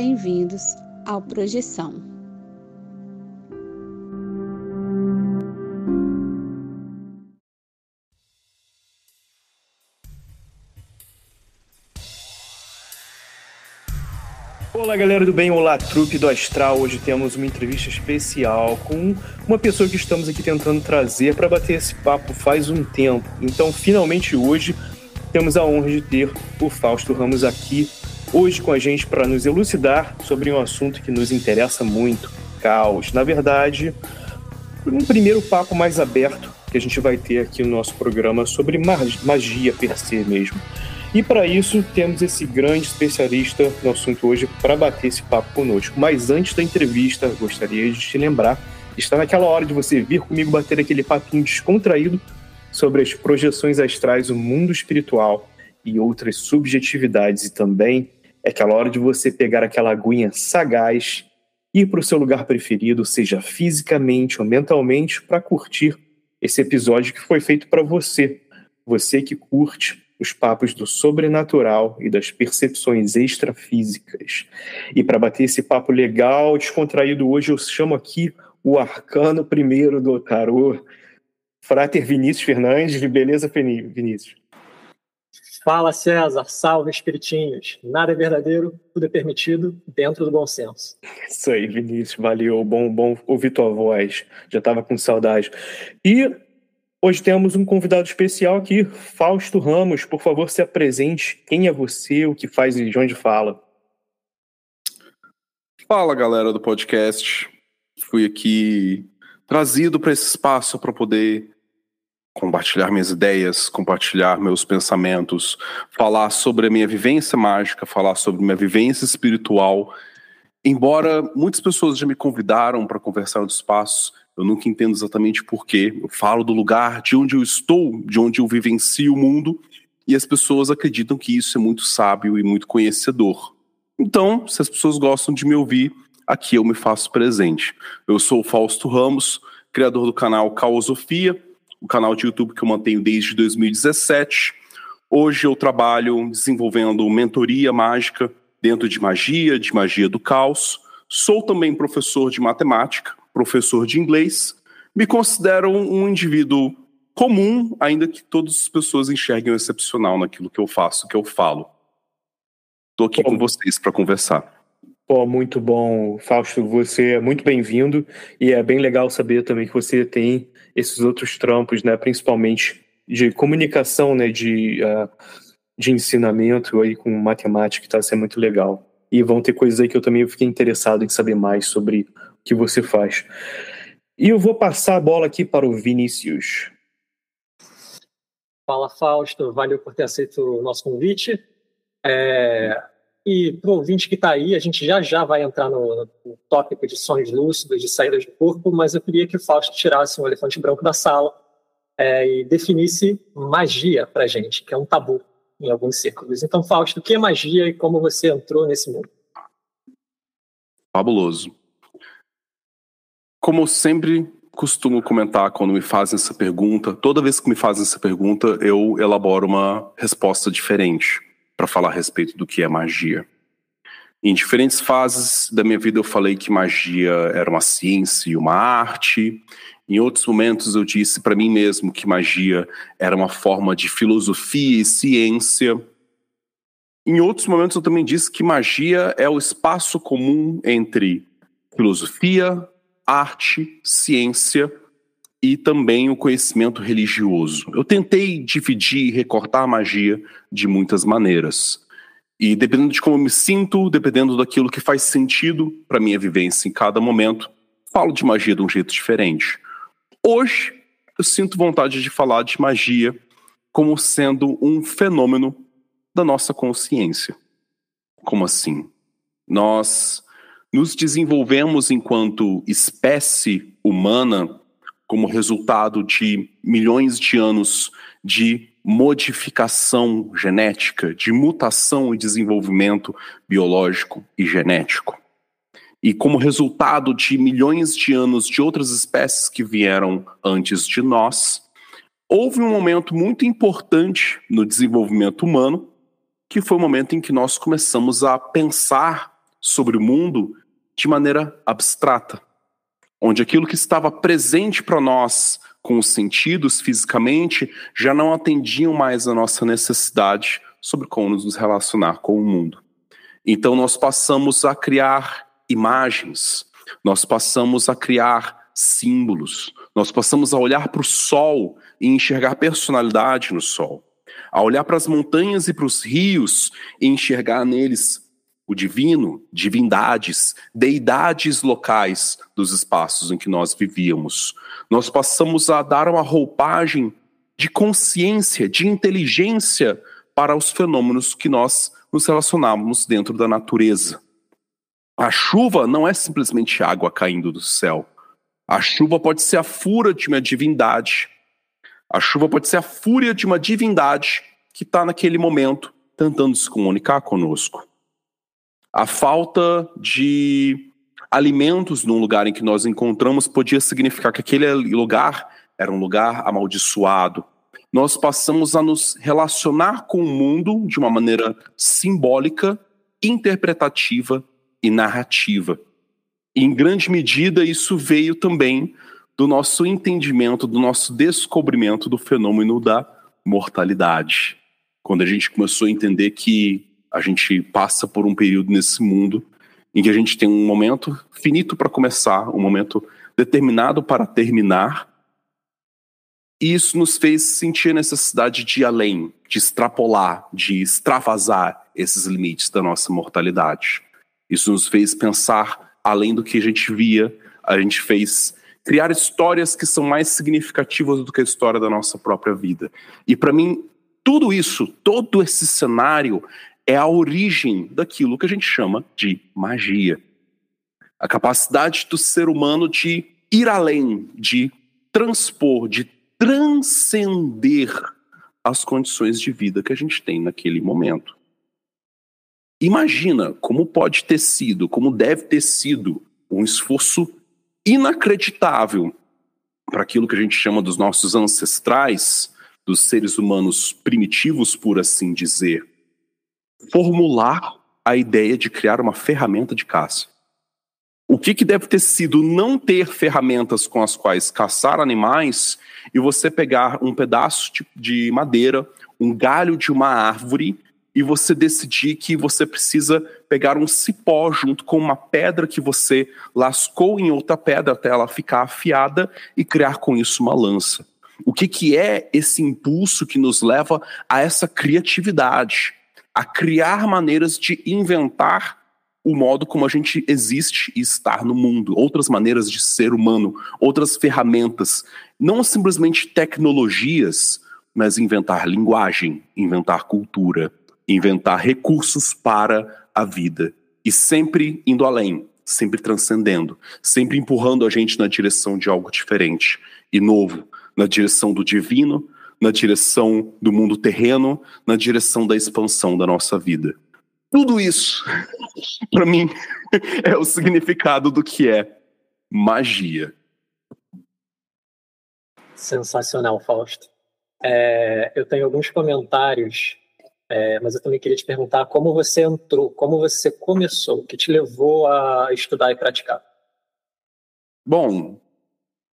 bem-vindos ao Projeção. Olá galera do bem, olá trupe do Astral. Hoje temos uma entrevista especial com uma pessoa que estamos aqui tentando trazer para bater esse papo faz um tempo. Então, finalmente hoje temos a honra de ter o Fausto Ramos aqui hoje com a gente para nos elucidar sobre um assunto que nos interessa muito, caos. Na verdade, um primeiro papo mais aberto que a gente vai ter aqui no nosso programa sobre magia per se mesmo. E para isso temos esse grande especialista no assunto hoje para bater esse papo conosco. Mas antes da entrevista, gostaria de te lembrar, está naquela hora de você vir comigo bater aquele papinho descontraído sobre as projeções astrais, o mundo espiritual e outras subjetividades e também é aquela hora de você pegar aquela aguinha sagaz, ir para o seu lugar preferido, seja fisicamente ou mentalmente, para curtir esse episódio que foi feito para você. Você que curte os papos do sobrenatural e das percepções extrafísicas. E para bater esse papo legal, descontraído hoje, eu chamo aqui o arcano primeiro do tarô, Frater Vinícius Fernandes. Beleza, Vinícius? Fala César, salve espiritinhos. Nada é verdadeiro, tudo é permitido, dentro do bom senso. Isso aí, Vinícius, valeu. Bom, bom ouvir tua voz. Já estava com saudade. E hoje temos um convidado especial aqui, Fausto Ramos. Por favor, se apresente. Quem é você, o que faz e de onde fala? Fala, galera do podcast. Fui aqui trazido para esse espaço para poder compartilhar minhas ideias, compartilhar meus pensamentos, falar sobre a minha vivência mágica, falar sobre minha vivência espiritual. Embora muitas pessoas já me convidaram para conversar no espaço, eu nunca entendo exatamente porquê. Eu falo do lugar de onde eu estou, de onde eu vivencio o mundo, e as pessoas acreditam que isso é muito sábio e muito conhecedor. Então, se as pessoas gostam de me ouvir, aqui eu me faço presente. Eu sou o Fausto Ramos, criador do canal Caosofia, o canal de YouTube que eu mantenho desde 2017. Hoje eu trabalho desenvolvendo mentoria mágica dentro de magia, de magia do caos. Sou também professor de matemática, professor de inglês. Me considero um indivíduo comum, ainda que todas as pessoas enxerguem o excepcional naquilo que eu faço, que eu falo. Estou aqui com vocês para conversar. Pô, muito bom, Fausto. Você é muito bem-vindo e é bem legal saber também que você tem esses outros trampos, né, principalmente de comunicação, né, de, uh, de ensinamento aí com matemática, que está sendo muito legal. E vão ter coisas aí que eu também fiquei interessado em saber mais sobre o que você faz. E eu vou passar a bola aqui para o Vinícius. Fala, Fausto. Valeu por ter aceito o nosso convite. É, e para o ouvinte que está aí, a gente já já vai entrar no, no, tópico de sonhos lúcidos, de saídas do corpo, mas eu queria que o Fausto tirasse um elefante branco da sala é, e definisse magia para gente, que é um tabu em alguns círculos. Então, Fausto, o que é magia e como você entrou nesse mundo? Fabuloso. Como sempre costumo comentar quando me fazem essa pergunta, toda vez que me fazem essa pergunta, eu elaboro uma resposta diferente para falar a respeito do que é magia. Em diferentes fases da minha vida eu falei que magia era uma ciência e uma arte. Em outros momentos eu disse para mim mesmo que magia era uma forma de filosofia e ciência. Em outros momentos eu também disse que magia é o espaço comum entre filosofia, arte, ciência e também o conhecimento religioso. Eu tentei dividir e recortar a magia de muitas maneiras. E dependendo de como eu me sinto, dependendo daquilo que faz sentido para minha vivência em cada momento, falo de magia de um jeito diferente. Hoje, eu sinto vontade de falar de magia como sendo um fenômeno da nossa consciência. Como assim? Nós nos desenvolvemos enquanto espécie humana como resultado de milhões de anos de modificação genética, de mutação e desenvolvimento biológico e genético. E como resultado de milhões de anos de outras espécies que vieram antes de nós, houve um momento muito importante no desenvolvimento humano, que foi o momento em que nós começamos a pensar sobre o mundo de maneira abstrata, onde aquilo que estava presente para nós com os sentidos fisicamente já não atendiam mais a nossa necessidade sobre como nos relacionar com o mundo. Então nós passamos a criar imagens, nós passamos a criar símbolos, nós passamos a olhar para o sol e enxergar personalidade no sol, a olhar para as montanhas e para os rios e enxergar neles o divino, divindades, deidades locais dos espaços em que nós vivíamos. Nós passamos a dar uma roupagem de consciência, de inteligência para os fenômenos que nós nos relacionamos dentro da natureza. A chuva não é simplesmente água caindo do céu. A chuva pode ser a fúria de uma divindade. A chuva pode ser a fúria de uma divindade que está naquele momento tentando se comunicar conosco. A falta de alimentos num lugar em que nós encontramos podia significar que aquele lugar era um lugar amaldiçoado. Nós passamos a nos relacionar com o mundo de uma maneira simbólica, interpretativa e narrativa. E, em grande medida, isso veio também do nosso entendimento, do nosso descobrimento do fenômeno da mortalidade. Quando a gente começou a entender que a gente passa por um período nesse mundo em que a gente tem um momento finito para começar, um momento determinado para terminar. E isso nos fez sentir a necessidade de ir além, de extrapolar, de extravasar esses limites da nossa mortalidade. Isso nos fez pensar além do que a gente via, a gente fez criar histórias que são mais significativas do que a história da nossa própria vida. E para mim, tudo isso, todo esse cenário é a origem daquilo que a gente chama de magia. A capacidade do ser humano de ir além, de transpor, de transcender as condições de vida que a gente tem naquele momento. Imagina como pode ter sido, como deve ter sido um esforço inacreditável para aquilo que a gente chama dos nossos ancestrais, dos seres humanos primitivos, por assim dizer, formular a ideia de criar uma ferramenta de caça. O que, que deve ter sido não ter ferramentas com as quais caçar animais e você pegar um pedaço de, de madeira, um galho de uma árvore e você decidir que você precisa pegar um cipó junto com uma pedra que você lascou em outra pedra até ela ficar afiada e criar com isso uma lança. O que, que é esse impulso que nos leva a essa criatividade? A criar maneiras de inventar o modo como a gente existe e estar no mundo, outras maneiras de ser humano, outras ferramentas, não simplesmente tecnologias, mas inventar linguagem, inventar cultura, inventar recursos para a vida. E sempre indo além, sempre transcendendo, sempre empurrando a gente na direção de algo diferente e novo, na direção do divino, na direção do mundo terreno, na direção da expansão da nossa vida. Tudo isso, para mim, é o significado do que é magia. Sensacional, Fausto. É, eu tenho alguns comentários, é, mas eu também queria te perguntar como você entrou, como você começou, o que te levou a estudar e praticar. Bom,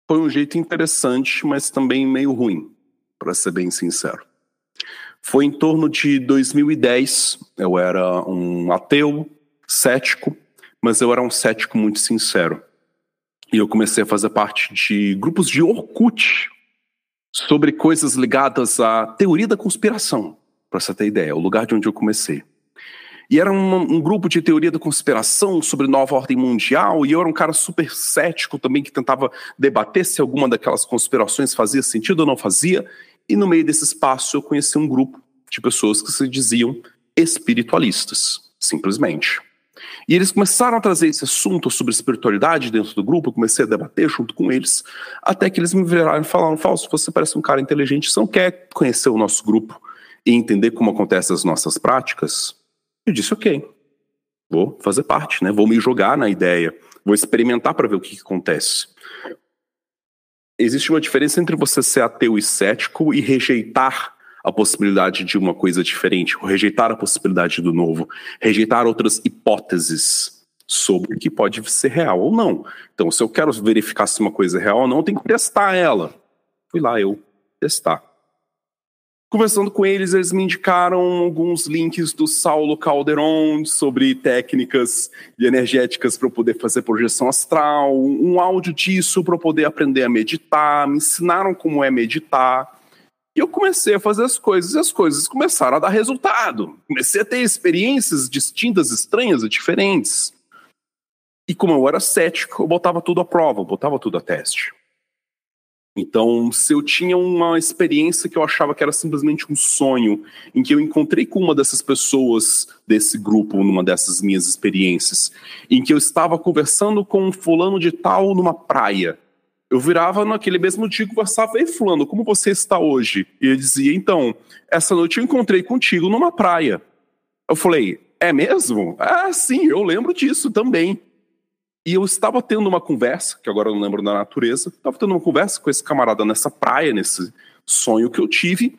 foi um jeito interessante, mas também meio ruim para ser bem sincero. Foi em torno de 2010, eu era um ateu, cético, mas eu era um cético muito sincero. E eu comecei a fazer parte de grupos de Orkut sobre coisas ligadas à teoria da conspiração, para você ter ideia, o lugar de onde eu comecei. E era um, um, grupo de teoria da conspiração sobre nova ordem mundial, e eu era um cara super cético também, que tentava debater se alguma daquelas conspirações fazia sentido ou não fazia. E no meio desse espaço eu conheci um grupo de pessoas que se diziam espiritualistas, simplesmente. E eles começaram a trazer esse assunto sobre espiritualidade dentro do grupo, eu comecei a debater junto com eles, até que eles me viraram e falaram: Falso, você parece um cara inteligente, você não quer conhecer o nosso grupo e entender como acontecem as nossas práticas? Eu disse: Ok, vou fazer parte, né? vou me jogar na ideia, vou experimentar para ver o que, que acontece existe uma diferença entre você ser ateu e cético e rejeitar a possibilidade de uma coisa diferente, rejeitar a possibilidade do novo, rejeitar outras hipóteses. sobre o que pode ser real ou não. Então, se eu quero verificar se uma coisa é real ou não, eu tenho que testar ela. Fui lá eu testar. Conversando com eles, eles me indicaram alguns links do Saulo Calderon sobre técnicas energéticas para eu poder fazer projeção astral, um áudio disso para eu poder aprender a meditar, me ensinaram como é meditar. E eu comecei a fazer as coisas e as coisas começaram a dar resultado. Comecei a ter experiências distintas, estranhas e diferentes. E como eu era cético, eu botava tudo à prova, eu botava tudo a teste. Então, se eu tinha uma experiência que eu achava que era simplesmente um sonho, em que eu encontrei com uma dessas pessoas desse grupo, numa dessas minhas experiências, em que eu estava conversando com um fulano de tal numa praia, eu virava naquele mesmo dia e conversava, ei fulano, como você está hoje? E ele dizia, então, essa noite eu encontrei contigo numa praia. Eu falei, é mesmo? Ah, sim, eu lembro disso também. E eu estava tendo uma conversa, que agora eu não lembro da natureza, estava tendo uma conversa com esse camarada nessa praia, nesse sonho que eu tive.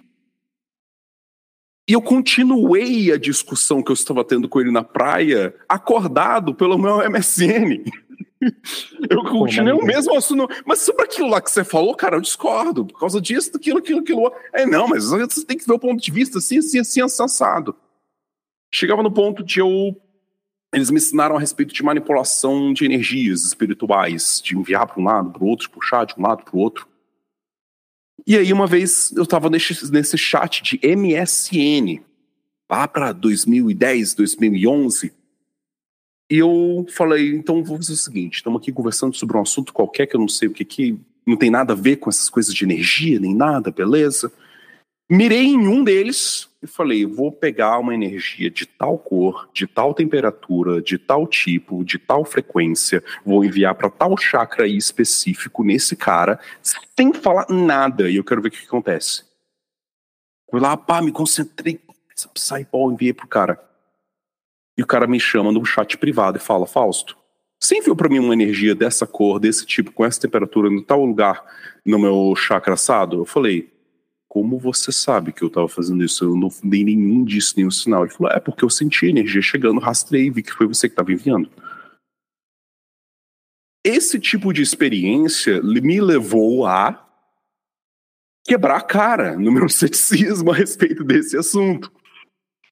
E eu continuei a discussão que eu estava tendo com ele na praia, acordado pelo meu MSN. Eu continuei o mesmo assunto. Mas sobre aquilo lá que você falou, cara, eu discordo. Por causa disso, daquilo, aquilo, aquilo. É, não, mas você tem que ver o ponto de vista assim, assim, assim, assensado. Chegava no ponto de eu eles me ensinaram a respeito de manipulação de energias espirituais, de enviar para um lado, para o outro, puxar de um lado para o outro. E aí, uma vez, eu estava nesse, nesse chat de MSN, lá para 2010, 2011, e eu falei, então vou fazer o seguinte, estamos aqui conversando sobre um assunto qualquer que eu não sei o que que não tem nada a ver com essas coisas de energia, nem nada, beleza? Mirei em um deles e falei: vou pegar uma energia de tal cor, de tal temperatura, de tal tipo, de tal frequência, vou enviar para tal chakra específico nesse cara, sem falar nada, e eu quero ver o que, que acontece. Fui lá, pá, me concentrei, sai pau, enviei pro cara. E o cara me chama no chat privado e fala: Fausto, você enviou para mim uma energia dessa cor, desse tipo, com essa temperatura, em tal lugar no meu chakra assado? Eu falei: como você sabe que eu estava fazendo isso? Eu não dei nenhum disso, nenhum sinal. Ele falou, é porque eu senti energia chegando, rastrei, vi que foi você que estava enviando. Esse tipo de experiência me levou a quebrar a cara no meu ceticismo a respeito desse assunto.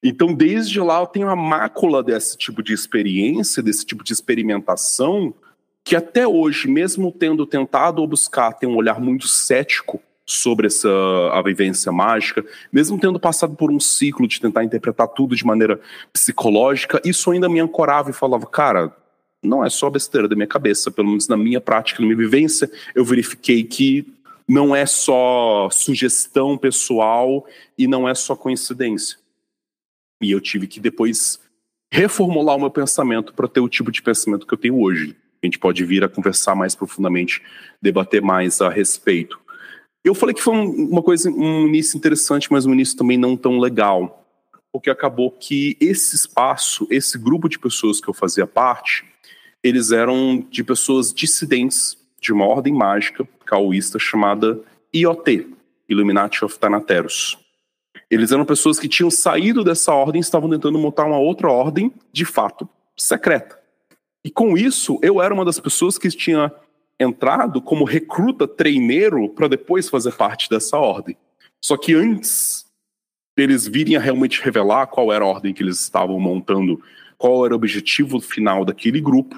Então, desde lá, eu tenho a mácula desse tipo de experiência, desse tipo de experimentação, que até hoje, mesmo tendo tentado buscar ter um olhar muito cético sobre essa a vivência mágica, mesmo tendo passado por um ciclo de tentar interpretar tudo de maneira psicológica, isso ainda me ancorava e falava, cara, não é só besteira da minha cabeça, pelo menos na minha prática, na minha vivência, eu verifiquei que não é só sugestão pessoal e não é só coincidência. E eu tive que depois reformular o meu pensamento para ter o tipo de pensamento que eu tenho hoje. A gente pode vir a conversar mais profundamente, debater mais a respeito. Eu falei que foi uma coisa, um início interessante, mas um início também não tão legal, porque acabou que esse espaço, esse grupo de pessoas que eu fazia parte, eles eram de pessoas dissidentes de uma ordem mágica caoísta chamada IoT, Illuminati of Thanateros. Eles eram pessoas que tinham saído dessa ordem e estavam tentando montar uma outra ordem, de fato, secreta. E com isso, eu era uma das pessoas que tinha entrado como recruta treineiro para depois fazer parte dessa ordem. Só que antes deles virem a realmente revelar qual era a ordem que eles estavam montando, qual era o objetivo final daquele grupo,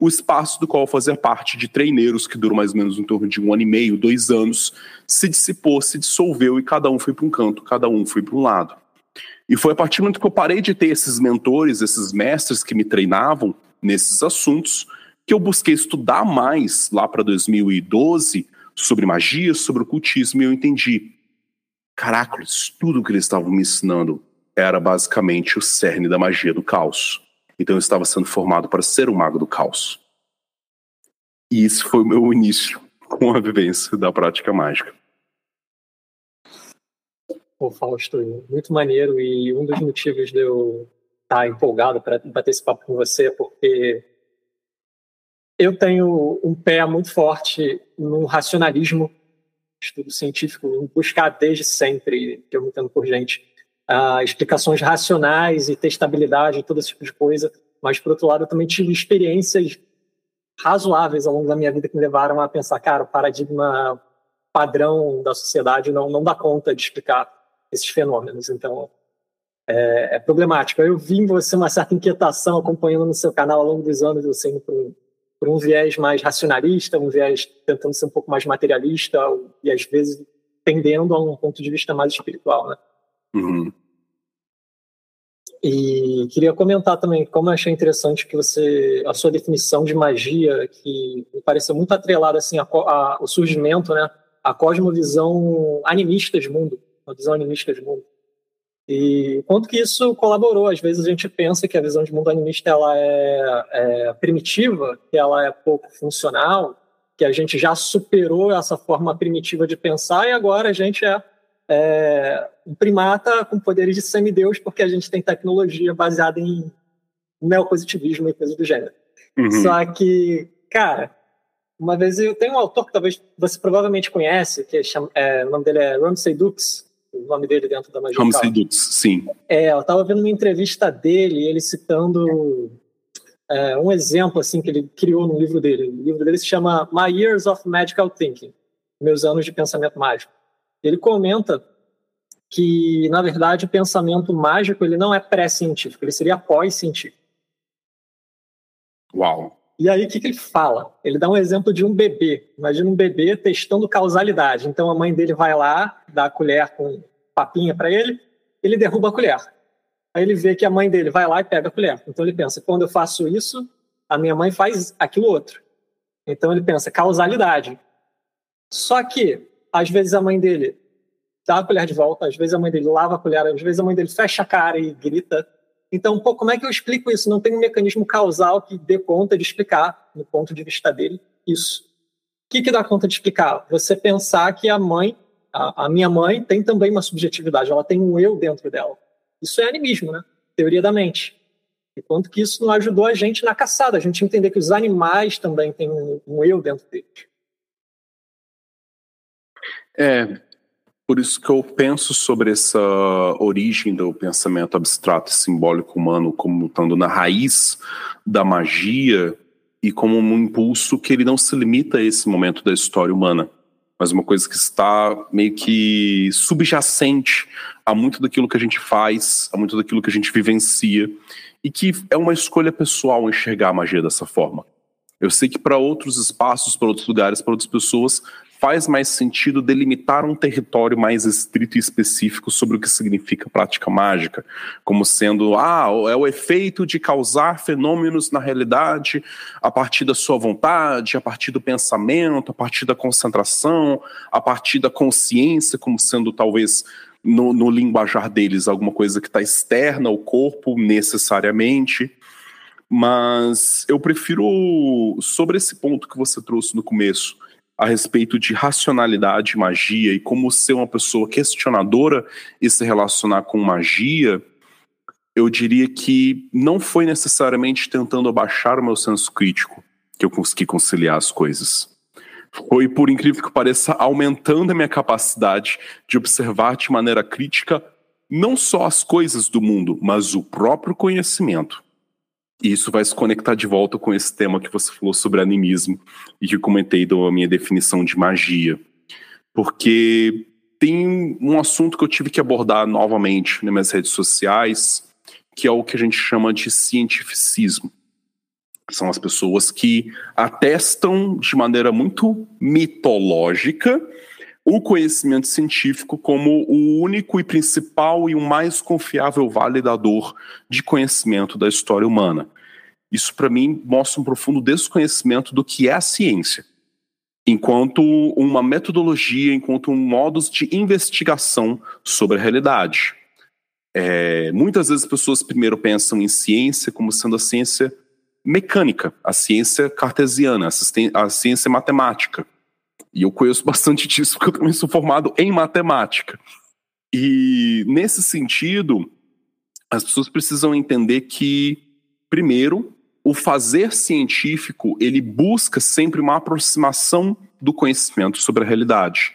o espaço do qual fazia parte de treineiros, que durou mais ou menos em torno de um ano e meio, dois anos, se dissipou, se dissolveu e cada um foi para um canto, cada um foi para um lado. E foi a partir do momento que eu parei de ter esses mentores, esses mestres que me treinavam nesses assuntos, que eu busquei estudar mais lá para 2012 sobre magia, sobre ocultismo, e eu entendi. Caraca, tudo que eles estavam me ensinando era basicamente o cerne da magia do caos. Então eu estava sendo formado para ser um mago do caos. E isso foi o meu início com a vivência da prática mágica. Pô, Fausto, muito maneiro. E um dos motivos de eu estar empolgado para bater esse papo com você é porque eu tenho um pé muito forte no racionalismo, estudo científico, em buscar desde sempre, perguntando por gente, uh, explicações racionais e testabilidade, todo esse tipo de coisa. mas por outro lado eu também tive experiências razoáveis ao longo da minha vida que me levaram a pensar, cara, o paradigma padrão da sociedade não, não dá conta de explicar esses fenômenos. Então, é, é problemático. Eu vi em você uma certa inquietação acompanhando no seu canal ao longo dos anos, você indo um, por um viés mais racionalista, um viés tentando ser um pouco mais materialista e às vezes tendendo a um ponto de vista mais espiritual, né? Uhum. E queria comentar também como eu achei interessante que você a sua definição de magia que me pareceu muito atrelada assim ao surgimento, né, a cosmovisão animista de mundo, a visão animista de mundo. E quanto que isso colaborou? Às vezes a gente pensa que a visão de mundo animista ela é, é primitiva, que ela é pouco funcional, que a gente já superou essa forma primitiva de pensar e agora a gente é, é um primata com poderes de semideus porque a gente tem tecnologia baseada em neopositivismo e coisas do gênero. Uhum. Só que, cara, uma vez eu tenho um autor que talvez você provavelmente conhece, que é, é, o nome dele é Ramsey Dukes, o nome dele dentro da magia. Ramsey Dukes, sim. É, eu estava vendo uma entrevista dele, ele citando é, um exemplo assim que ele criou no livro dele. O livro dele se chama My Years of Magical Thinking, Meus Anos de Pensamento Mágico. Ele comenta que, na verdade, o pensamento mágico ele não é pré-científico, ele seria pós-científico. Uau! E aí, o que, que, ele fala? Ele dá um exemplo de um bebê. Imagina um bebê testando causalidade. Então, a mãe dele vai lá, dá a colher com papinha para ele, ele derruba a colher. Aí ele vê que a mãe dele vai lá e pega a colher. Então ele pensa, quando eu faço isso, a minha mãe faz aquilo outro. Então ele pensa, causalidade. Só que, às vezes a mãe dele dá a colher de volta, às vezes a mãe dele lava a colher, às vezes a mãe dele fecha a cara e grita. Então, pô, como é que eu explico isso? Não tem um mecanismo causal que dê conta de explicar, no ponto de vista dele, isso. O que, que dá conta de explicar? Você pensar que a mãe, a, a minha mãe, tem também uma subjetividade, ela tem um eu dentro dela. Isso é animismo, né? Teoria da mente. E quanto que isso não ajudou a gente na caçada, a gente entender que os animais também têm um, um eu dentro deles. É, por isso que eu penso sobre essa origem do pensamento abstrato e simbólico humano como estando na raiz da magia e como um impulso que ele não se limita a esse momento da história humana mas uma coisa que está meio que subjacente a muito daquilo que a gente faz, a muito daquilo que a gente vivencia, e que é uma escolha pessoal enxergar a magia dessa forma. Eu sei que para outros espaços, para outros lugares, para outras pessoas, faz mais sentido delimitar um território mais estrito e específico sobre o que significa prática mágica, como sendo, ah, é o efeito de causar fenômenos na realidade a partir da sua vontade, a partir do pensamento, a partir da concentração, a partir da consciência, como sendo talvez no, no linguajar deles alguma coisa que está externa ao corpo necessariamente. Mas eu prefiro, sobre esse ponto que você trouxe no começo, a respeito de racionalidade magia e como ser uma pessoa questionadora e se relacionar com magia, eu diria que não foi necessariamente tentando abaixar o meu senso crítico que eu consegui conciliar as coisas. Foi, por incrível que pareça, aumentando a minha capacidade de observar de maneira crítica não só as coisas do mundo, mas o próprio conhecimento. E isso vai se conectar de volta com esse tema que você falou sobre animismo e que eu comentei da minha definição de magia. Porque tem um assunto que eu tive que abordar novamente nas minhas redes sociais, que é o que a gente chama de cientificismo. São as pessoas que atestam de maneira muito mitológica o conhecimento científico como o único e principal e o mais confiável validador de conhecimento da história humana. Isso, para mim, mostra um profundo desconhecimento do que é a ciência, enquanto uma metodologia, enquanto um modos de investigação sobre a realidade. É, muitas vezes as pessoas primeiro pensam em ciência como sendo a ciência mecânica, a ciência cartesiana, a ciência matemática. E eu conheço bastante disso porque eu também sou formado em matemática. E nesse sentido, as pessoas precisam entender que, primeiro, o fazer científico ele busca sempre uma aproximação do conhecimento sobre a realidade.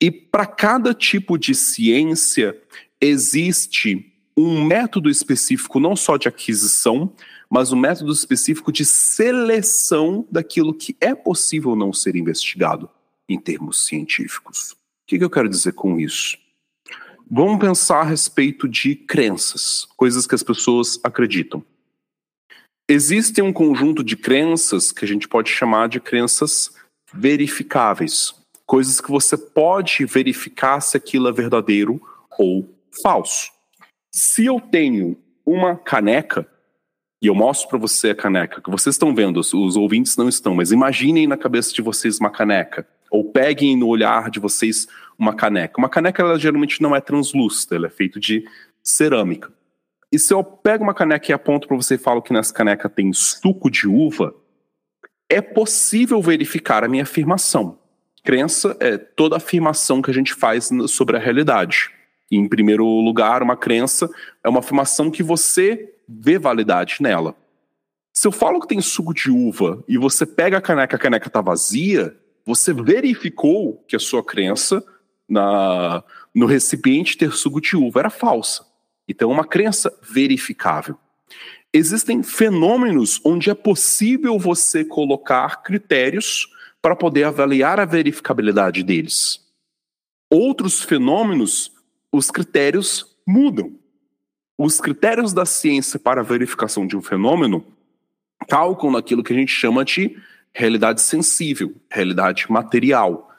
E para cada tipo de ciência existe um método específico não só de aquisição, mas um método específico de seleção daquilo que é possível não ser investigado em termos científicos. O que, que eu quero dizer com isso? Vamos pensar a respeito de crenças, coisas que as pessoas acreditam. Existe um conjunto de crenças que a gente pode chamar de crenças verificáveis, coisas que você pode verificar se aquilo é verdadeiro ou falso. Se eu tenho uma caneca e eu mostro para você a caneca, que vocês estão vendo, os ouvintes não estão, mas imaginem na cabeça de vocês uma caneca, ou peguem no olhar de vocês uma caneca. Uma caneca, ela geralmente não é translúcida, ela é feita de cerâmica. E se eu pego uma caneca e aponto para você e falo que nessa caneca tem suco de uva, é possível verificar a minha afirmação. Crença é toda afirmação que a gente faz sobre a realidade. E, em primeiro lugar, uma crença é uma afirmação que você vê validade nela. Se eu falo que tem suco de uva e você pega a caneca, a caneca está vazia, você verificou que a sua crença na, no recipiente ter suco de uva era falsa. Então, é uma crença verificável. Existem fenômenos onde é possível você colocar critérios para poder avaliar a verificabilidade deles. Outros fenômenos, os critérios mudam. Os critérios da ciência para a verificação de um fenômeno calculam aquilo que a gente chama de realidade sensível, realidade material.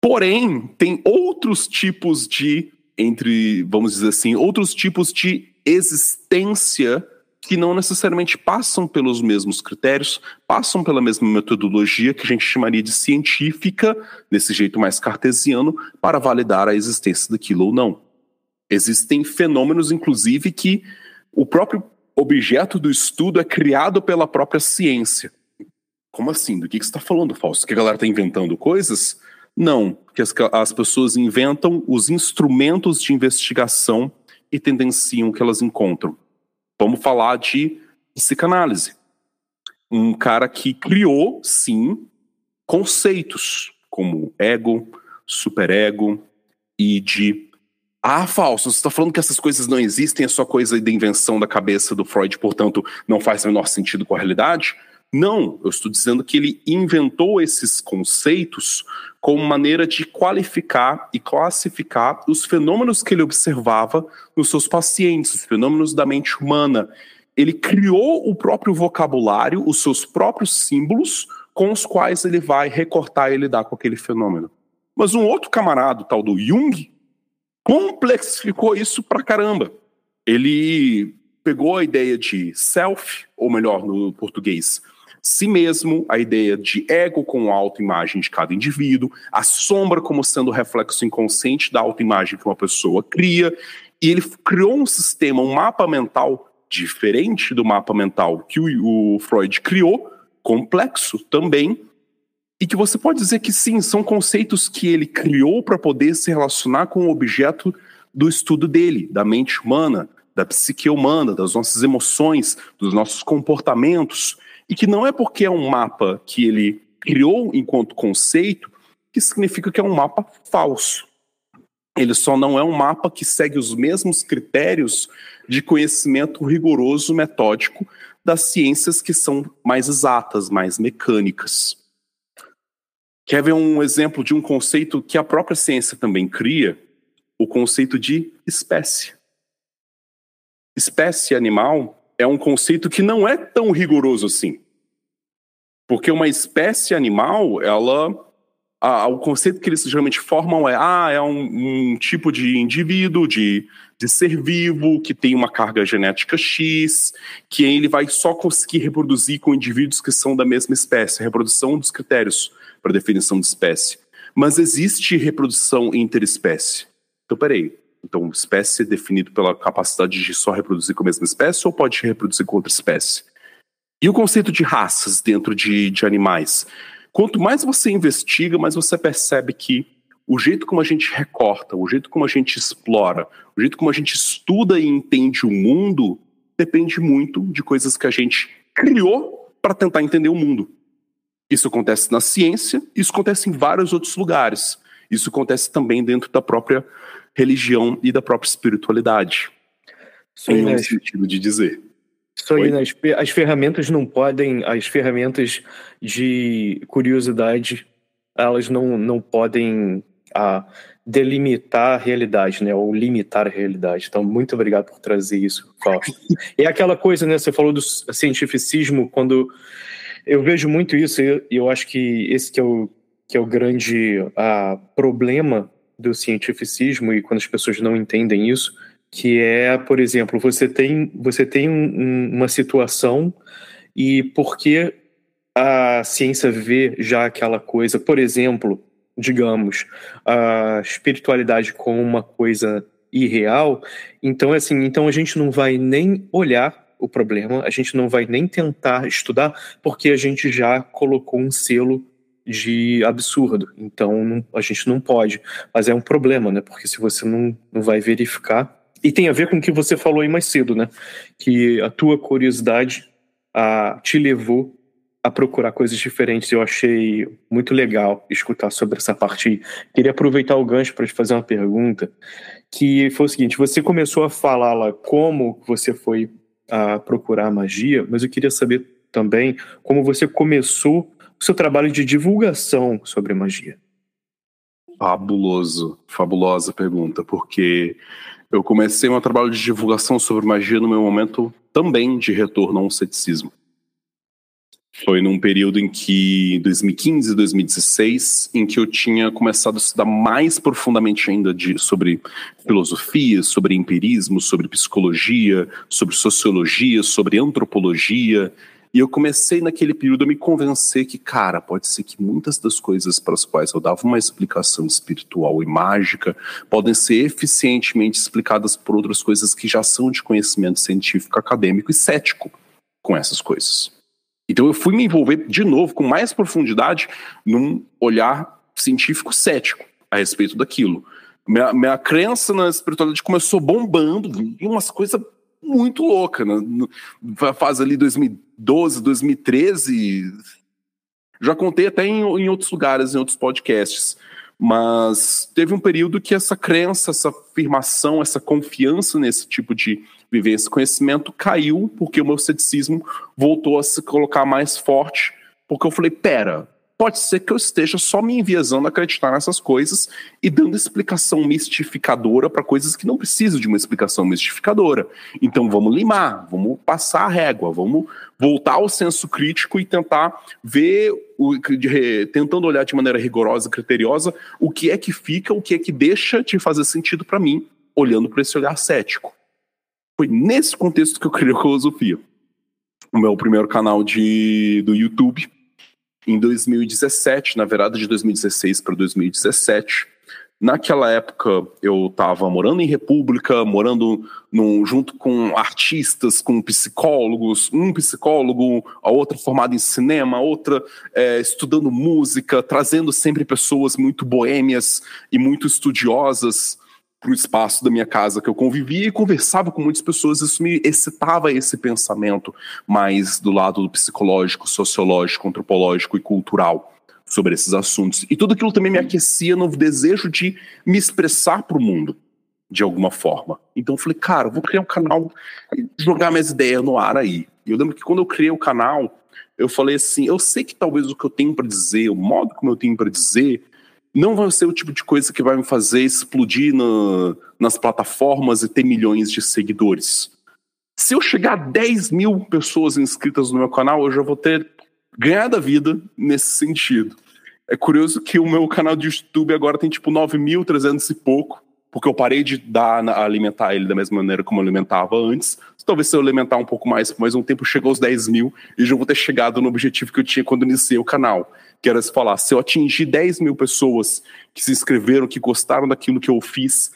Porém, tem outros tipos de, entre, vamos dizer assim, outros tipos de existência que não necessariamente passam pelos mesmos critérios, passam pela mesma metodologia que a gente chamaria de científica, desse jeito mais cartesiano, para validar a existência daquilo ou não. Existem fenômenos, inclusive, que o próprio objeto do estudo é criado pela própria ciência. Como assim? Do que, que você está falando, Fausto? Que a galera está inventando coisas? Não, porque as, as pessoas inventam os instrumentos de investigação e tendenciam que elas encontram. Vamos falar de psicanálise. Um cara que criou, sim, conceitos como ego, superego de ah, falso, você está falando que essas coisas não existem, é só coisa da invenção da cabeça do Freud, portanto, não faz o menor sentido com a realidade? Não, eu estou dizendo que ele inventou esses conceitos como maneira de qualificar e classificar os fenômenos que ele observava nos seus pacientes, os fenômenos da mente humana. Ele criou o próprio vocabulário, os seus próprios símbolos, com os quais ele vai recortar e lidar com aquele fenômeno. Mas um outro camarada, tal do Jung, complexificou isso pra caramba. Ele pegou a ideia de self, ou melhor, no português, si mesmo, a ideia de ego com autoimagem de cada indivíduo, a sombra como sendo o reflexo inconsciente da autoimagem que uma pessoa cria, e ele criou um sistema, um mapa mental diferente do mapa mental que o, o Freud criou, complexo também, e que você pode dizer que sim, são conceitos que ele criou para poder se relacionar com o objeto do estudo dele, da mente humana, da psique humana, das nossas emoções, dos nossos comportamentos e que não é porque é um mapa que ele criou enquanto conceito que significa que é um mapa falso. Ele só não é um mapa que segue os mesmos critérios de conhecimento rigoroso, metódico das ciências que são mais exatas, mais mecânicas. Quer ver um exemplo de um conceito que a própria ciência também cria? O conceito de espécie. Espécie animal é um conceito que não é tão rigoroso assim. Porque uma espécie animal, ela. A, o conceito que eles geralmente formam é: ah, é um, um tipo de indivíduo, de, de ser vivo, que tem uma carga genética X, que ele vai só conseguir reproduzir com indivíduos que são da mesma espécie. A reprodução dos critérios para definição de espécie. Mas existe reprodução interespécie. Então, peraí. Então, espécie é definido pela capacidade de só reproduzir com a mesma espécie ou pode reproduzir com outra espécie? E o conceito de raças dentro de, de animais? Quanto mais você investiga, mais você percebe que o jeito como a gente recorta, o jeito como a gente explora, o jeito como a gente estuda e entende o mundo depende muito de coisas que a gente criou para tentar entender o mundo. Isso acontece na ciência, isso acontece em vários outros lugares. Isso acontece também dentro da própria religião e da própria espiritualidade. Sim, em um sentido de dizer. Isso aí, né? as, as ferramentas não podem, as ferramentas de curiosidade, elas não, não podem ah, delimitar a realidade, né? Ou limitar a realidade. Então, muito obrigado por trazer isso, Fausto. é aquela coisa, né? Você falou do cientificismo, quando eu vejo muito isso, e eu, eu acho que esse que é o, que é o grande ah, problema do cientificismo e quando as pessoas não entendem isso, que é, por exemplo, você tem, você tem um, uma situação e porque a ciência vê já aquela coisa, por exemplo, digamos, a espiritualidade como uma coisa irreal, então assim, então a gente não vai nem olhar o problema, a gente não vai nem tentar estudar, porque a gente já colocou um selo de absurdo. Então não, a gente não pode. Mas é um problema, né? Porque se você não, não vai verificar, e tem a ver com o que você falou aí mais cedo, né? Que a tua curiosidade a, te levou a procurar coisas diferentes. Eu achei muito legal escutar sobre essa parte. Queria aproveitar o gancho para te fazer uma pergunta, que foi o seguinte: você começou a falar lá como você foi a procurar magia, mas eu queria saber também como você começou seu trabalho de divulgação sobre magia. Fabuloso, fabulosa pergunta, porque eu comecei meu trabalho de divulgação sobre magia no meu momento também de retorno a um ceticismo. Foi num período em que, 2015, 2016, em que eu tinha começado a estudar mais profundamente ainda de, sobre filosofia, sobre empirismo, sobre psicologia, sobre sociologia, sobre antropologia, e eu comecei naquele período a me convencer que, cara, pode ser que muitas das coisas para as quais eu dava uma explicação espiritual e mágica podem ser eficientemente explicadas por outras coisas que já são de conhecimento científico, acadêmico e cético com essas coisas. Então eu fui me envolver de novo com mais profundidade num olhar científico cético a respeito daquilo. Minha, minha crença na espiritualidade começou bombando, e umas coisas muito louca. Né? Faz ali 2012, 2013. Já contei até em, em outros lugares, em outros podcasts. Mas teve um período que essa crença, essa afirmação, essa confiança nesse tipo de vivência, conhecimento caiu, porque o meu ceticismo voltou a se colocar mais forte, porque eu falei: pera, pode ser que eu esteja só me enviesando a acreditar nessas coisas e dando explicação mistificadora para coisas que não precisam de uma explicação mistificadora. Então vamos limar, vamos passar a régua, vamos voltar ao senso crítico e tentar ver, tentando olhar de maneira rigorosa e criteriosa o que é que fica, o que é que deixa de fazer sentido para mim, olhando para esse olhar cético. Foi nesse contexto que eu criei a filosofia. O meu primeiro canal de, do YouTube em 2017, na verdade de 2016 para 2017. Naquela época eu estava morando em República, morando num, junto com artistas, com psicólogos, um psicólogo, a outra formada em cinema, a outra é, estudando música, trazendo sempre pessoas muito boêmias e muito estudiosas para o espaço da minha casa que eu convivia e conversava com muitas pessoas, isso me excitava esse pensamento mais do lado do psicológico, sociológico, antropológico e cultural sobre esses assuntos. E tudo aquilo também me aquecia no desejo de me expressar para o mundo de alguma forma. Então eu falei, cara, vou criar um canal e jogar minhas ideias no ar aí. E eu lembro que quando eu criei o canal, eu falei assim, eu sei que talvez o que eu tenho para dizer, o modo como eu tenho para dizer, não vai ser o tipo de coisa que vai me fazer explodir na, nas plataformas e ter milhões de seguidores. Se eu chegar a 10 mil pessoas inscritas no meu canal, eu já vou ter ganhado a vida nesse sentido. É curioso que o meu canal de YouTube agora tem tipo 9.300 e pouco, porque eu parei de dar alimentar ele da mesma maneira como eu alimentava antes. Talvez se eu alimentar um pouco mais por mais um tempo, chegou aos 10 mil e já vou ter chegado no objetivo que eu tinha quando iniciei o canal que era se falar, se eu atingir 10 mil pessoas que se inscreveram, que gostaram daquilo que eu fiz,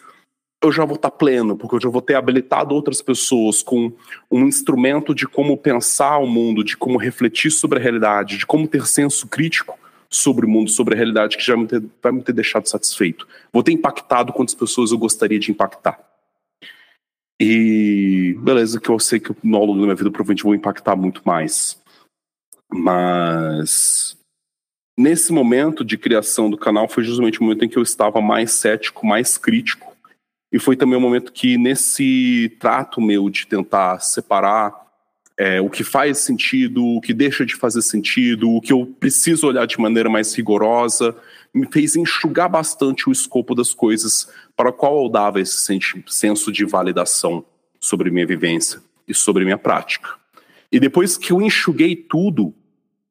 eu já vou estar pleno, porque eu já vou ter habilitado outras pessoas com um instrumento de como pensar o mundo, de como refletir sobre a realidade, de como ter senso crítico sobre o mundo, sobre a realidade, que já me ter, vai me ter deixado satisfeito. Vou ter impactado quantas pessoas eu gostaria de impactar. E beleza, que eu sei que no longo da minha vida provavelmente vou impactar muito mais. Mas nesse momento de criação do canal foi justamente o momento em que eu estava mais cético, mais crítico. E foi também o momento que, nesse trato meu de tentar separar é, o que faz sentido, o que deixa de fazer sentido, o que eu preciso olhar de maneira mais rigorosa, me fez enxugar bastante o escopo das coisas para qual eu dava esse senso de validação sobre minha vivência e sobre minha prática. E depois que eu enxuguei tudo,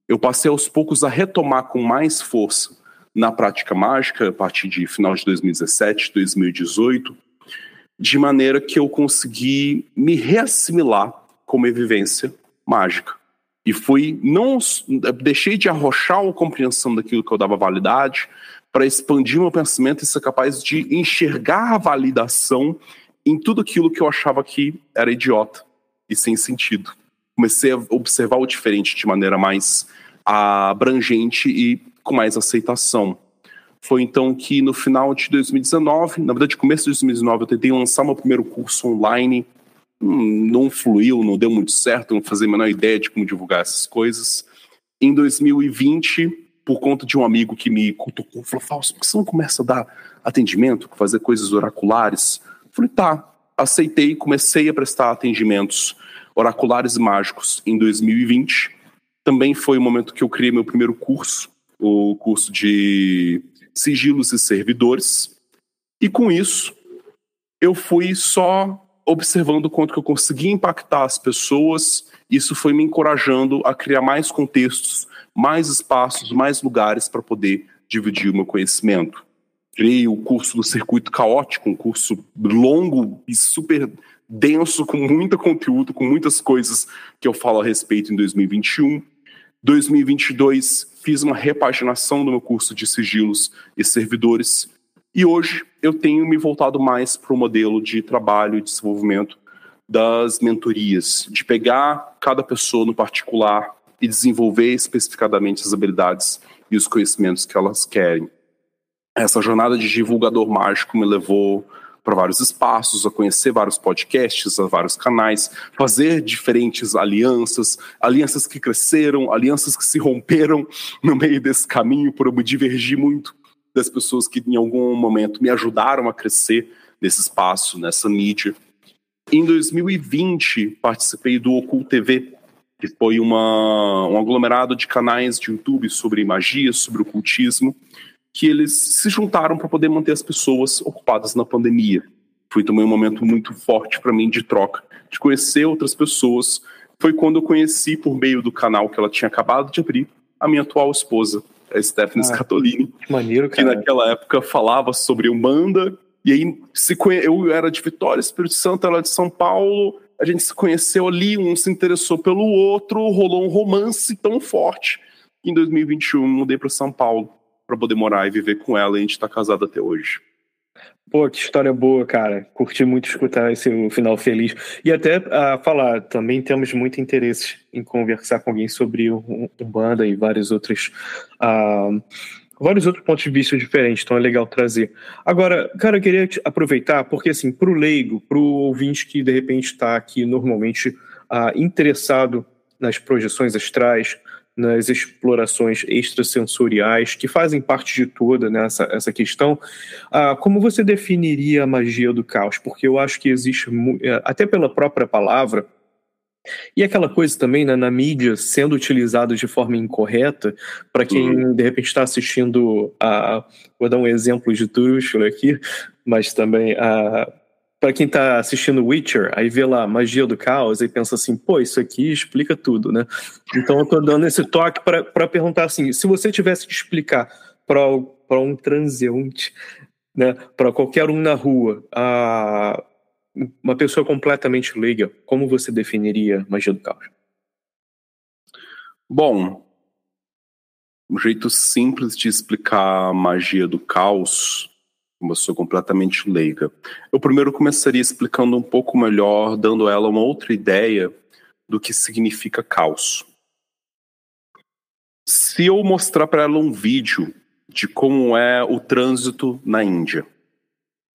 eu passei aos poucos a retomar com mais força na prática mágica a partir de final de 2017, 2018, de maneira que eu consegui me reassimilar com uma vivência mágica. E fui, não deixei de arrochar a compreensão daquilo que eu dava validade, para expandir meu pensamento e ser capaz de enxergar a validação em tudo aquilo que eu achava que era idiota e sem sentido. Comecei a observar o diferente de maneira mais abrangente e com mais aceitação. Foi então que no final de 2019, na verdade, começo de 2019, eu tentei lançar meu primeiro curso online. Não fluiu, não deu muito certo, não fazia a menor ideia de como divulgar essas coisas. Em 2020, por conta de um amigo que me cutucou, falou: Fausto, por que você não começa a dar atendimento, fazer coisas oraculares? Falei: tá. Aceitei, comecei a prestar atendimentos oraculares e mágicos em 2020. Também foi o momento que eu criei meu primeiro curso, o curso de sigilos e servidores. E com isso, eu fui só observando quanto que eu conseguia impactar as pessoas. Isso foi me encorajando a criar mais contextos, mais espaços, mais lugares para poder dividir o meu conhecimento. Criei o curso do Circuito Caótico, um curso longo e super denso, com muito conteúdo, com muitas coisas que eu falo a respeito em 2021. 2022 fiz uma repaginação do meu curso de sigilos e servidores e hoje eu tenho me voltado mais para o modelo de trabalho e desenvolvimento das mentorias, de pegar cada pessoa no particular e desenvolver especificadamente as habilidades e os conhecimentos que elas querem. Essa jornada de divulgador mágico me levou para vários espaços, a conhecer vários podcasts, a vários canais, fazer diferentes alianças, alianças que cresceram, alianças que se romperam no meio desse caminho, por eu me divergir muito das pessoas que em algum momento me ajudaram a crescer nesse espaço, nessa mídia. Em 2020, participei do Ocult TV, que foi uma, um aglomerado de canais de YouTube sobre magia, sobre ocultismo, que eles se juntaram para poder manter as pessoas ocupadas na pandemia. Foi também um momento muito forte para mim de troca, de conhecer outras pessoas. Foi quando eu conheci, por meio do canal que ela tinha acabado de abrir, a minha atual esposa, a Stephanie ah, Scatolini. Que maneiro, cara. Que naquela época falava sobre Umbanda. E aí se conhe... eu era de Vitória, Espírito Santo, ela de São Paulo. A gente se conheceu ali, um se interessou pelo outro, rolou um romance tão forte. Em 2021, mudei para São Paulo para poder morar e viver com ela e a gente está casado até hoje. Pô, que história boa, cara. Curti muito escutar esse final feliz. E até uh, falar, também temos muito interesse em conversar com alguém sobre o banda e vários outros. Uh, vários outros pontos de vista diferentes, então é legal trazer. Agora, cara, eu queria aproveitar, porque assim, para o leigo, para o ouvinte que de repente está aqui normalmente uh, interessado nas projeções astrais, nas explorações extrasensoriais que fazem parte de toda né, essa, essa questão. Ah, como você definiria a magia do caos? Porque eu acho que existe, é, até pela própria palavra, e aquela coisa também né, na mídia sendo utilizada de forma incorreta, para quem uhum. de repente está assistindo a. Vou dar um exemplo de Tuchel aqui, mas também a para quem tá assistindo Witcher, aí vê lá magia do caos e pensa assim, pô, isso aqui explica tudo, né? Então eu tô dando esse toque para perguntar assim, se você tivesse que explicar para um transeunte, né, para qualquer um na rua, a, uma pessoa completamente leiga, como você definiria magia do caos? Bom, um jeito simples de explicar a magia do caos uma pessoa completamente leiga. Eu primeiro começaria explicando um pouco melhor, dando ela uma outra ideia do que significa caos. Se eu mostrar para ela um vídeo de como é o trânsito na Índia,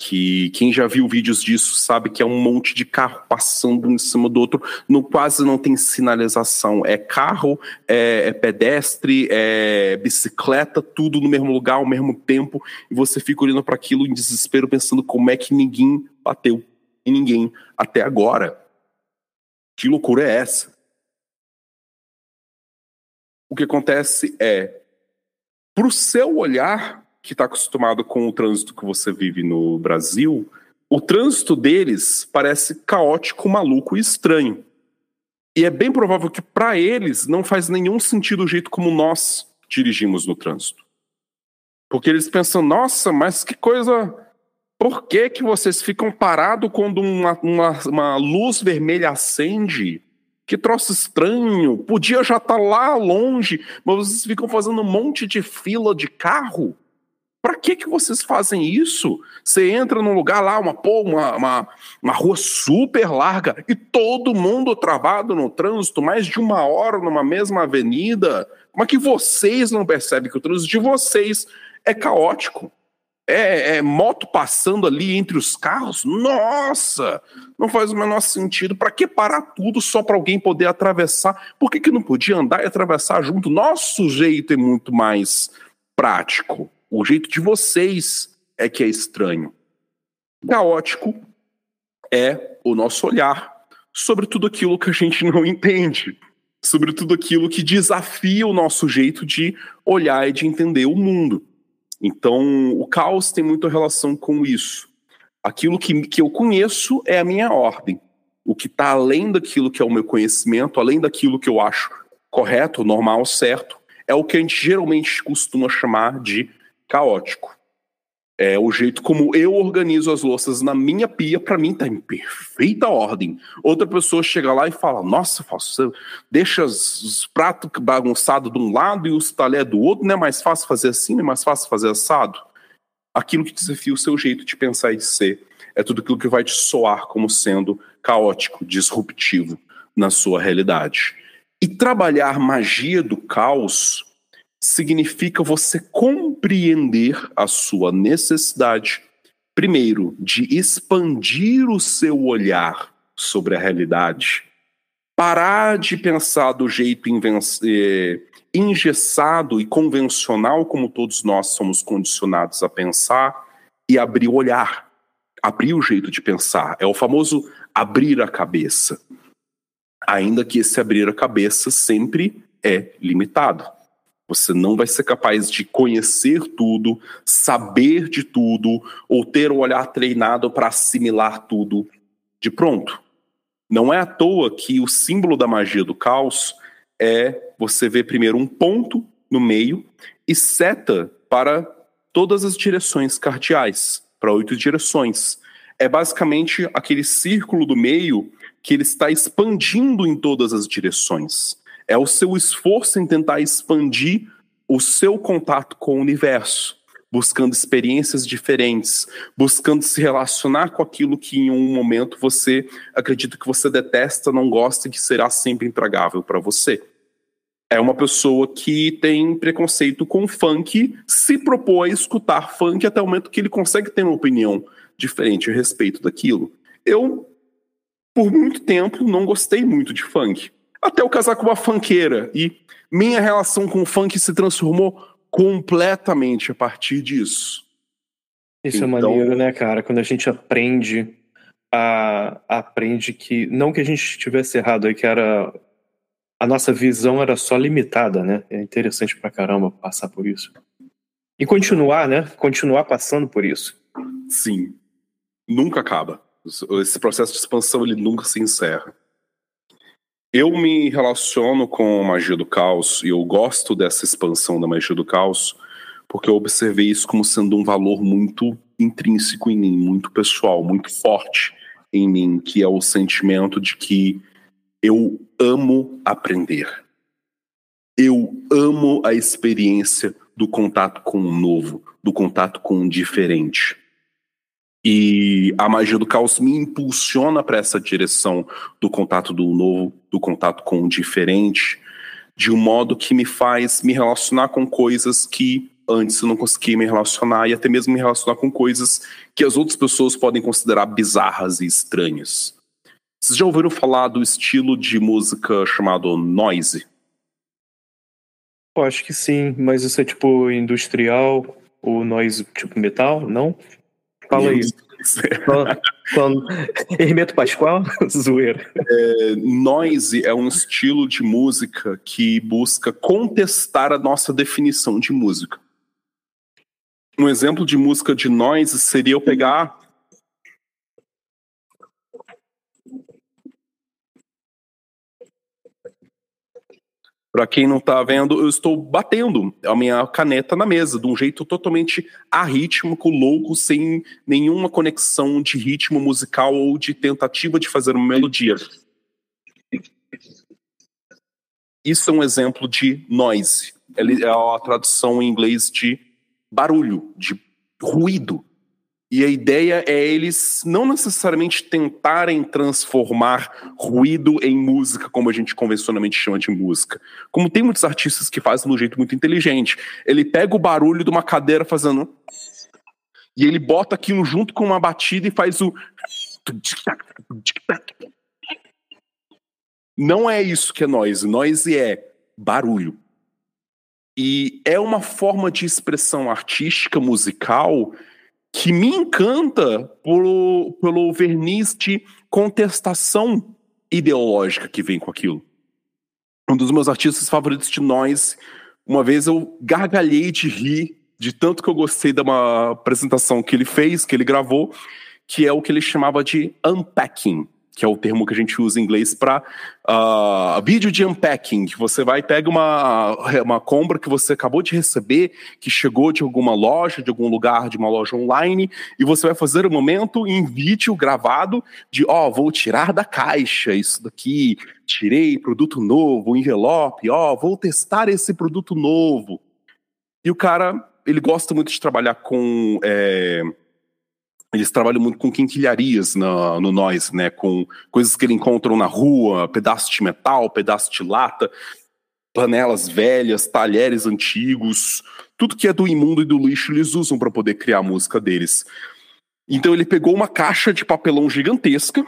que quem já viu vídeos disso sabe que é um monte de carro passando um em cima do outro, no quase não tem sinalização. É carro, é, é, pedestre, é bicicleta, tudo no mesmo lugar ao mesmo tempo, e você fica olhando para aquilo em desespero, pensando como é que ninguém bateu em ninguém até agora. Que loucura é essa? o que acontece é, para o seu olhar, que está acostumado com o trânsito que você vive no Brasil, o trânsito deles parece caótico, maluco e estranho. E é bem provável que para eles não faz nenhum sentido o jeito como nós dirigimos no trânsito. Porque eles pensam, nossa, mas que coisa. Por que, que vocês ficam parados quando uma, uma, uma luz vermelha acende? Que troço estranho. Podia já estar tá lá longe, mas vocês ficam fazendo um monte de fila de carro. Para que que vocês fazem isso? Você entra num lugar lá, uma, uma, uma, uma rua super larga e todo mundo travado no trânsito, mais de uma hora numa mesma avenida. Como é que vocês não percebem que o trânsito de vocês é caótico? É, é, moto passando ali entre os carros? Nossa! Não faz o menor sentido. Para que parar tudo só para alguém poder atravessar? Por que, que não podia andar e atravessar junto? Nosso jeito é muito mais prático. O jeito de vocês é que é estranho. Caótico é o nosso olhar sobre tudo aquilo que a gente não entende, sobre tudo aquilo que desafia o nosso jeito de olhar e de entender o mundo. Então, o caos tem muita relação com isso. Aquilo que, que eu conheço é a minha ordem. O que está além daquilo que é o meu conhecimento, além daquilo que eu acho correto, normal, certo, é o que a gente geralmente costuma chamar de caótico. É o jeito como eu organizo as louças na minha pia, para mim tá em perfeita ordem. Outra pessoa chega lá e fala: Nossa, você deixa os pratos bagunçados de um lado e os talheres do outro, não é mais fácil fazer assim, não é mais fácil fazer assado? Aquilo que desafia o seu jeito de pensar e de ser é tudo aquilo que vai te soar como sendo caótico, disruptivo na sua realidade. E trabalhar magia do caos significa você compreender a sua necessidade, primeiro, de expandir o seu olhar sobre a realidade, parar de pensar do jeito eh, engessado e convencional como todos nós somos condicionados a pensar e abrir o olhar, abrir o jeito de pensar. É o famoso abrir a cabeça. Ainda que esse abrir a cabeça sempre é limitado. Você não vai ser capaz de conhecer tudo, saber de tudo, ou ter o olhar treinado para assimilar tudo de pronto. Não é à toa que o símbolo da magia do caos é você ver primeiro um ponto no meio e seta para todas as direções cardeais, para oito direções. É basicamente aquele círculo do meio que ele está expandindo em todas as direções. É o seu esforço em tentar expandir o seu contato com o universo, buscando experiências diferentes, buscando se relacionar com aquilo que em um momento você acredita que você detesta, não gosta e que será sempre intragável para você. É uma pessoa que tem preconceito com funk, se propõe a escutar funk até o momento que ele consegue ter uma opinião diferente a respeito daquilo. Eu, por muito tempo, não gostei muito de funk até eu casar com uma funkeira. E minha relação com o funk se transformou completamente a partir disso. Isso é então... é maneiro, né, cara? Quando a gente aprende a aprende que não que a gente estivesse errado, é que era a nossa visão era só limitada, né? É interessante pra caramba passar por isso. E continuar, né? Continuar passando por isso. Sim. Nunca acaba. Esse processo de expansão ele nunca se encerra. Eu me relaciono com a magia do caos e eu gosto dessa expansão da magia do caos porque eu observei isso como sendo um valor muito intrínseco em mim, muito pessoal, muito forte em mim, que é o sentimento de que eu amo aprender. Eu amo a experiência do contato com o novo, do contato com o diferente. E a magia do caos me impulsiona para essa direção do contato do novo, do contato com o diferente, de um modo que me faz me relacionar com coisas que antes eu não conseguia me relacionar e até mesmo me relacionar com coisas que as outras pessoas podem considerar bizarras e estranhas. Vocês já ouviram falar do estilo de música chamado noise? Eu acho que sim, mas isso é tipo industrial ou noise tipo metal, não? Fala aí. Quando... Hermeto Pascoal? Zoeira. É, noise é um estilo de música que busca contestar a nossa definição de música. Um exemplo de música de noise seria eu pegar Para quem não está vendo, eu estou batendo a minha caneta na mesa de um jeito totalmente arrítmico, louco, sem nenhuma conexão de ritmo musical ou de tentativa de fazer uma melodia. Isso é um exemplo de noise. É a tradução em inglês de barulho, de ruído. E a ideia é eles não necessariamente tentarem transformar ruído em música, como a gente convencionalmente chama de música. Como tem muitos artistas que fazem de um jeito muito inteligente. Ele pega o barulho de uma cadeira fazendo. E ele bota aquilo junto com uma batida e faz o. Não é isso que é noise. Noise é barulho. E é uma forma de expressão artística, musical, que me encanta pelo, pelo verniz de contestação ideológica que vem com aquilo. Um dos meus artistas favoritos de nós, uma vez eu gargalhei de rir de tanto que eu gostei de uma apresentação que ele fez, que ele gravou, que é o que ele chamava de unpacking que é o termo que a gente usa em inglês para uh, ah, vídeo de unpacking, você vai pega uma, uma compra que você acabou de receber, que chegou de alguma loja, de algum lugar, de uma loja online, e você vai fazer um momento em vídeo gravado de, ó, oh, vou tirar da caixa isso daqui, tirei produto novo, envelope, ó, oh, vou testar esse produto novo. E o cara, ele gosta muito de trabalhar com... É, eles trabalham muito com quinquilharias no, no noise, né? Com coisas que eles encontram na rua, pedaços de metal, pedaços de lata, panelas velhas, talheres antigos, tudo que é do imundo e do lixo eles usam para poder criar a música deles. Então ele pegou uma caixa de papelão gigantesca,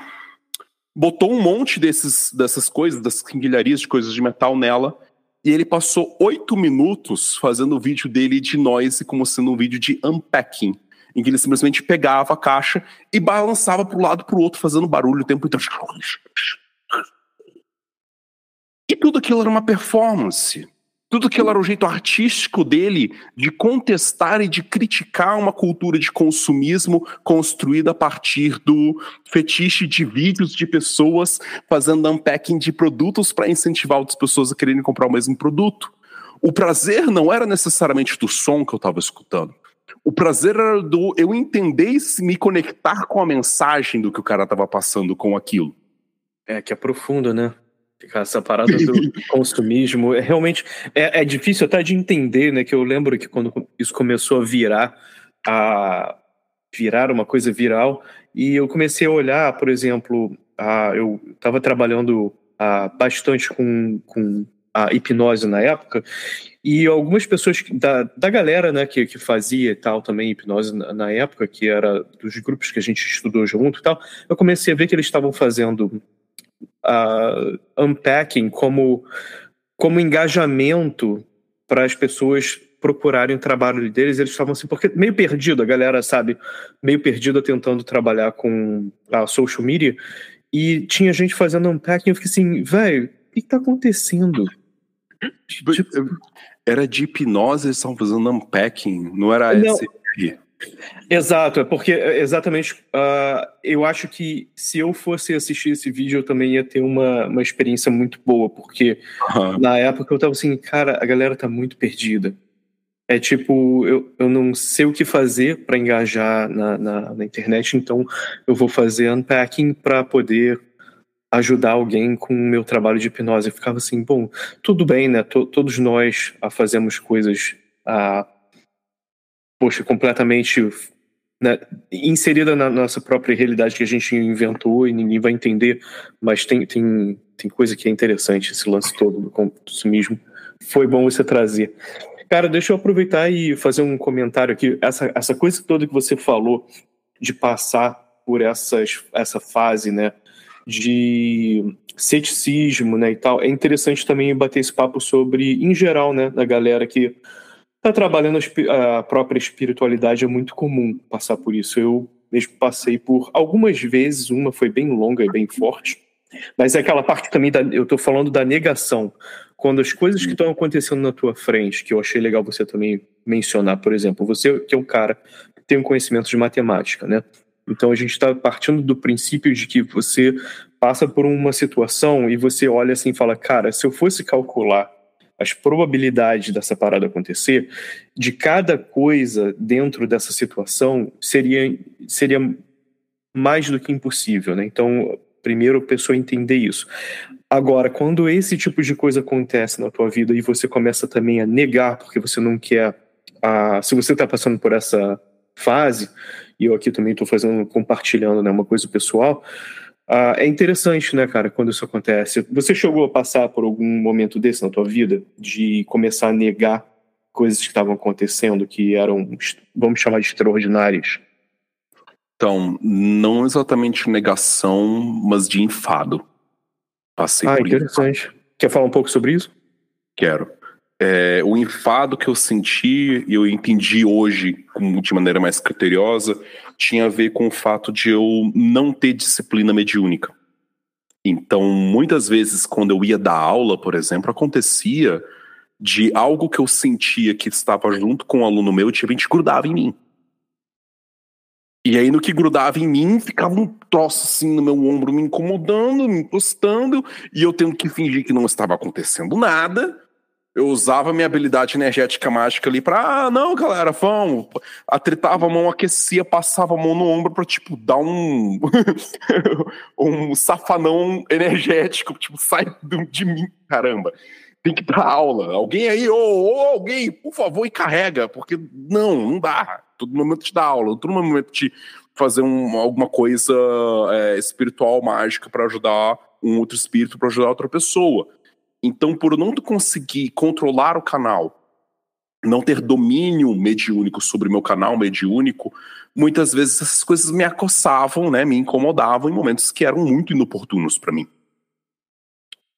botou um monte desses, dessas coisas, dessas quinquilharias de coisas de metal nela, e ele passou oito minutos fazendo o vídeo dele de noise como sendo um vídeo de unpacking em que ele simplesmente pegava a caixa e balançava para um lado para o outro, fazendo barulho o tempo inteiro. E tudo aquilo era uma performance. Tudo aquilo era o jeito artístico dele de contestar e de criticar uma cultura de consumismo construída a partir do fetiche de vídeos de pessoas fazendo unpacking de produtos para incentivar outras pessoas a quererem comprar o mesmo produto. O prazer não era necessariamente do som que eu estava escutando. O prazer era do eu entender e me conectar com a mensagem do que o cara estava passando com aquilo. É, que é profundo, né? Essa parada do consumismo é realmente é, é, difícil até de entender, né? Que eu lembro que quando isso começou a virar a virar uma coisa viral e eu comecei a olhar, por exemplo, a, eu estava trabalhando a, bastante com, com a hipnose na época e algumas pessoas da, da galera, né, que, que fazia e tal também hipnose na, na, época, que era dos grupos que a gente estudou junto e tal, eu comecei a ver que eles estavam fazendo uh, unpacking como, como engajamento para as pessoas procurarem o trabalho deles, eles estavam assim, porque meio perdido, a galera, sabe, meio perdida tentando trabalhar com a social media, e tinha gente fazendo unpacking, eu fiquei assim, velho, o que, que tá acontecendo? Tipo, era de hipnose, eles estavam fazendo unpacking, não era não. Exato, é porque é, exatamente uh, eu acho que se eu fosse assistir esse vídeo eu também ia ter uma, uma experiência muito boa, porque uhum. na época eu tava assim, cara, a galera tá muito perdida. É tipo, eu, eu não sei o que fazer para engajar na, na, na internet, então eu vou fazer unpacking para poder ajudar alguém com o meu trabalho de hipnose. Eu ficava assim, bom, tudo bem, né? T todos nós ah, fazemos coisas, ah, poxa, completamente né, inserida na nossa própria realidade que a gente inventou e ninguém vai entender, mas tem, tem, tem coisa que é interessante, esse lance todo do consumismo. Foi bom você trazer. Cara, deixa eu aproveitar e fazer um comentário aqui. Essa, essa coisa toda que você falou de passar por essas, essa fase, né? De ceticismo, né, e tal, é interessante também bater esse papo sobre, em geral, né, da galera que está trabalhando a própria espiritualidade, é muito comum passar por isso. Eu, mesmo passei por algumas vezes, uma foi bem longa e bem forte, mas é aquela parte também, da, eu estou falando da negação. Quando as coisas que estão acontecendo na tua frente, que eu achei legal você também mencionar, por exemplo, você que é um cara que tem um conhecimento de matemática, né? Então a gente está partindo do princípio de que você passa por uma situação e você olha assim e fala, cara, se eu fosse calcular as probabilidades dessa parada acontecer, de cada coisa dentro dessa situação seria, seria mais do que impossível, né? Então, primeiro a pessoa entender isso. Agora, quando esse tipo de coisa acontece na tua vida e você começa também a negar porque você não quer, a, se você está passando por essa fase, e eu aqui também estou fazendo, compartilhando né, uma coisa pessoal, Uh, é interessante, né, cara, quando isso acontece. Você chegou a passar por algum momento desse na tua vida, de começar a negar coisas que estavam acontecendo, que eram, vamos chamar de extraordinárias? Então, não exatamente negação, mas de enfado. Passei ah, por interessante. Enfado. Quer falar um pouco sobre isso? Quero. É, o enfado que eu senti e eu entendi hoje de maneira mais criteriosa tinha a ver com o fato de eu não ter disciplina mediúnica. Então, muitas vezes, quando eu ia dar aula, por exemplo, acontecia de algo que eu sentia que estava junto com um aluno meu, de repente grudava em mim. E aí, no que grudava em mim, ficava um troço assim no meu ombro, me incomodando, me encostando, e eu tendo que fingir que não estava acontecendo nada eu usava minha habilidade energética mágica ali pra, ah, não, galera, vamos. Atritava a mão, aquecia, passava a mão no ombro pra, tipo, dar um. um safanão energético, tipo, sai de mim, caramba. Tem que dar aula. Alguém aí, ou oh, oh, alguém, por favor, e carrega, porque não, não dá. Todo momento te dá aula, todo momento te fazer um, alguma coisa é, espiritual, mágica, para ajudar um outro espírito, para ajudar outra pessoa. Então, por não conseguir controlar o canal, não ter domínio mediúnico sobre meu canal mediúnico, muitas vezes essas coisas me acossavam, né, me incomodavam em momentos que eram muito inoportunos para mim.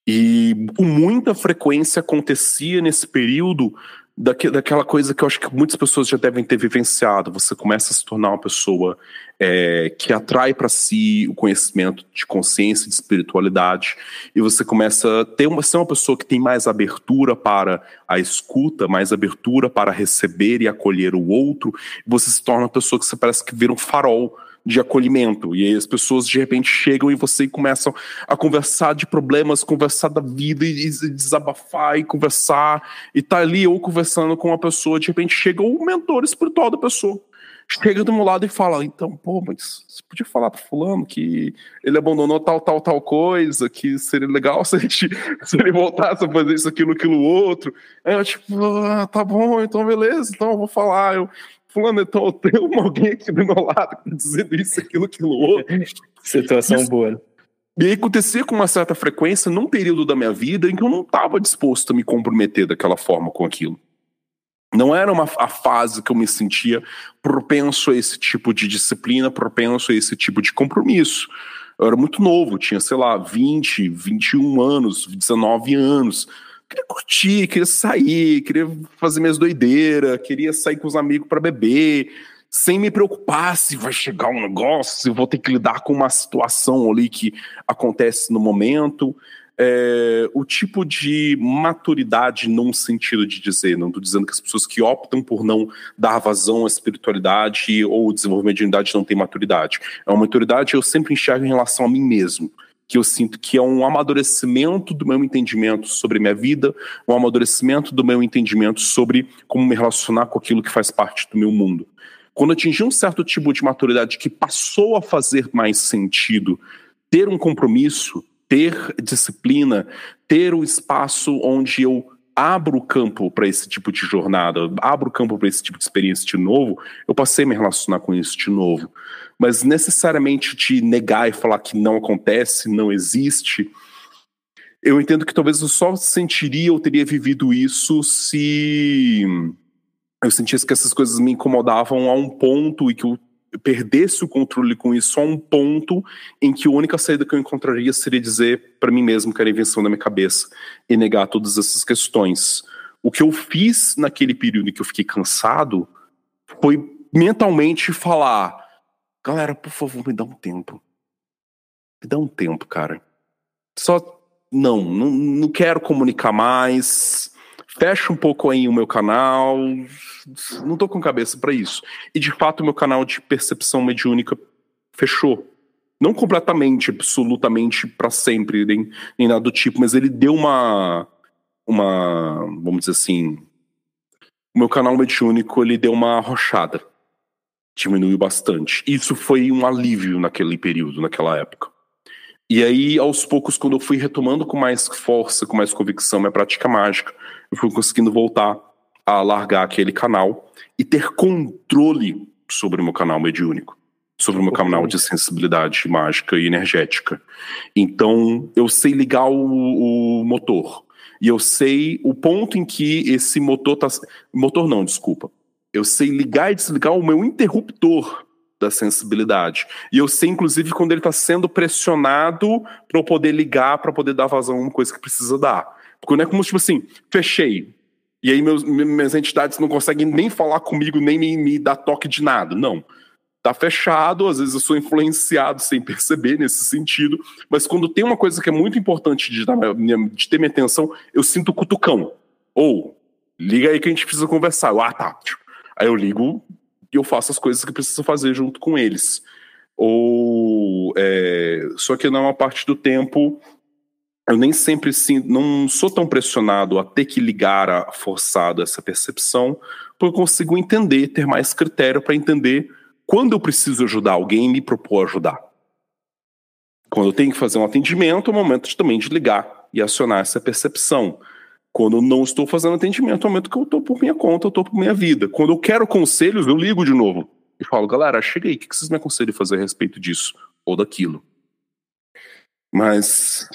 E com muita frequência acontecia nesse período daque, daquela coisa que eu acho que muitas pessoas já devem ter vivenciado. Você começa a se tornar uma pessoa é, que atrai para si o conhecimento de consciência, de espiritualidade, e você começa a ter uma, ser uma pessoa que tem mais abertura para a escuta, mais abertura para receber e acolher o outro. Você se torna uma pessoa que você parece que vira um farol de acolhimento. E aí as pessoas de repente chegam e você começam a conversar de problemas, conversar da vida e, desabafar e conversar e tá ali ou conversando com uma pessoa, de repente chega o mentor espiritual da pessoa. Chega do meu lado e fala, então, pô, mas você podia falar pro fulano que ele abandonou tal, tal, tal coisa, que seria legal se ele, se ele voltasse a fazer isso, aquilo, aquilo, outro. Aí eu, tipo, ah, tá bom, então beleza, então eu vou falar. Eu, fulano, então tem alguém aqui do meu lado dizendo isso, aquilo, aquilo outro. Situação isso, boa. E aí acontecia com uma certa frequência num período da minha vida em que eu não estava disposto a me comprometer daquela forma com aquilo. Não era uma, a fase que eu me sentia propenso a esse tipo de disciplina, propenso a esse tipo de compromisso. Eu era muito novo, tinha, sei lá, 20, 21 anos, 19 anos queria curtir, queria sair, queria fazer minhas doideiras, queria sair com os amigos para beber, sem me preocupar se vai chegar um negócio, se vou ter que lidar com uma situação ali que acontece no momento. É, o tipo de maturidade num sentido de dizer, não estou dizendo que as pessoas que optam por não dar vazão à espiritualidade ou desenvolvimento de unidade não têm maturidade. É uma maturidade que eu sempre enxergo em relação a mim mesmo que eu sinto que é um amadurecimento do meu entendimento sobre minha vida, um amadurecimento do meu entendimento sobre como me relacionar com aquilo que faz parte do meu mundo. Quando atingi um certo tipo de maturidade que passou a fazer mais sentido ter um compromisso, ter disciplina, ter um espaço onde eu abro o campo para esse tipo de jornada, abro o campo para esse tipo de experiência de novo, eu passei a me relacionar com isso de novo mas necessariamente te negar e falar que não acontece, não existe. Eu entendo que talvez eu só sentiria ou teria vivido isso se eu sentisse que essas coisas me incomodavam a um ponto e que eu perdesse o controle com isso a um ponto em que a única saída que eu encontraria seria dizer para mim mesmo que era invenção da minha cabeça e negar todas essas questões. O que eu fiz naquele período em que eu fiquei cansado foi mentalmente falar galera, por favor, me dá um tempo. Me dá um tempo, cara. Só não, não, não quero comunicar mais. Fecha um pouco aí o meu canal. Não tô com cabeça para isso. E de fato, o meu canal de percepção mediúnica fechou. Não completamente, absolutamente para sempre, nem, nem nada do tipo, mas ele deu uma. Uma. Vamos dizer assim. O meu canal mediúnico ele deu uma arrochada. Diminuiu bastante. Isso foi um alívio naquele período, naquela época. E aí, aos poucos, quando eu fui retomando com mais força, com mais convicção minha prática mágica, eu fui conseguindo voltar a largar aquele canal e ter controle sobre o meu canal mediúnico, sobre o meu canal de sensibilidade mágica e energética. Então, eu sei ligar o, o motor. E eu sei o ponto em que esse motor tá. Motor não, desculpa. Eu sei ligar e desligar o meu interruptor da sensibilidade. E eu sei, inclusive, quando ele está sendo pressionado para eu poder ligar, para poder dar vazão a uma coisa que precisa dar. Porque não é como, tipo assim, fechei. E aí meus, minhas entidades não conseguem nem falar comigo, nem me, me dar toque de nada. Não. Tá fechado, às vezes eu sou influenciado sem perceber nesse sentido, mas quando tem uma coisa que é muito importante de, dar, de ter minha atenção, eu sinto cutucão. Ou, liga aí que a gente precisa conversar. Eu, ah, tá. Aí eu ligo, e eu faço as coisas que preciso fazer junto com eles. Ou é, só que não a parte do tempo eu nem sempre sim, não sou tão pressionado a ter que ligar a forçado essa percepção, porque eu consigo entender, ter mais critério para entender quando eu preciso ajudar alguém e me propor ajudar. Quando eu tenho que fazer um atendimento, é o momento de, também de ligar e acionar essa percepção. Quando eu não estou fazendo atendimento, é o momento que eu estou por minha conta, eu estou por minha vida. Quando eu quero conselhos, eu ligo de novo e falo, galera, chega aí, o que vocês me aconselham a fazer a respeito disso ou daquilo? Mas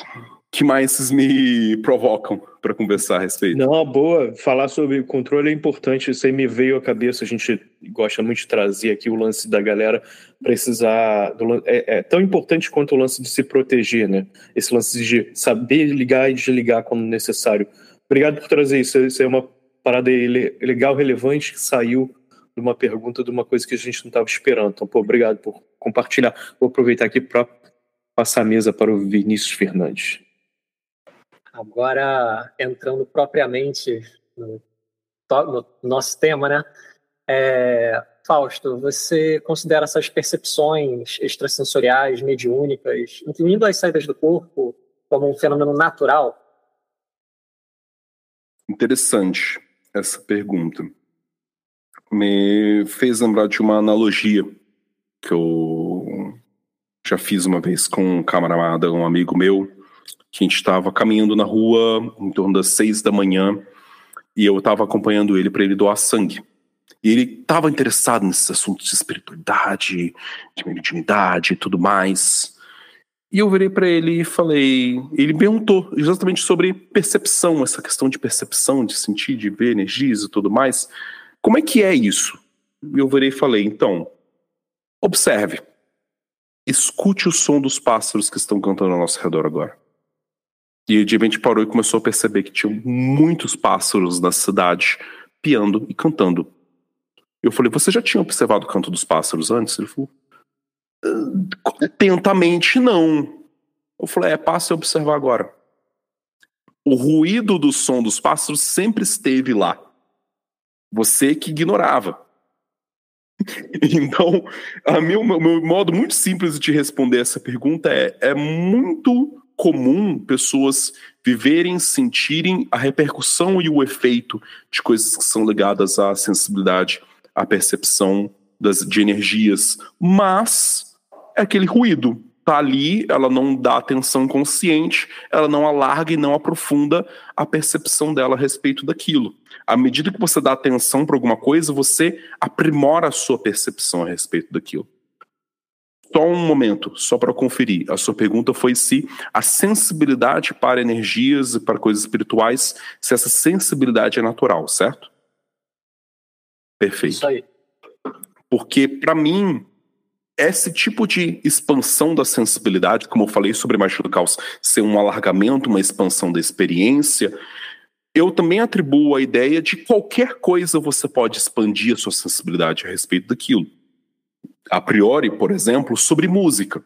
que mais vocês me provocam para conversar a respeito? Não, boa. Falar sobre controle é importante. Isso aí me veio à cabeça. A gente gosta muito de trazer aqui o lance da galera precisar. Do, é, é, tão importante quanto o lance de se proteger, né? Esse lance de saber ligar e desligar quando necessário. Obrigado por trazer isso. Isso é uma parada legal, relevante, que saiu de uma pergunta de uma coisa que a gente não estava esperando. Então, pô, obrigado por compartilhar. Vou aproveitar aqui para passar a mesa para o Vinícius Fernandes. Agora, entrando propriamente no, no nosso tema, né? É, Fausto, você considera essas percepções extrasensoriais, mediúnicas, incluindo as saídas do corpo, como um fenômeno natural? Interessante essa pergunta. Me fez lembrar de uma analogia que eu já fiz uma vez com um camarada, um amigo meu, que a gente estava caminhando na rua em torno das seis da manhã e eu estava acompanhando ele para ele doar sangue. E ele estava interessado nesses assuntos de espiritualidade, de mediunidade e tudo mais. E eu virei para ele e falei, ele perguntou exatamente sobre percepção, essa questão de percepção, de sentir, de ver energias e tudo mais. Como é que é isso? E eu virei e falei, então, observe. Escute o som dos pássaros que estão cantando ao nosso redor agora. E de repente parou e começou a perceber que tinha muitos pássaros na cidade piando e cantando. Eu falei, você já tinha observado o canto dos pássaros antes? Ele falou, Atentamente, não. Eu falei, é, passe a observar agora. O ruído do som dos pássaros sempre esteve lá. Você que ignorava. Então, o meu, meu modo muito simples de responder essa pergunta é: é muito comum pessoas viverem, sentirem a repercussão e o efeito de coisas que são ligadas à sensibilidade, à percepção das, de energias, mas é aquele ruído. Tá ali, ela não dá atenção consciente, ela não alarga e não aprofunda a percepção dela a respeito daquilo. À medida que você dá atenção para alguma coisa, você aprimora a sua percepção a respeito daquilo. Só um momento, só para conferir. A sua pergunta foi se a sensibilidade para energias e para coisas espirituais, se essa sensibilidade é natural, certo? Perfeito. Isso aí. Porque, para mim, esse tipo de expansão da sensibilidade, como eu falei sobre magia do caos, ser um alargamento, uma expansão da experiência, eu também atribuo a ideia de qualquer coisa você pode expandir a sua sensibilidade a respeito daquilo. a priori, por exemplo, sobre música.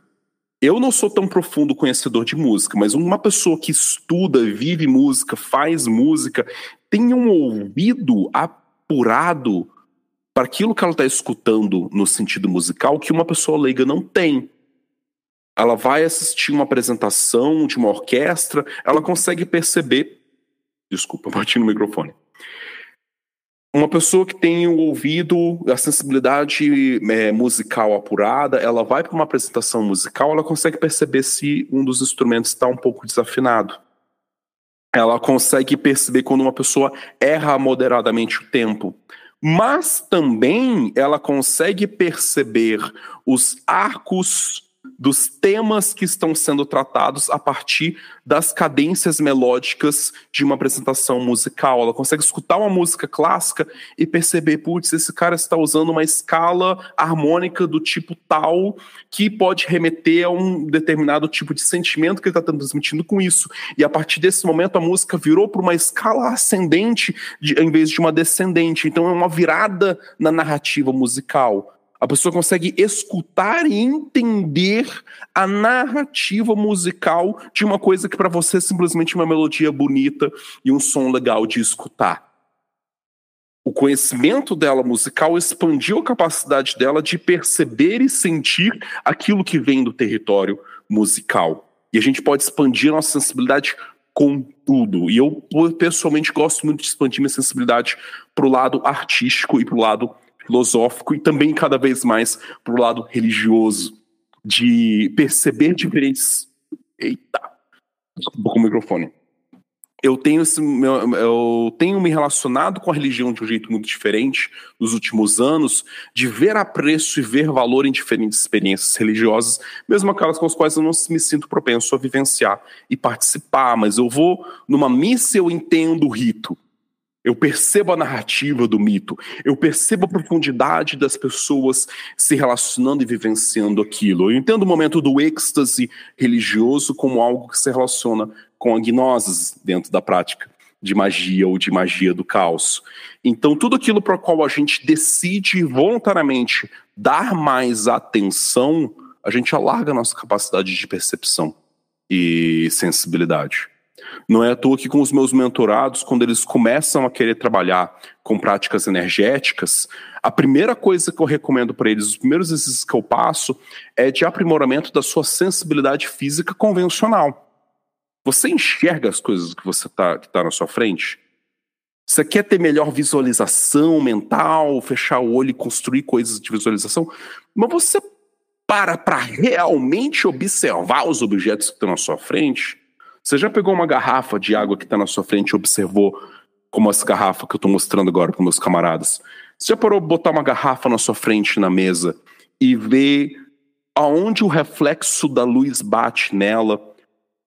Eu não sou tão profundo conhecedor de música, mas uma pessoa que estuda, vive música, faz música, tem um ouvido apurado para aquilo que ela está escutando no sentido musical que uma pessoa leiga não tem. Ela vai assistir uma apresentação de uma orquestra, ela consegue perceber. Desculpa, bati no microfone uma pessoa que tem o ouvido, a sensibilidade é, musical apurada, ela vai para uma apresentação musical, ela consegue perceber se um dos instrumentos está um pouco desafinado. Ela consegue perceber quando uma pessoa erra moderadamente o tempo. Mas também ela consegue perceber os arcos dos temas que estão sendo tratados a partir das cadências melódicas de uma apresentação musical. Ela consegue escutar uma música clássica e perceber, putz, esse cara está usando uma escala harmônica do tipo tal que pode remeter a um determinado tipo de sentimento que ele está transmitindo com isso. E a partir desse momento a música virou para uma escala ascendente de, em vez de uma descendente. Então é uma virada na narrativa musical. A pessoa consegue escutar e entender a narrativa musical de uma coisa que para você é simplesmente uma melodia bonita e um som legal de escutar. O conhecimento dela musical expandiu a capacidade dela de perceber e sentir aquilo que vem do território musical. E a gente pode expandir a nossa sensibilidade com tudo. E eu pessoalmente gosto muito de expandir minha sensibilidade para o lado artístico e para o lado filosófico e também cada vez mais para o lado religioso, de perceber diferentes. Eita! Com o microfone. Eu tenho, esse, eu tenho me relacionado com a religião de um jeito muito diferente nos últimos anos, de ver apreço e ver valor em diferentes experiências religiosas, mesmo aquelas com as quais eu não me sinto propenso a vivenciar e participar, mas eu vou numa missa eu entendo o rito, eu percebo a narrativa do mito, eu percebo a profundidade das pessoas se relacionando e vivenciando aquilo. Eu entendo o momento do êxtase religioso como algo que se relaciona com a gnoses dentro da prática de magia ou de magia do caos. Então, tudo aquilo para o qual a gente decide voluntariamente dar mais atenção, a gente alarga a nossa capacidade de percepção e sensibilidade. Não é à toa que com os meus mentorados, quando eles começam a querer trabalhar com práticas energéticas, a primeira coisa que eu recomendo para eles, os primeiros exercícios que eu passo, é de aprimoramento da sua sensibilidade física convencional. Você enxerga as coisas que você tá, que tá na sua frente? Você quer ter melhor visualização mental, fechar o olho e construir coisas de visualização? Mas você para para realmente observar os objetos que estão na sua frente? Você já pegou uma garrafa de água que está na sua frente e observou como essa garrafa que eu estou mostrando agora para meus camaradas? Você já parou botar uma garrafa na sua frente na mesa e ver aonde o reflexo da luz bate nela?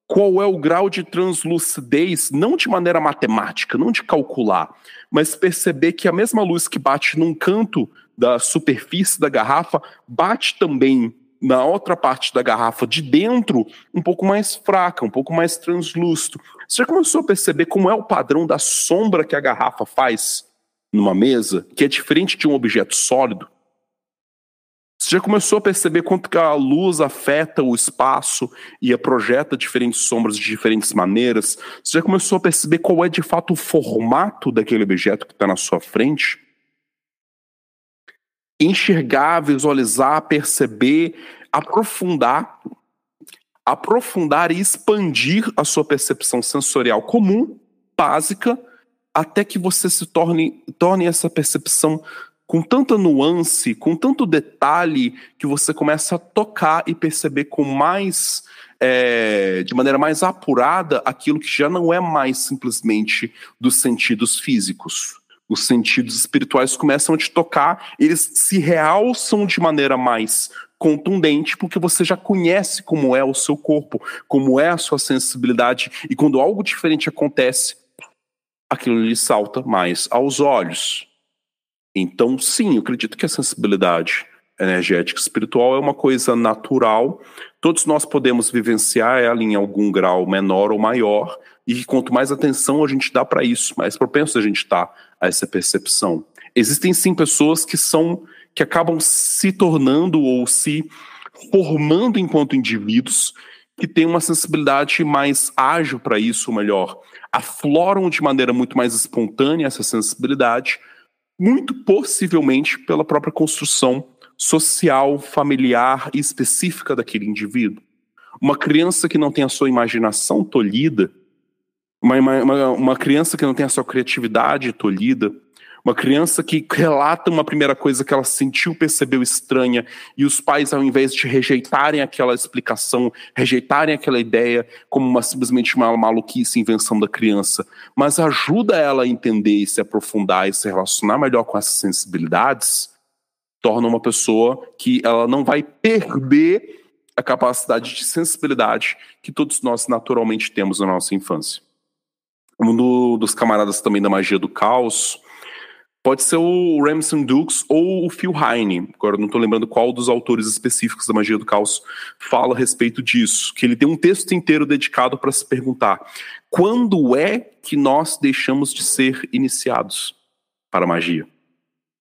Qual é o grau de translucidez, não de maneira matemática, não de calcular, mas perceber que a mesma luz que bate num canto da superfície da garrafa bate também na outra parte da garrafa de dentro um pouco mais fraca, um pouco mais translúcido. Você já começou a perceber como é o padrão da sombra que a garrafa faz numa mesa, que é diferente de um objeto sólido? Você já começou a perceber quanto que a luz afeta o espaço e a projeta diferentes sombras de diferentes maneiras? Você já começou a perceber qual é de fato o formato daquele objeto que está na sua frente? Enxergar, visualizar, perceber, aprofundar, aprofundar e expandir a sua percepção sensorial comum, básica, até que você se torne, torne essa percepção com tanta nuance, com tanto detalhe, que você começa a tocar e perceber com mais, é, de maneira mais apurada, aquilo que já não é mais simplesmente dos sentidos físicos os sentidos espirituais começam a te tocar, eles se realçam de maneira mais contundente, porque você já conhece como é o seu corpo, como é a sua sensibilidade, e quando algo diferente acontece, aquilo lhe salta mais aos olhos. Então, sim, eu acredito que a sensibilidade energética espiritual é uma coisa natural. Todos nós podemos vivenciar ela em algum grau menor ou maior, e quanto mais atenção a gente dá para isso, mais propenso a gente está a essa percepção. Existem sim pessoas que são que acabam se tornando ou se formando enquanto indivíduos que têm uma sensibilidade mais ágil para isso, melhor, afloram de maneira muito mais espontânea essa sensibilidade, muito possivelmente pela própria construção social, familiar e específica daquele indivíduo. Uma criança que não tem a sua imaginação tolhida, uma, uma, uma criança que não tem a sua criatividade tolhida, uma criança que relata uma primeira coisa que ela sentiu, percebeu estranha, e os pais, ao invés de rejeitarem aquela explicação, rejeitarem aquela ideia como uma, simplesmente uma maluquice, invenção da criança, mas ajuda ela a entender e se aprofundar e se relacionar melhor com essas sensibilidades, torna uma pessoa que ela não vai perder a capacidade de sensibilidade que todos nós naturalmente temos na nossa infância. Um do, dos camaradas também da magia do caos pode ser o Ramson Dukes ou o Phil Heine. Agora não estou lembrando qual dos autores específicos da magia do caos fala a respeito disso. Que ele tem um texto inteiro dedicado para se perguntar quando é que nós deixamos de ser iniciados para a magia?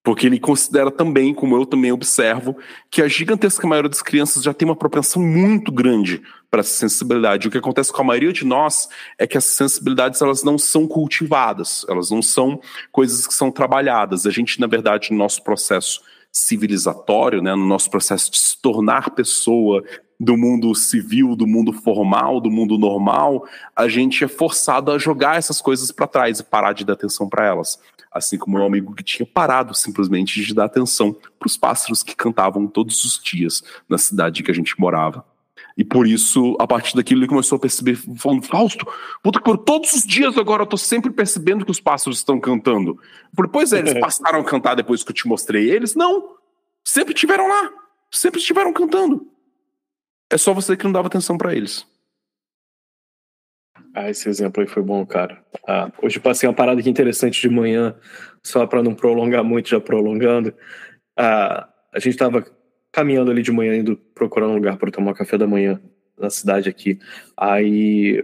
Porque ele considera também, como eu também observo, que a gigantesca maioria das crianças já tem uma propensão muito grande para essa sensibilidade. O que acontece com a maioria de nós é que essas sensibilidades elas não são cultivadas, elas não são coisas que são trabalhadas. A gente, na verdade, no nosso processo civilizatório, né, no nosso processo de se tornar pessoa do mundo civil, do mundo formal, do mundo normal, a gente é forçado a jogar essas coisas para trás e parar de dar atenção para elas assim como meu amigo que tinha parado simplesmente de dar atenção para os pássaros que cantavam todos os dias na cidade que a gente morava. E por isso, a partir daquilo, ele começou a perceber, falando, Fausto, puta que por todos os dias agora eu tô sempre percebendo que os pássaros estão cantando. Eu falei, pois é, eles passaram a cantar depois que eu te mostrei eles? Não, sempre estiveram lá, sempre estiveram cantando. É só você que não dava atenção para eles. Ah, esse exemplo aí foi bom, cara. Ah, hoje passei uma parada aqui interessante de manhã, só para não prolongar muito, já prolongando. Ah, a gente estava caminhando ali de manhã, indo procurar um lugar para tomar café da manhã na cidade aqui. Aí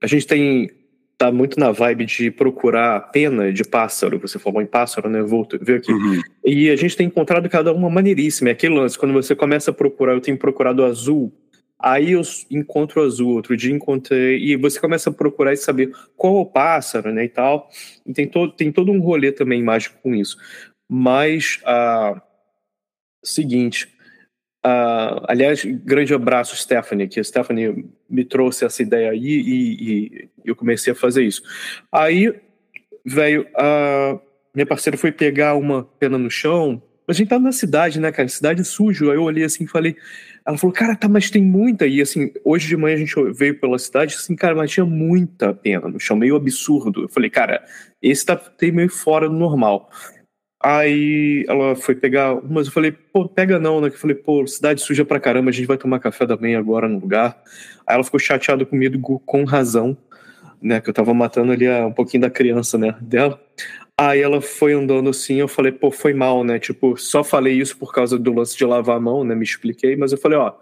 a gente tem tá muito na vibe de procurar pena de pássaro. Você falou em pássaro, né? Vou ver aqui. Uhum. E a gente tem encontrado cada uma maneiríssima. É aquele lance, quando você começa a procurar, eu tenho procurado azul Aí eu encontro o azul, outro dia encontrei, e você começa a procurar e saber qual é o pássaro, né, e tal. E tem, todo, tem todo um rolê também mágico com isso. Mas, ah, seguinte, ah, aliás, grande abraço, Stephanie, que a Stephanie me trouxe essa ideia aí e, e eu comecei a fazer isso. Aí, velho, a minha parceira foi pegar uma pena no chão, a gente tá na cidade, né, cara, cidade sujo, aí eu olhei assim e falei ela falou, cara, tá, mas tem muita. E assim, hoje de manhã a gente veio pela cidade, assim, cara, mas tinha muita pena no chão, meio absurdo. Eu falei, cara, esse tá meio fora do normal. Aí ela foi pegar umas, eu falei, pô, pega não, né? Eu falei, pô, cidade suja pra caramba, a gente vai tomar café da manhã agora no lugar. Aí ela ficou chateada comigo com razão, né? Que eu tava matando ali um pouquinho da criança, né? Dela. Aí ela foi andando assim, eu falei, pô, foi mal, né? Tipo, só falei isso por causa do lance de lavar a mão, né? Me expliquei, mas eu falei, ó,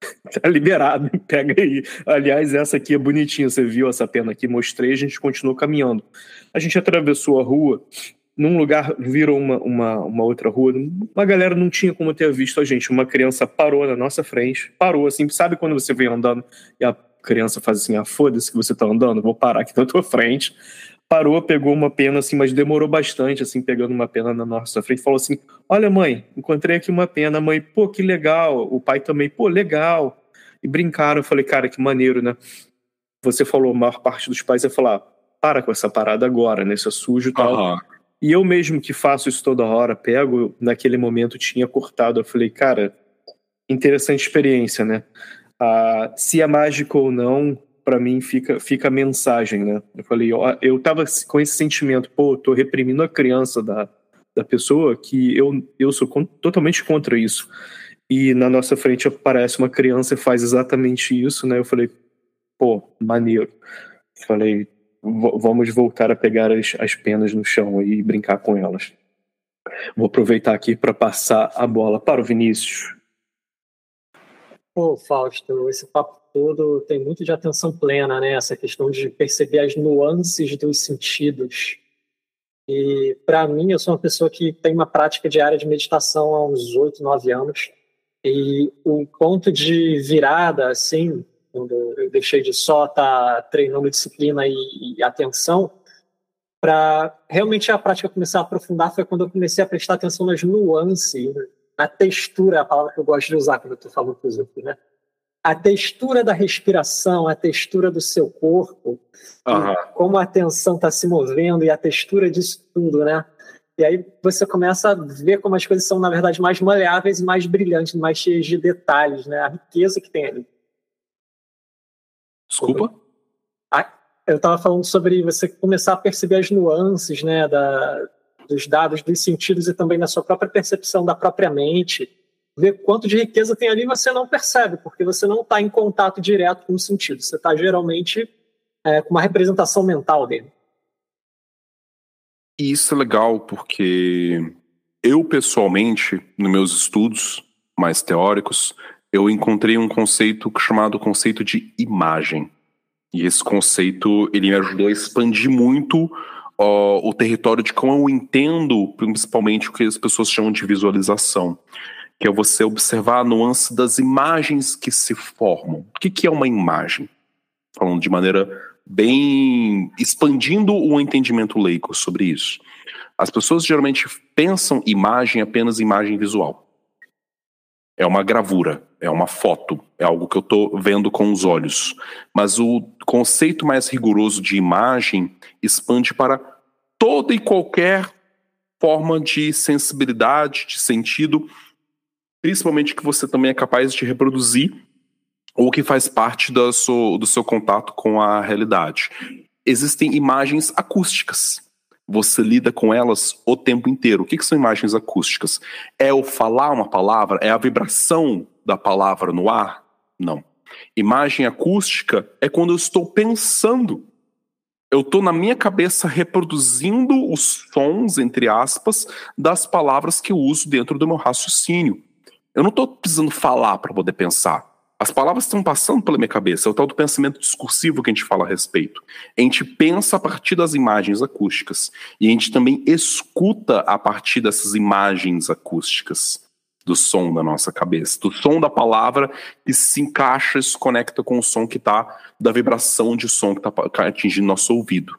tá liberado, pega aí. Aliás, essa aqui é bonitinha, você viu essa pena aqui, mostrei, a gente continuou caminhando. A gente atravessou a rua, num lugar virou uma, uma, uma outra rua, uma galera não tinha como ter visto a gente, uma criança parou na nossa frente, parou assim, sabe quando você vem andando e a criança faz assim, ah, foda-se que você tá andando, vou parar aqui na tua frente parou, pegou uma pena assim, mas demorou bastante, assim, pegando uma pena na nossa frente, falou assim: Olha, mãe, encontrei aqui uma pena. mãe, pô, que legal. O pai também, pô, legal. E brincaram. Eu falei, cara, que maneiro, né? Você falou, a maior parte dos pais ia falar: para com essa parada agora, né? Isso é sujo e tal. Uhum. E eu mesmo que faço isso toda hora, pego, naquele momento tinha cortado. Eu falei, cara, interessante experiência, né? Ah, se é mágico ou não, para mim fica, fica a mensagem, né? Eu falei, ó, eu tava com esse sentimento, pô, tô reprimindo a criança da, da pessoa que eu, eu sou con totalmente contra isso. E na nossa frente aparece uma criança e faz exatamente isso, né? Eu falei, pô, maneiro. Eu falei, vamos voltar a pegar as, as penas no chão e brincar com elas. Vou aproveitar aqui para passar a bola para o Vinícius. Pô, Fausto, esse papo todo tem muito de atenção plena, né? Essa questão de perceber as nuances dos sentidos. E para mim, eu sou uma pessoa que tem uma prática diária de meditação há uns 8, 9 anos. E o ponto de virada, assim, eu deixei de só estar tá treinando disciplina e, e atenção, para realmente a prática começar a aprofundar foi quando eu comecei a prestar atenção nas nuances, na textura, a palavra que eu gosto de usar quando eu estou falando com os outros, né? A textura da respiração, a textura do seu corpo, uhum. como a atenção está se movendo e a textura disso tudo, né? E aí você começa a ver como as coisas são, na verdade, mais maleáveis e mais brilhantes, mais cheias de detalhes, né? A riqueza que tem ali. Desculpa? eu estava falando sobre você começar a perceber as nuances né, da, dos dados, dos sentidos e também na sua própria percepção da própria mente. Ver quanto de riqueza tem ali você não percebe, porque você não está em contato direto com o sentido. Você está geralmente é, com uma representação mental dele. E isso é legal porque eu, pessoalmente, nos meus estudos mais teóricos, eu encontrei um conceito chamado conceito de imagem. E esse conceito ele me ajudou a expandir muito o território de como eu entendo, principalmente o que as pessoas chamam de visualização, que é você observar a nuance das imagens que se formam. O que, que é uma imagem? Falando de maneira bem expandindo o entendimento leigo sobre isso. As pessoas geralmente pensam imagem apenas imagem visual. É uma gravura, é uma foto, é algo que eu estou vendo com os olhos. Mas o conceito mais rigoroso de imagem expande para toda e qualquer forma de sensibilidade, de sentido, principalmente que você também é capaz de reproduzir ou que faz parte do seu, do seu contato com a realidade. Existem imagens acústicas você lida com elas o tempo inteiro. O que, que são imagens acústicas? É o falar uma palavra? É a vibração da palavra no ar? Não. Imagem acústica é quando eu estou pensando. Eu estou na minha cabeça reproduzindo os sons, entre aspas, das palavras que eu uso dentro do meu raciocínio. Eu não estou precisando falar para poder pensar. As palavras estão passando pela minha cabeça, é o tal do pensamento discursivo que a gente fala a respeito. A gente pensa a partir das imagens acústicas e a gente também escuta a partir dessas imagens acústicas do som da nossa cabeça, do som da palavra que se encaixa e se conecta com o som que está, da vibração de som que está atingindo nosso ouvido.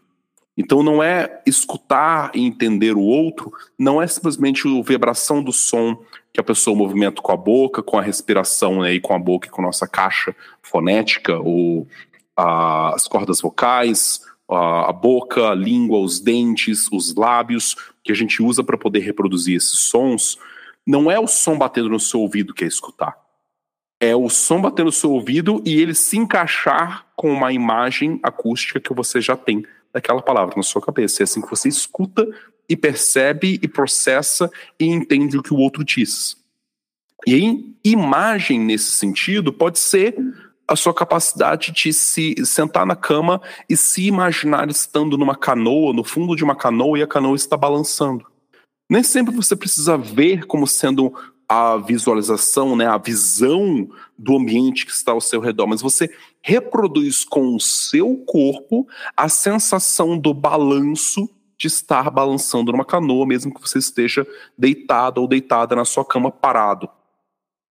Então não é escutar e entender o outro, não é simplesmente a vibração do som que a pessoa movimenta com a boca, com a respiração né, e com a boca e com nossa caixa fonética, ou a, as cordas vocais, a, a boca, a língua, os dentes, os lábios, que a gente usa para poder reproduzir esses sons, não é o som batendo no seu ouvido que é escutar. É o som batendo no seu ouvido e ele se encaixar com uma imagem acústica que você já tem daquela palavra na sua cabeça. É assim que você escuta e percebe e processa e entende o que o outro diz. E aí, imagem nesse sentido pode ser a sua capacidade de se sentar na cama e se imaginar estando numa canoa, no fundo de uma canoa e a canoa está balançando. Nem sempre você precisa ver como sendo a visualização, né, a visão do ambiente que está ao seu redor, mas você reproduz com o seu corpo a sensação do balanço de estar balançando numa canoa, mesmo que você esteja deitado ou deitada na sua cama parado.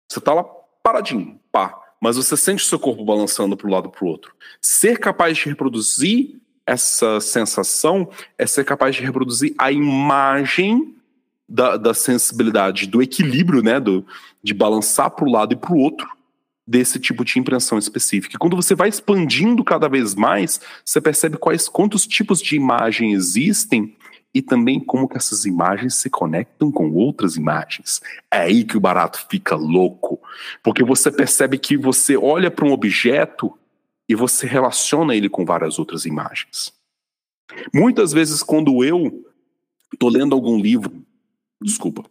Você está lá paradinho, pá, mas você sente o seu corpo balançando para um lado para o outro. Ser capaz de reproduzir essa sensação é ser capaz de reproduzir a imagem da, da sensibilidade, do equilíbrio, né, do, de balançar para o lado e para o outro desse tipo de impressão específica. E quando você vai expandindo cada vez mais, você percebe quais quantos tipos de imagem existem e também como que essas imagens se conectam com outras imagens. É aí que o barato fica louco, porque você percebe que você olha para um objeto e você relaciona ele com várias outras imagens. Muitas vezes quando eu estou lendo algum livro Desculpa.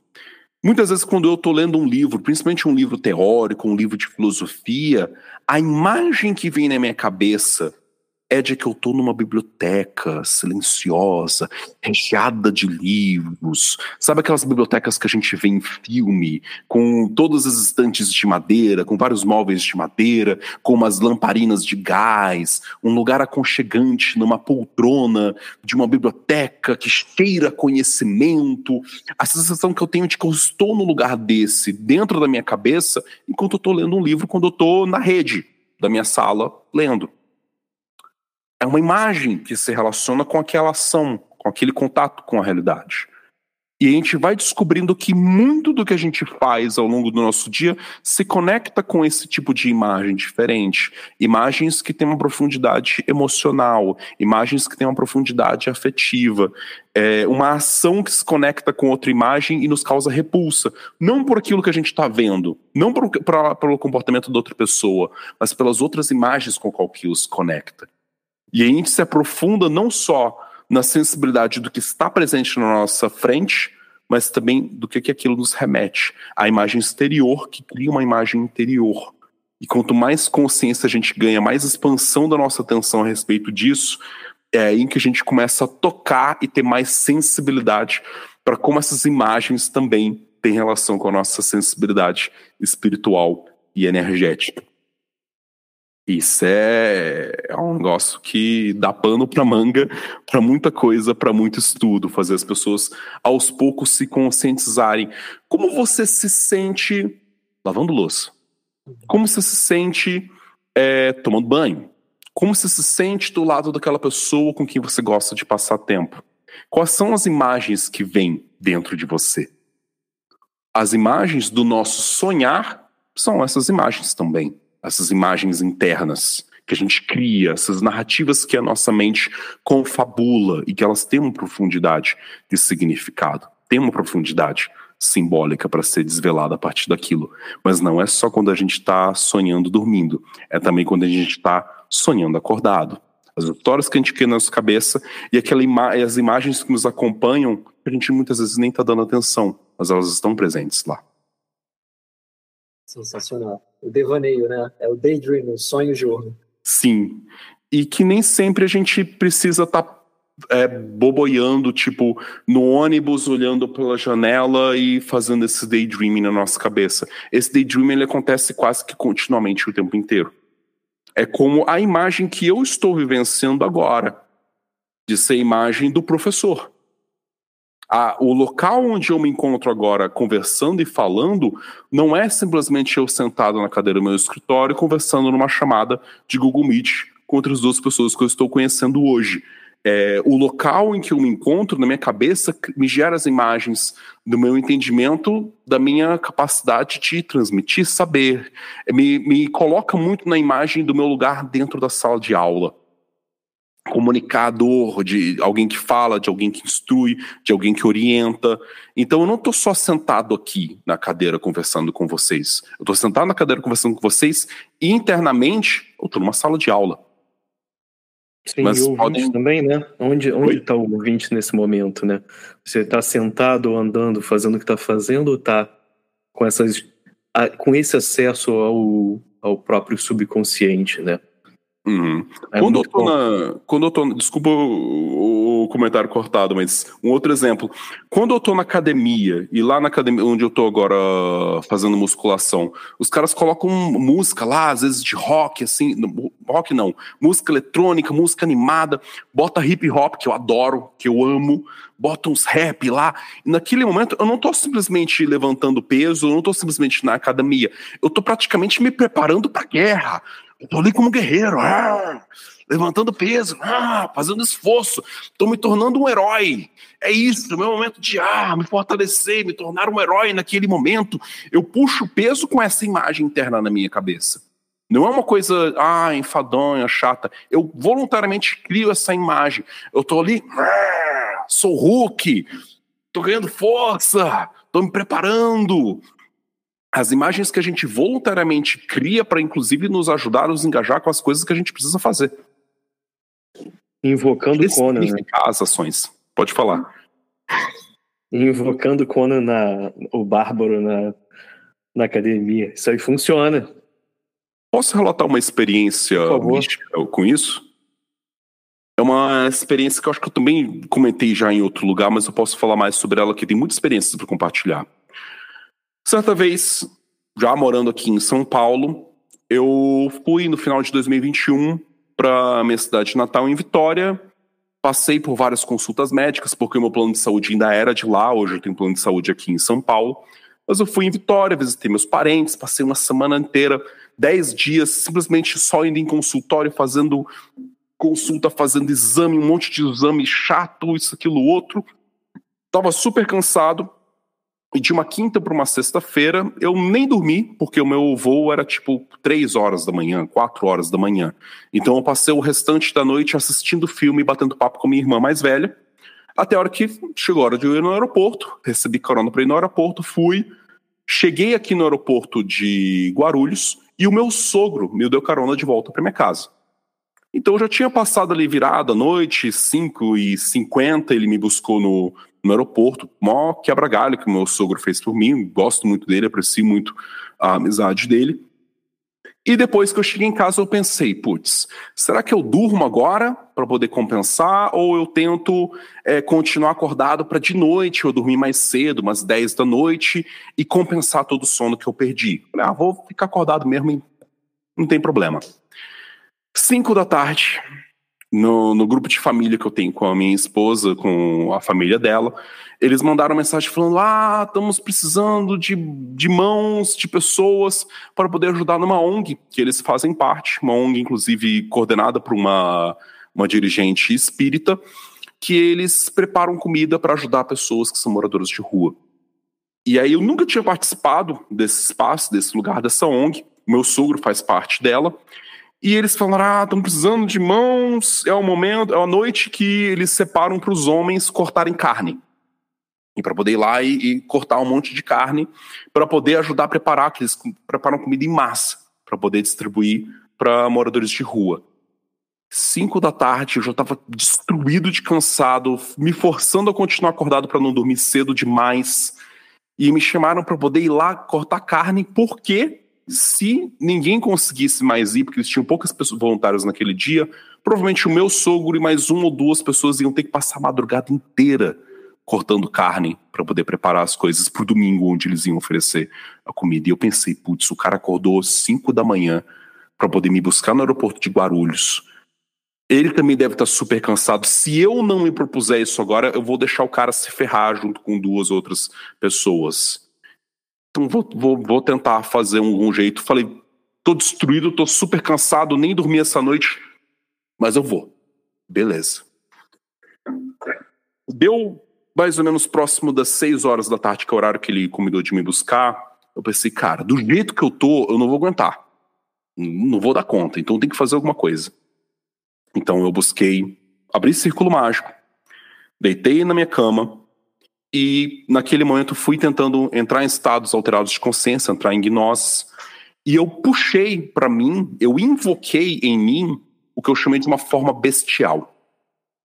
Muitas vezes, quando eu estou lendo um livro, principalmente um livro teórico, um livro de filosofia, a imagem que vem na minha cabeça é de que eu estou numa biblioteca silenciosa, recheada de livros. Sabe aquelas bibliotecas que a gente vê em filme, com todas as estantes de madeira, com vários móveis de madeira, com umas lamparinas de gás, um lugar aconchegante numa poltrona de uma biblioteca que cheira conhecimento. A sensação que eu tenho de que eu estou no lugar desse, dentro da minha cabeça, enquanto eu estou lendo um livro, quando eu estou na rede da minha sala lendo é uma imagem que se relaciona com aquela ação, com aquele contato com a realidade. E a gente vai descobrindo que muito do que a gente faz ao longo do nosso dia se conecta com esse tipo de imagem diferente. Imagens que têm uma profundidade emocional, imagens que têm uma profundidade afetiva. É uma ação que se conecta com outra imagem e nos causa repulsa. Não por aquilo que a gente está vendo, não por, por, pelo comportamento da outra pessoa, mas pelas outras imagens com qual aquilo se conecta. E a gente se aprofunda não só na sensibilidade do que está presente na nossa frente, mas também do que, que aquilo nos remete. A imagem exterior que cria uma imagem interior. E quanto mais consciência a gente ganha, mais expansão da nossa atenção a respeito disso, é aí que a gente começa a tocar e ter mais sensibilidade para como essas imagens também têm relação com a nossa sensibilidade espiritual e energética. Isso é, é um negócio que dá pano para manga, para muita coisa, para muito estudo, fazer as pessoas aos poucos se conscientizarem. Como você se sente lavando louça? Como você se sente é, tomando banho? Como você se sente do lado daquela pessoa com quem você gosta de passar tempo? Quais são as imagens que vêm dentro de você? As imagens do nosso sonhar são essas imagens também essas imagens internas que a gente cria, essas narrativas que a nossa mente confabula e que elas têm uma profundidade de significado, têm uma profundidade simbólica para ser desvelada a partir daquilo. Mas não é só quando a gente está sonhando dormindo, é também quando a gente está sonhando acordado. As histórias que a gente cria na nossa cabeça e aquela ima as imagens que nos acompanham, a gente muitas vezes nem está dando atenção, mas elas estão presentes lá. Sensacional. O devaneio, né? É o daydream, o sonho jogo. Sim. E que nem sempre a gente precisa estar tá, é, boboiando, tipo, no ônibus, olhando pela janela e fazendo esse daydreaming na nossa cabeça. Esse daydreaming ele acontece quase que continuamente o tempo inteiro. É como a imagem que eu estou vivenciando agora, de ser a imagem do professor o local onde eu me encontro agora conversando e falando não é simplesmente eu sentado na cadeira do meu escritório conversando numa chamada de Google Meet com outras duas pessoas que eu estou conhecendo hoje. É, o local em que eu me encontro, na minha cabeça, me gera as imagens do meu entendimento, da minha capacidade de transmitir saber. Me, me coloca muito na imagem do meu lugar dentro da sala de aula comunicador, de alguém que fala, de alguém que instrui, de alguém que orienta. Então eu não estou só sentado aqui na cadeira conversando com vocês. Eu estou sentado na cadeira conversando com vocês e internamente eu estou numa sala de aula. Sim, Mas e podem... também, né? Onde está o ouvinte nesse momento, né? Você está sentado, andando, fazendo o que está fazendo, ou está com essas com esse acesso ao, ao próprio subconsciente, né? Uhum. É quando, eu tô na, quando eu tô. Desculpa o, o, comentário cortado, mas um outro exemplo. Quando eu tô na academia, e lá na academia onde eu tô agora fazendo musculação, os caras colocam música lá, às vezes de rock, assim. Rock não, música eletrônica, música animada, bota hip hop, que eu adoro, que eu amo, bota uns rap lá. E naquele momento eu não tô simplesmente levantando peso, eu não tô simplesmente na academia, eu tô praticamente me preparando pra guerra tô ali como guerreiro, ah, levantando peso, ah, fazendo esforço, tô me tornando um herói. É isso, meu momento de ah, me fortalecer, me tornar um herói naquele momento. Eu puxo peso com essa imagem interna na minha cabeça. Não é uma coisa, ah, enfadonha, chata. Eu voluntariamente crio essa imagem. Eu tô ali, ah, sou Hulk, tô ganhando força, tô me preparando, as imagens que a gente voluntariamente cria para, inclusive, nos ajudar a nos engajar com as coisas que a gente precisa fazer. Invocando Conan. Né? As ações. Pode falar. Invocando Conan, na, o Bárbaro na, na academia. Isso aí funciona. Posso relatar uma experiência mística com isso? é uma experiência que eu acho que eu também comentei já em outro lugar, mas eu posso falar mais sobre ela aqui. Tem muitas experiências para compartilhar. Certa vez, já morando aqui em São Paulo, eu fui no final de 2021 para minha cidade natal em Vitória. Passei por várias consultas médicas, porque o meu plano de saúde ainda era de lá. Hoje eu tenho plano de saúde aqui em São Paulo. Mas eu fui em Vitória, visitei meus parentes, passei uma semana inteira, dez dias, simplesmente só indo em consultório, fazendo consulta, fazendo exame, um monte de exame chato, isso, aquilo, outro. Tava super cansado. E de uma quinta para uma sexta-feira, eu nem dormi, porque o meu voo era tipo três horas da manhã, quatro horas da manhã. Então eu passei o restante da noite assistindo filme e batendo papo com minha irmã mais velha. Até a hora que chegou a hora de eu ir no aeroporto, recebi carona para ir no aeroporto, fui. Cheguei aqui no aeroporto de Guarulhos e o meu sogro me deu carona de volta para minha casa. Então eu já tinha passado ali virada, noite, 5 e 50 ele me buscou no, no aeroporto, maior quebra-galho que o meu sogro fez por mim, gosto muito dele, aprecio muito a amizade dele. E depois que eu cheguei em casa, eu pensei, putz, será que eu durmo agora para poder compensar ou eu tento é, continuar acordado para de noite eu dormir mais cedo, umas 10 da noite e compensar todo o sono que eu perdi? Falei, ah, vou ficar acordado mesmo, não tem problema. 5 da tarde, no, no, grupo de família que eu tenho com a minha esposa, com a família dela, eles mandaram mensagem falando: Ah, estamos precisando de, de mãos, de pessoas para poder ajudar numa ONG, que eles fazem parte, uma ONG, inclusive, coordenada por uma, uma dirigente espírita, que eles preparam comida para ajudar pessoas que são moradores de rua. E aí eu nunca tinha participado desse espaço, desse lugar, dessa ONG. Meu sogro faz parte dela. E eles falaram: ah, estão precisando de mãos, é o momento, é a noite que eles separam para os homens cortarem carne. E para poder ir lá e, e, cortar um monte de carne, para poder ajudar a preparar, que eles preparam comida em massa, para poder distribuir para moradores de rua. Cinco da tarde, eu já estava destruído de cansado, me forçando a continuar acordado para não dormir cedo demais. E me chamaram para poder ir lá cortar carne, porque se ninguém conseguisse mais ir, porque eles tinham poucas pessoas voluntárias naquele dia, provavelmente o meu sogro e mais uma ou duas pessoas iam ter que passar a madrugada inteira cortando carne para poder preparar as coisas para o domingo onde eles iam oferecer a comida. E eu pensei, putz, o cara acordou 5 da manhã para poder me buscar no aeroporto de Guarulhos. Ele também deve estar tá super cansado. Se eu não me propuser isso agora, eu vou deixar o cara se ferrar junto com duas outras pessoas. Então vou, vou, vou tentar fazer um, um jeito. Falei, tô destruído, tô super cansado, nem dormi essa noite, mas eu vou. Beleza. Deu mais ou menos próximo das 6 horas da tarde, que é o horário que ele combinou de me buscar. Eu pensei, cara, do jeito que eu tô, eu não vou aguentar. Não vou dar conta, então tem que fazer alguma coisa. Então eu busquei, abri círculo mágico, deitei na minha cama, e naquele momento fui tentando entrar em estados alterados de consciência, entrar em gnose. E eu puxei para mim, eu invoquei em mim o que eu chamei de uma forma bestial.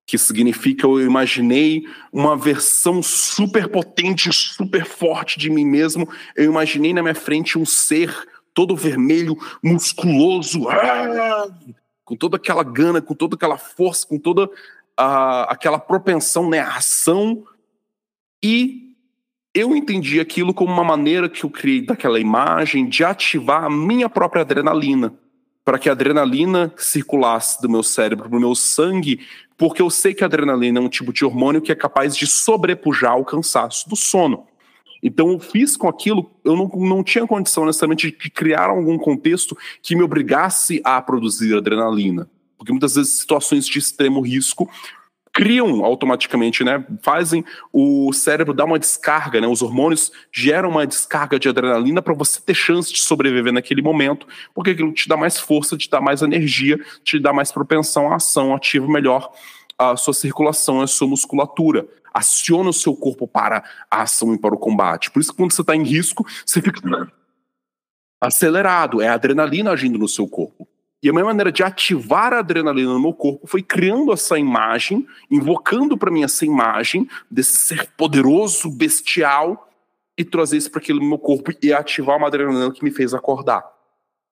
Que significa eu imaginei uma versão super potente, super forte de mim mesmo. Eu imaginei na minha frente um ser todo vermelho, musculoso, ah, com toda aquela gana, com toda aquela força, com toda aquela propensão, né, ação e eu entendi aquilo como uma maneira que eu criei daquela imagem de ativar a minha própria adrenalina, para que a adrenalina circulasse do meu cérebro para o meu sangue, porque eu sei que a adrenalina é um tipo de hormônio que é capaz de sobrepujar o cansaço do sono. Então eu fiz com aquilo, eu não, não tinha condição necessariamente de criar algum contexto que me obrigasse a produzir adrenalina. Porque muitas vezes situações de extremo risco criam automaticamente, né? Fazem o cérebro dar uma descarga, né? Os hormônios geram uma descarga de adrenalina para você ter chance de sobreviver naquele momento, porque aquilo te dá mais força, te dá mais energia, te dá mais propensão à ação, ativa melhor a sua circulação, a sua musculatura. Aciona o seu corpo para a ação e para o combate. Por isso que quando você está em risco, você fica acelerado, é a adrenalina agindo no seu corpo. E a minha maneira de ativar a adrenalina no meu corpo foi criando essa imagem, invocando para mim essa imagem desse ser poderoso, bestial, e trazer isso para aquele meu corpo e ativar uma adrenalina que me fez acordar.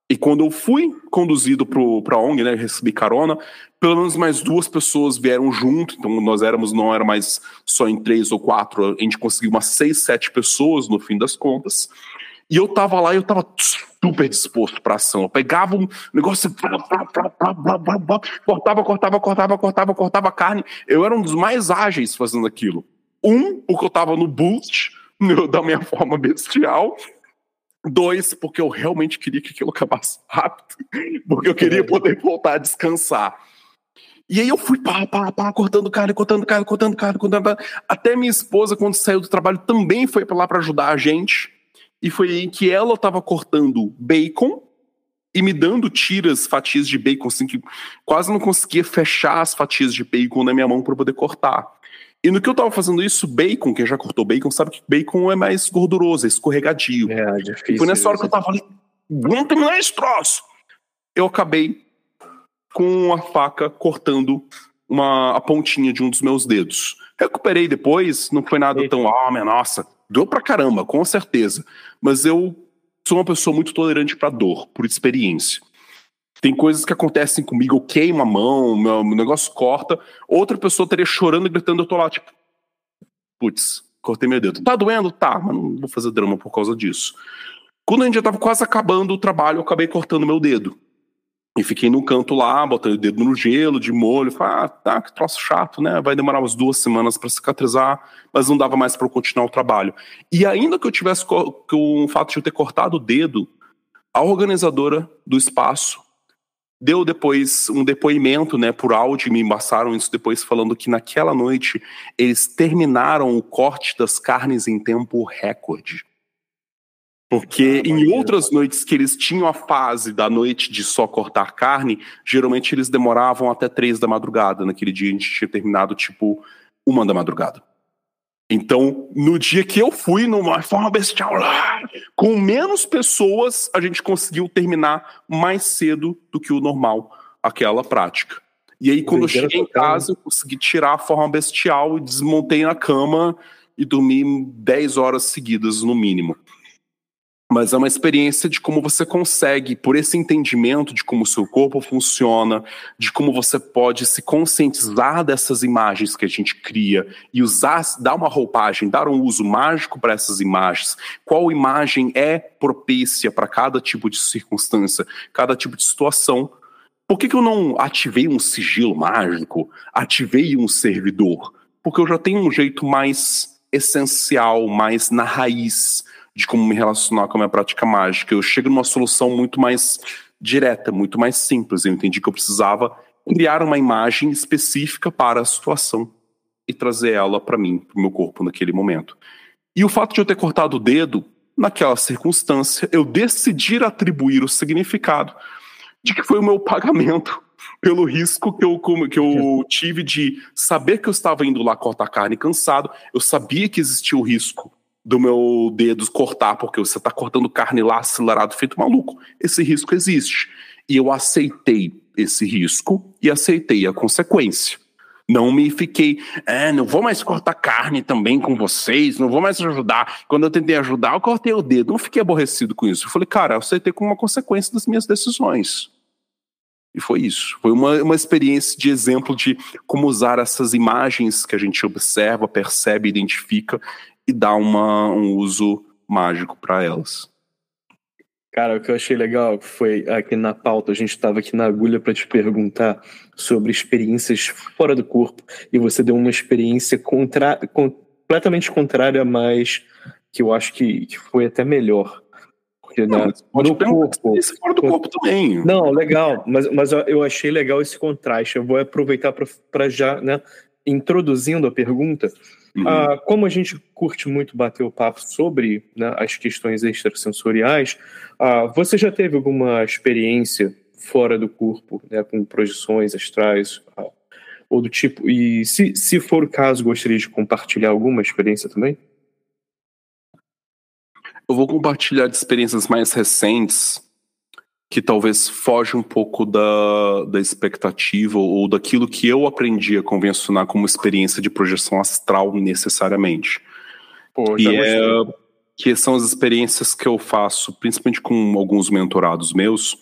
E quando eu fui conduzido para a ONG, né, recebi carona, pelo menos mais duas pessoas vieram junto, então nós éramos, não era mais só em três ou quatro, a gente conseguiu umas seis, sete pessoas no fim das contas. E eu tava lá e eu tava super disposto para ação. Eu pegava um negócio, cortava, cortava, cortava, cortava, cortava carne. Eu era um dos mais ágeis fazendo aquilo. Um, porque eu tava no boost da minha forma bestial. Dois, porque eu realmente queria que aquilo acabasse rápido. Porque eu queria poder voltar a descansar. E aí eu fui pá, pá, pá, cortando carne, cortando carne, cortando carne, cortando carne. Até minha esposa, quando saiu do trabalho, também foi para lá para ajudar a gente. E foi aí que ela estava cortando bacon e me dando tiras, fatias de bacon, assim, que quase não conseguia fechar as fatias de bacon na minha mão para poder cortar. E no que eu tava fazendo isso, bacon, quem já cortou bacon sabe que bacon é mais gorduroso, é escorregadio. É, difícil. E foi nessa hora que eu tava ali, vamos terminar esse troço. Eu acabei com a faca cortando uma, a pontinha de um dos meus dedos. Recuperei depois, não foi nada Eita. tão, ah, minha nossa, deu pra caramba, com certeza. Mas eu sou uma pessoa muito tolerante pra dor, por experiência. Tem coisas que acontecem comigo, eu queimo a mão, meu, negócio corta, outra pessoa estaria chorando e gritando, eu tô lá, tipo, putz, cortei meu dedo. Tá doendo? Tá, mas não vou fazer drama por causa disso. Quando a gente já tava quase acabando o trabalho, eu acabei cortando meu dedo. E fiquei no canto lá, botando o dedo no gelo, de molho. Falei, ah, tá, que troço chato, né? Vai demorar umas duas semanas para cicatrizar, mas não dava mais para eu continuar o trabalho. E ainda que eu tivesse com o fato de eu ter cortado o dedo, a organizadora do espaço deu depois um depoimento, né, por áudio, me embaçaram isso depois falando que naquela noite eles terminaram o corte das carnes em tempo recorde. Porque em outras noites que eles tinham a fase da noite de só cortar carne, geralmente eles demoravam até três da madrugada. Naquele dia a gente tinha terminado tipo uma da madrugada. Então, no dia que eu fui numa forma bestial lá, com menos pessoas, a gente conseguiu terminar mais cedo do que o normal, aquela prática. E aí, quando eu cheguei em casa, eu consegui tirar a forma bestial e desmontei na cama e dormi 10 horas seguidas, no mínimo mas é uma experiência de como você consegue, por esse entendimento de como o seu corpo funciona, de como você pode se conscientizar dessas imagens que a gente cria e usar, dar uma roupagem, dar um uso mágico para essas imagens. Qual imagem é propícia para cada tipo de circunstância, cada tipo de situação. Por que, que eu não ativei um sigilo mágico, ativei um servidor? Porque eu já tenho um jeito mais essencial, mais na raiz de como me relacionar com a minha prática mágica. Eu chego numa solução muito mais direta, muito mais simples. Eu entendi que eu precisava criar uma imagem específica para a situação e trazer ela para mim, para o meu corpo naquele momento. E o fato de eu ter cortado o dedo, naquela circunstância, eu decidir atribuir o significado de que foi o meu pagamento pelo risco que eu, que eu tive de saber que eu estava indo lá cortar carne cansado, eu sabia que existia o risco do meu dedo cortar, porque você está cortando carne lá acelerado, feito maluco. Esse risco existe. E eu aceitei esse risco e aceitei a consequência. Não me fiquei, é, não vou mais cortar carne também com vocês, não vou mais ajudar. Quando eu tentei ajudar, eu cortei o dedo. Não fiquei aborrecido com isso. Eu falei, cara, eu aceitei como uma consequência das minhas decisões. E foi isso. Foi uma, uma experiência de exemplo de como usar essas imagens que a gente observa, percebe, identifica e dar uma, um uso mágico para elas. Cara, o que eu achei legal foi aqui na pauta, a gente estava aqui na agulha para te perguntar sobre experiências fora do corpo, e você deu uma experiência contra, completamente contrária, mas que eu acho que, que foi até melhor. Porque não, na, pode no corpo, fora do corpo também. Não, legal, mas, mas eu achei legal esse contraste. Eu vou aproveitar para já, né, introduzindo a pergunta, Uhum. Ah, como a gente curte muito bater o papo sobre né, as questões extrasensoriais, ah, você já teve alguma experiência fora do corpo, né, com projeções astrais ah, ou do tipo? E se, se for o caso, gostaria de compartilhar alguma experiência também? Eu vou compartilhar de experiências mais recentes que talvez foge um pouco da, da expectativa ou daquilo que eu aprendi a convencionar como experiência de projeção astral necessariamente. Pô, e é que são as experiências que eu faço, principalmente com alguns mentorados meus,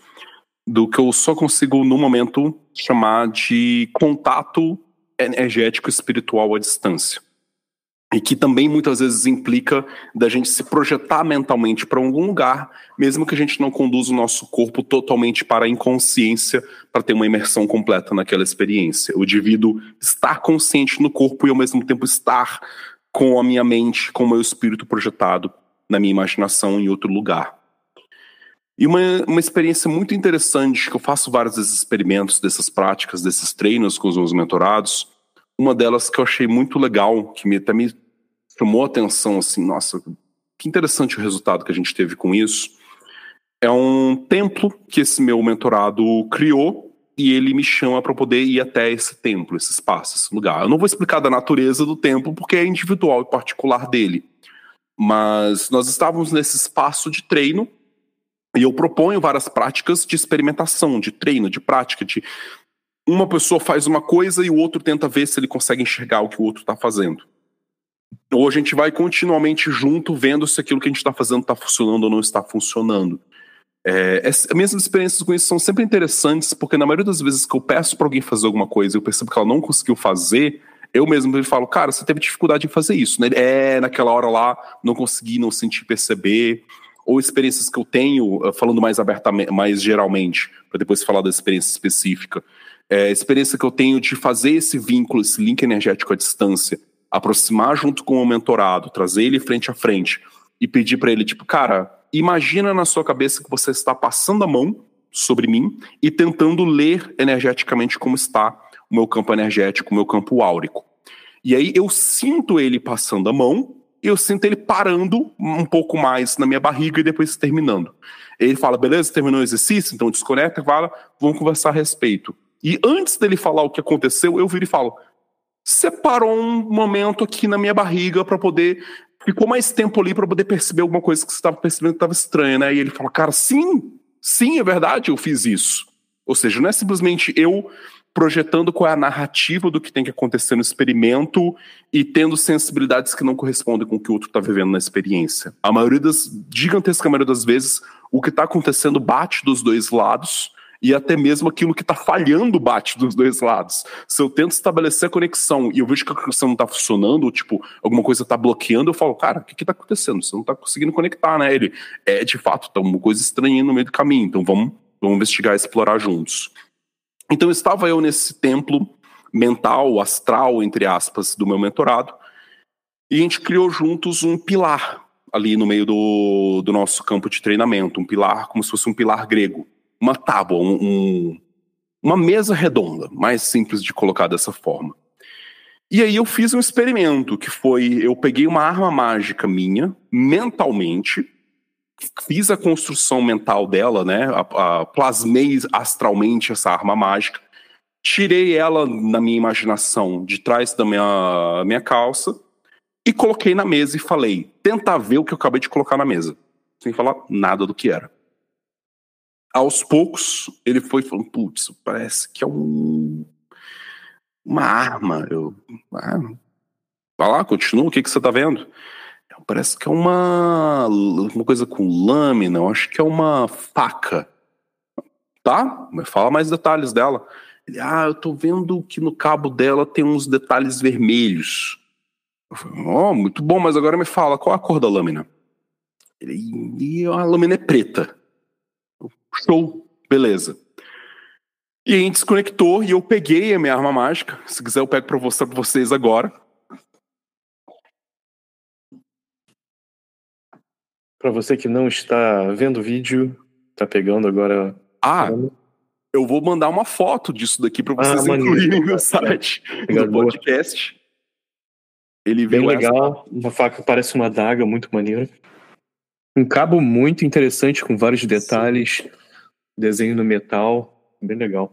do que eu só consigo, no momento, chamar de contato energético espiritual à distância. E que também muitas vezes implica da gente se projetar mentalmente para algum lugar, mesmo que a gente não conduza o nosso corpo totalmente para a inconsciência, para ter uma imersão completa naquela experiência. O indivíduo estar consciente no corpo e ao mesmo tempo estar com a minha mente, com o meu espírito projetado na minha imaginação em outro lugar. E uma, uma experiência muito interessante, que eu faço vários desses experimentos, dessas práticas, desses treinos com os meus mentorados, uma delas que eu achei muito legal, que me, até me chamou a atenção, assim, nossa, que interessante o resultado que a gente teve com isso. É um templo que esse meu mentorado criou e ele me chama para poder ir até esse templo, esse espaço, esse lugar. Eu não vou explicar da natureza do templo porque é individual e particular dele. Mas nós estávamos nesse espaço de treino e eu proponho várias práticas de experimentação, de treino, de prática, de uma pessoa faz uma coisa e o outro tenta ver se ele consegue enxergar o que o outro está fazendo. Ou a gente vai continuamente junto vendo se aquilo que a gente está fazendo está funcionando ou não está funcionando. É, as minhas experiências com isso são sempre interessantes, porque na maioria das vezes que eu peço para alguém fazer alguma coisa e eu percebo que ela não conseguiu fazer, eu mesmo falo, cara, você teve dificuldade em fazer isso, né? É, naquela hora lá, não consegui, não senti perceber. Ou experiências que eu tenho, eh, falando mais abertamente, mais geralmente, para depois falar da experiência específica é, experiência que eu tenho de fazer esse vínculo, esse link energético à distância, aproximar junto com o mentorado, trazer ele frente a frente e pedir para ele, tipo, cara, imagina na sua cabeça que você está passando a mão sobre mim e tentando ler energeticamente como está o meu campo energético, o meu campo áurico. E aí eu sinto ele passando a mão eu sinto ele parando um pouco mais na minha barriga e depois terminando. Ele fala, beleza, terminou o exercício, então desconecta, fala, vamos conversar a respeito. E antes dele falar o que aconteceu, eu viro e falo: separou um momento aqui na minha barriga para poder. Ficou mais tempo ali para poder perceber alguma coisa que você estava percebendo que estava estranha, né? E ele fala: cara, sim, sim, é verdade, eu fiz isso. Ou seja, não é simplesmente eu projetando qual é a narrativa do que tem que acontecer no experimento e tendo sensibilidades que não correspondem com o que o outro está vivendo na experiência. A maioria das, gigantesca maioria das vezes, o que está acontecendo bate dos dois lados e até mesmo aquilo que está falhando bate dos dois lados. Se eu tento estabelecer a conexão e eu vejo que a conexão não está funcionando, ou tipo, alguma coisa está bloqueando, eu falo, cara, o que está acontecendo? Você não está conseguindo conectar, né? Ele, é, de fato, tá uma coisa estranha no meio do caminho, então vamos, vamos investigar e explorar juntos. Então estava eu nesse templo mental, astral, entre aspas, do meu mentorado, e a gente criou juntos um pilar ali no meio do, do nosso campo de treinamento, um pilar como se fosse um pilar grego uma tábua, um, um, uma mesa redonda, mais simples de colocar dessa forma. E aí eu fiz um experimento, que foi, eu peguei uma arma mágica minha, mentalmente, fiz a construção mental dela, né, a, a, plasmei astralmente essa arma mágica, tirei ela na minha imaginação de trás da minha, minha calça e coloquei na mesa e falei, tenta ver o que eu acabei de colocar na mesa, sem falar nada do que era aos poucos, ele foi falando, putz, parece que é um, uma arma. Eu, ah, vai lá, continua, o que, que você tá vendo? Parece que é uma, uma coisa com lâmina, eu acho que é uma faca. Tá? Mas fala mais detalhes dela. Ele, ah, eu tô vendo que no cabo dela tem uns detalhes vermelhos. Eu falei, oh, muito bom, mas agora me fala, qual a cor da lâmina? Ele, e a lâmina é preta. Show, beleza. E a gente desconectou e eu peguei a minha arma mágica. Se quiser, eu pego para mostrar para vocês agora. Para você que não está vendo o vídeo, tá pegando agora. Ah, eu vou mandar uma foto disso daqui para vocês ah, incluírem no site do podcast. Ele Bem legal, essa... uma faca parece uma adaga, muito maneira. Um cabo muito interessante com vários detalhes. Sim desenho no metal, bem legal.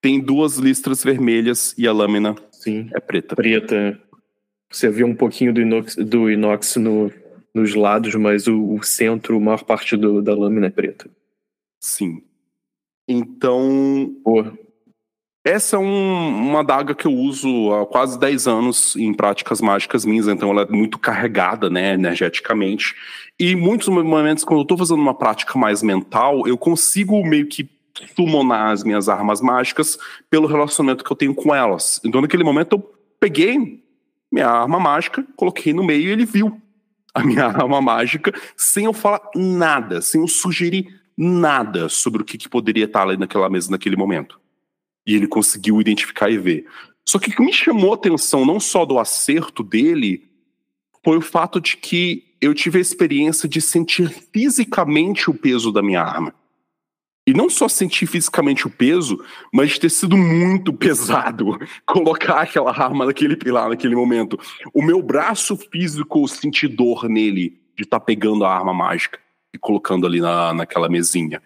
Tem duas listras vermelhas e a lâmina Sim. é preta. Preta. Você vê um pouquinho do inox, do inox no, nos lados, mas o, o centro, a maior parte do, da lâmina é preta. Sim. Então. Pô, Essa é um, uma adaga que eu uso há quase 10 anos em práticas mágicas minhas, então ela é muito carregada, né, energeticamente. E muitos momentos, quando eu estou fazendo uma prática mais mental, eu consigo meio que summonar as minhas armas mágicas pelo relacionamento que eu tenho com elas. Então, naquele momento, eu peguei minha arma mágica, coloquei no meio e ele viu a minha arma mágica sem eu falar nada, sem eu sugerir nada sobre o que, que poderia estar ali naquela mesa naquele momento. E ele conseguiu identificar e ver. Só que o que me chamou a atenção, não só do acerto dele, foi o fato de que eu tive a experiência de sentir fisicamente o peso da minha arma. E não só sentir fisicamente o peso, mas de ter sido muito pesado colocar aquela arma naquele pilar naquele momento. O meu braço físico sentir dor nele de estar tá pegando a arma mágica e colocando ali na, naquela mesinha.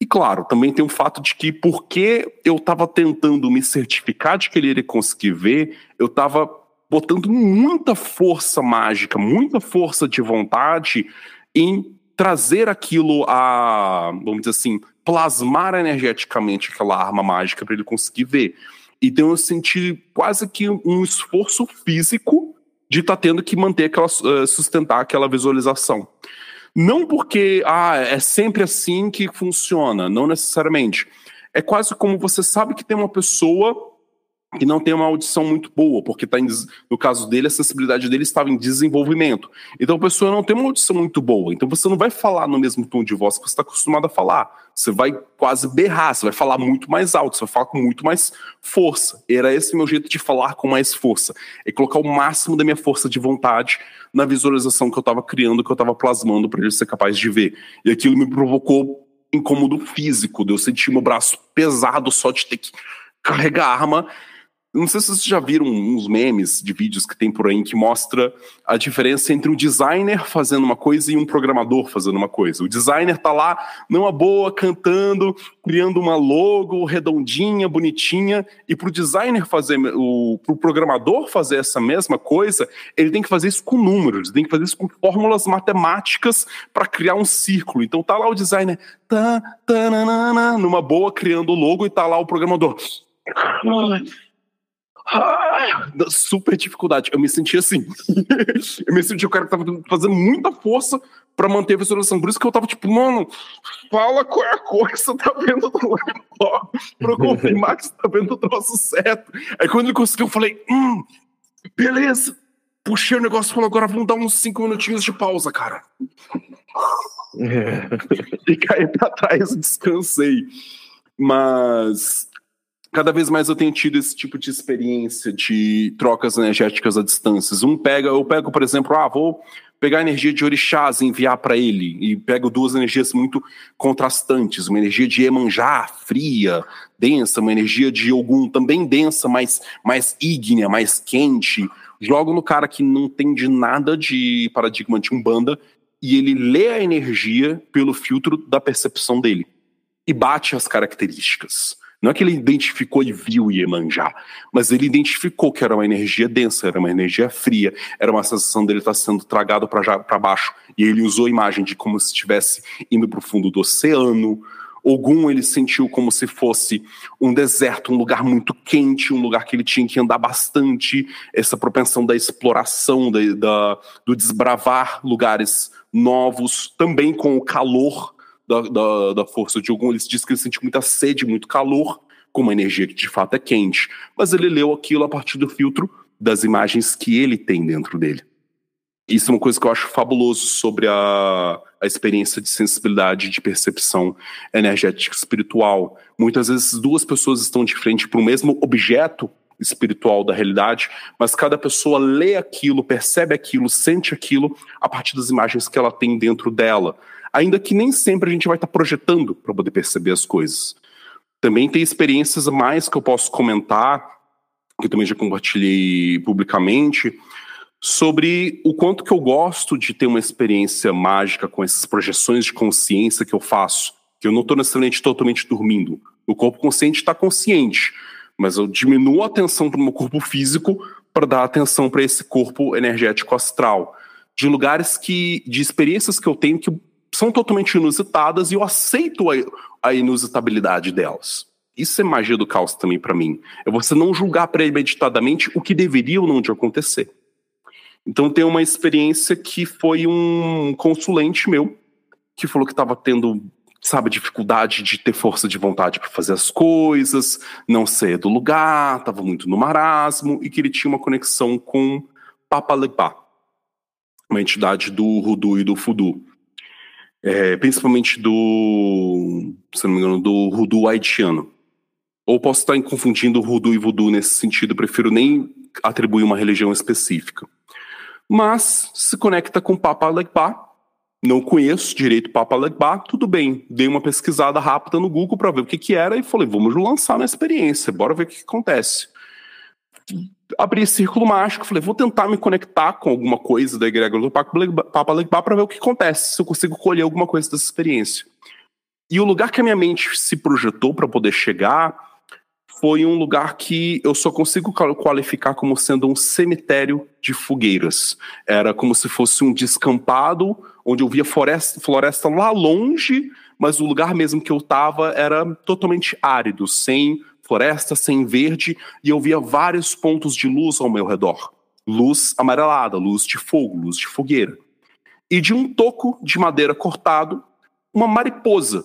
E claro, também tem o fato de que, porque eu estava tentando me certificar de que ele iria conseguir ver, eu estava botando muita força mágica, muita força de vontade em trazer aquilo a, vamos dizer assim, plasmar energeticamente aquela arma mágica para ele conseguir ver. Então eu senti quase que um esforço físico de estar tá tendo que manter aquela, eh, sustentar aquela visualização. Não porque ah, é sempre assim que funciona, não necessariamente. É quase como você sabe que tem uma pessoa que não tem uma audição muito boa, porque tá em, no caso dele, a sensibilidade dele estava em desenvolvimento. Então a pessoa não tem uma audição muito boa. Então você não vai falar no mesmo tom de voz que você está acostumado a falar. Você vai quase berrar, você vai falar muito mais alto, você vai falar com muito mais força. Era esse meu jeito de falar com mais força. É colocar o máximo da minha força de vontade na visualização que eu estava criando, que eu estava plasmando para ele ser capaz de ver. E aquilo me provocou incômodo físico, eu sentir meu braço pesado só de ter que carregar a arma não sei se vocês já viram uns memes de vídeos que tem por aí que mostra a diferença entre um designer fazendo uma coisa e um programador fazendo uma coisa. O designer tá lá numa boa cantando, criando uma logo redondinha, bonitinha, e pro designer fazer o pro programador fazer essa mesma coisa, ele tem que fazer isso com números, tem que fazer isso com fórmulas matemáticas para criar um círculo. Então tá lá o designer tá, tá, numa boa criando o logo e tá lá o programador super dificuldade. Eu me senti assim. eu me senti o cara que tava fazendo muita força para manter a visualização. Por isso que eu tava tipo, mano, fala qual é a cor que você tá vendo do laptop pra eu confirmar que você tá vendo o troço certo. Aí quando ele conseguiu, eu falei, hum, beleza. Puxei o negócio e falei, agora vamos dar uns 5 minutinhos de pausa, cara. E caí pra trás, descansei. Mas cada vez mais eu tenho tido esse tipo de experiência de trocas energéticas a distâncias. Um pega, eu pego, por exemplo, ah, vou pegar a energia de orixás e enviar para ele, e pego duas energias muito contrastantes, uma energia de Emanjá, fria, densa, uma energia de Ogum, também densa, mas mais ígnea, mais quente. Jogo no cara que não entende nada de paradigma de Umbanda, e ele lê a energia pelo filtro da percepção dele, e bate as características. Não é que ele identificou e viu Iemanjá, mas ele identificou que era uma energia densa, era uma energia fria, era uma sensação dele estar sendo tragado para baixo. E ele usou a imagem de como se estivesse indo para o fundo do oceano. Ogum ele sentiu como se fosse um deserto, um lugar muito quente, um lugar que ele tinha que andar bastante, essa propensão da exploração, da, da do desbravar lugares novos, também com o calor da, da, da força de Ogum, ele diz que ele sente muita sede, muito calor, com uma energia que de fato é quente. Mas ele leu aquilo a partir do filtro das imagens que ele tem dentro dele. Isso é uma coisa que eu acho fabuloso sobre a, a experiência de sensibilidade, de percepção energética espiritual. Muitas vezes duas pessoas estão de frente para o mesmo objeto espiritual da realidade, mas cada pessoa lê aquilo, percebe aquilo, sente aquilo a partir das imagens que ela tem dentro dela ainda que nem sempre a gente vai estar tá projetando para poder perceber as coisas. Também tem experiências mais que eu posso comentar, que eu também já compartilhei publicamente, sobre o quanto que eu gosto de ter uma experiência mágica com essas projeções de consciência que eu faço, que eu não estou necessariamente totalmente dormindo. O corpo consciente está consciente, mas eu diminuo a atenção para o meu corpo físico para dar atenção para esse corpo energético astral. De lugares que, de experiências que eu tenho que são totalmente inusitadas e eu aceito a, a inusitabilidade delas. Isso é magia do caos também para mim. É você não julgar premeditadamente o que deveria ou não de acontecer. Então tem uma experiência que foi um consulente meu que falou que estava tendo, sabe, dificuldade de ter força de vontade para fazer as coisas, não ser do lugar, estava muito no marasmo e que ele tinha uma conexão com Papa Legba, uma entidade do Rudu e do Fudu. É, principalmente do, se não me engano, do Rudu haitiano. Ou posso estar confundindo Rudu e Voodoo nesse sentido, prefiro nem atribuir uma religião específica mas se conecta com Papa Legba. Não conheço direito Papa Legba, tudo bem. Dei uma pesquisada rápida no Google para ver o que, que era e falei, vamos lançar na experiência, bora ver o que, que acontece. Abri círculo mágico, falei, vou tentar me conectar com alguma coisa da egrégora do Papa Legba para ver o que acontece, se eu consigo colher alguma coisa dessa experiência. E o lugar que a minha mente se projetou para poder chegar foi um lugar que eu só consigo qualificar como sendo um cemitério de fogueiras. Era como se fosse um descampado, onde eu via floresta, floresta lá longe, mas o lugar mesmo que eu estava era totalmente árido, sem floresta, sem verde, e eu via vários pontos de luz ao meu redor. Luz amarelada, luz de fogo, luz de fogueira. E de um toco de madeira cortado, uma mariposa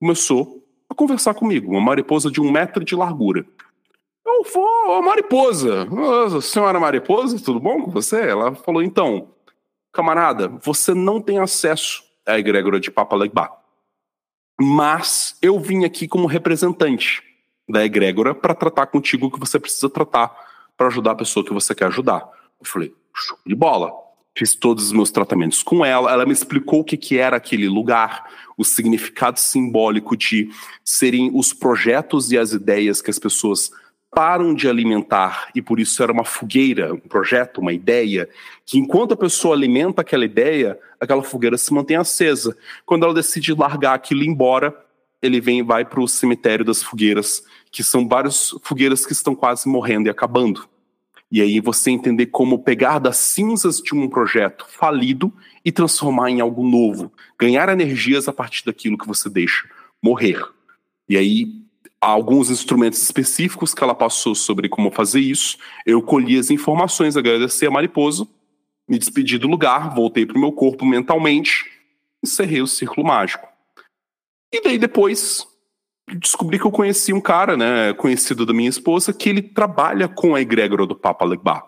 começou a conversar comigo, uma mariposa de um metro de largura. Eu vou, mariposa, senhora mariposa, tudo bom com você? Ela falou, então, camarada, você não tem acesso à egrégora de Papa Legba. Mas eu vim aqui como representante da egrégora para tratar contigo o que você precisa tratar para ajudar a pessoa que você quer ajudar. Eu falei, show de bola fiz todos os meus tratamentos com ela. Ela me explicou o que, que era aquele lugar, o significado simbólico de serem os projetos e as ideias que as pessoas param de alimentar e por isso era uma fogueira, um projeto, uma ideia, que enquanto a pessoa alimenta aquela ideia, aquela fogueira se mantém acesa. Quando ela decide largar aquilo e ir embora, ele vem vai para o cemitério das fogueiras, que são várias fogueiras que estão quase morrendo e acabando. E aí você entender como pegar das cinzas de um projeto falido e transformar em algo novo, ganhar energias a partir daquilo que você deixa morrer. E aí alguns instrumentos específicos que ela passou sobre como fazer isso. Eu colhi as informações, agradeci a mariposa, me despedi do lugar, voltei para o meu corpo mentalmente, encerrei o círculo mágico. E daí depois descobri que eu conheci um cara, né, conhecido da minha esposa, que ele trabalha com a egrégora do Papa Legba,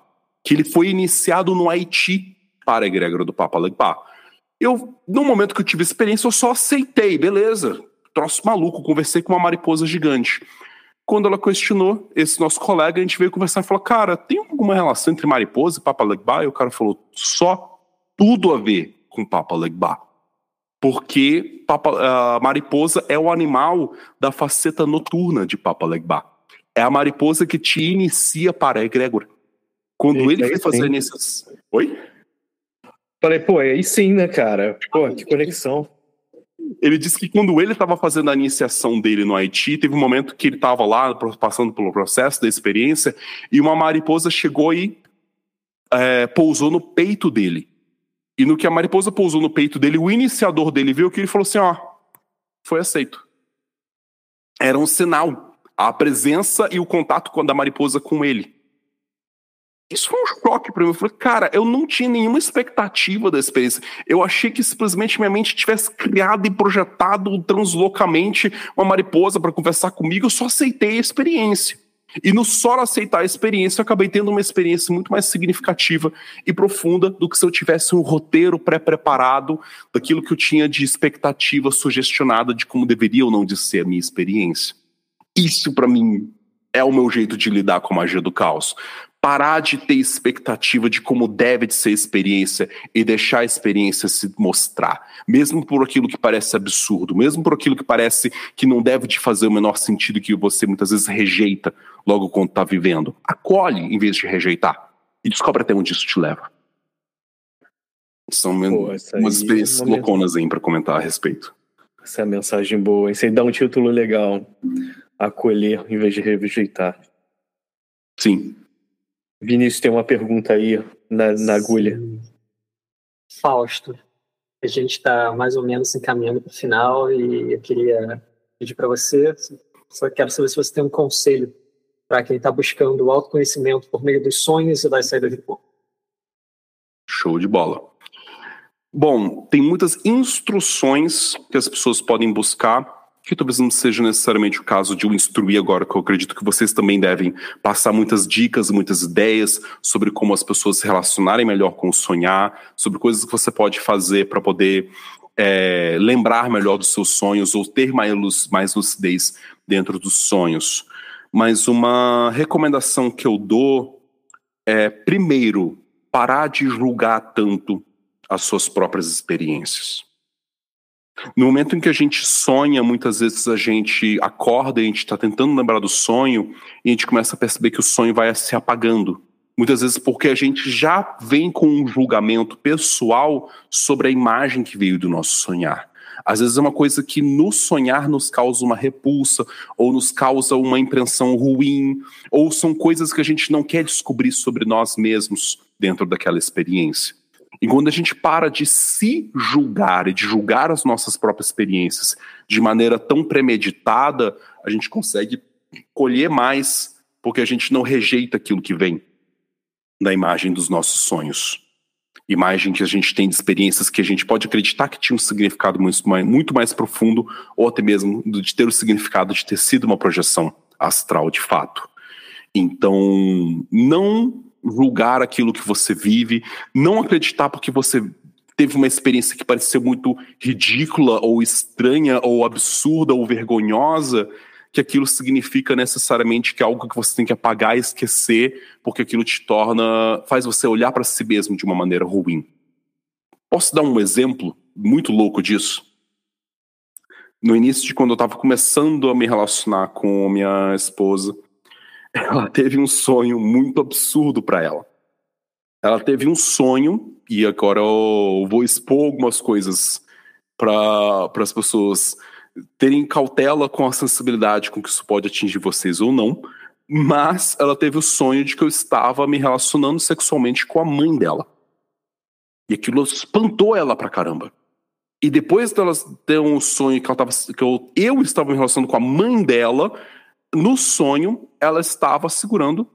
que ele foi iniciado no Haiti para a egrégora do Papa Legba. Eu, no momento que eu tive experiência, eu só aceitei, beleza, troço maluco, conversei com uma mariposa gigante. Quando ela questionou esse nosso colega, a gente veio conversar e falou, cara, tem alguma relação entre mariposa e Papa Legba? E o cara falou, só tudo a ver com Papa Legba porque Papa, a mariposa é o animal da faceta noturna de Papa Legba. É a mariposa que te inicia para a egrégora. Quando ele foi fazer nesses. Oi? Falei, pô, aí sim, né, cara? Pô, que conexão. Ele disse que quando ele estava fazendo a iniciação dele no Haiti, teve um momento que ele estava lá passando pelo processo da experiência e uma mariposa chegou e é, pousou no peito dele. E no que a mariposa pousou no peito dele, o iniciador dele viu que ele falou assim: ó, foi aceito. Era um sinal, a presença e o contato da mariposa com ele. Isso foi um choque para mim. Eu falei, cara, eu não tinha nenhuma expectativa da experiência. Eu achei que simplesmente minha mente tivesse criado e projetado translocamente uma mariposa para conversar comigo. Eu só aceitei a experiência. E no só aceitar a experiência, eu acabei tendo uma experiência muito mais significativa e profunda do que se eu tivesse um roteiro pré-preparado daquilo que eu tinha de expectativa sugestionada de como deveria ou não de ser a minha experiência. Isso, para mim, é o meu jeito de lidar com a magia do caos parar de ter expectativa de como deve de ser a experiência e deixar a experiência se mostrar, mesmo por aquilo que parece absurdo, mesmo por aquilo que parece que não deve te fazer o menor sentido que você muitas vezes rejeita logo quando está vivendo. Acolhe em vez de rejeitar e descobre até onde isso te leva. São Pô, umas experiências é louconas aí para comentar a respeito. Essa é a mensagem boa. Isso aí dá um título legal. Acolher em vez de rejeitar. Sim. Vinícius tem uma pergunta aí na, na agulha. Fausto, a gente está mais ou menos encaminhando para o final e eu queria pedir para você, Só quero saber se você tem um conselho para quem está buscando o autoconhecimento por meio dos sonhos e das saídas de corpo. Show de bola. Bom, tem muitas instruções que as pessoas podem buscar que talvez não seja necessariamente o caso de eu instruir agora, que eu acredito que vocês também devem passar muitas dicas, muitas ideias sobre como as pessoas se relacionarem melhor com o sonhar, sobre coisas que você pode fazer para poder é, lembrar melhor dos seus sonhos ou ter mais, mais lucidez dentro dos sonhos. Mas uma recomendação que eu dou é, primeiro, parar de julgar tanto as suas próprias experiências. No momento em que a gente sonha, muitas vezes a gente acorda e a gente está tentando lembrar do sonho e a gente começa a perceber que o sonho vai se apagando. Muitas vezes porque a gente já vem com um julgamento pessoal sobre a imagem que veio do nosso sonhar. Às vezes é uma coisa que no sonhar nos causa uma repulsa, ou nos causa uma impressão ruim, ou são coisas que a gente não quer descobrir sobre nós mesmos dentro daquela experiência. E quando a gente para de se julgar e de julgar as nossas próprias experiências de maneira tão premeditada, a gente consegue colher mais, porque a gente não rejeita aquilo que vem da imagem dos nossos sonhos. Imagem que a gente tem de experiências que a gente pode acreditar que tinha um significado muito mais, muito mais profundo, ou até mesmo de ter o significado de ter sido uma projeção astral de fato. Então, não julgar aquilo que você vive, não acreditar porque você teve uma experiência que pareceu muito ridícula ou estranha ou absurda ou vergonhosa, que aquilo significa necessariamente que é algo que você tem que apagar e esquecer, porque aquilo te torna, faz você olhar para si mesmo de uma maneira ruim. Posso dar um exemplo muito louco disso? No início de quando eu estava começando a me relacionar com minha esposa, ela teve um sonho muito absurdo para ela. Ela teve um sonho, e agora eu vou expor algumas coisas para as pessoas terem cautela com a sensibilidade com que isso pode atingir vocês ou não. Mas ela teve o sonho de que eu estava me relacionando sexualmente com a mãe dela. E aquilo espantou ela pra caramba. E depois dela ter um sonho que, ela tava, que eu, eu estava me relacionando com a mãe dela, no sonho, ela estava segurando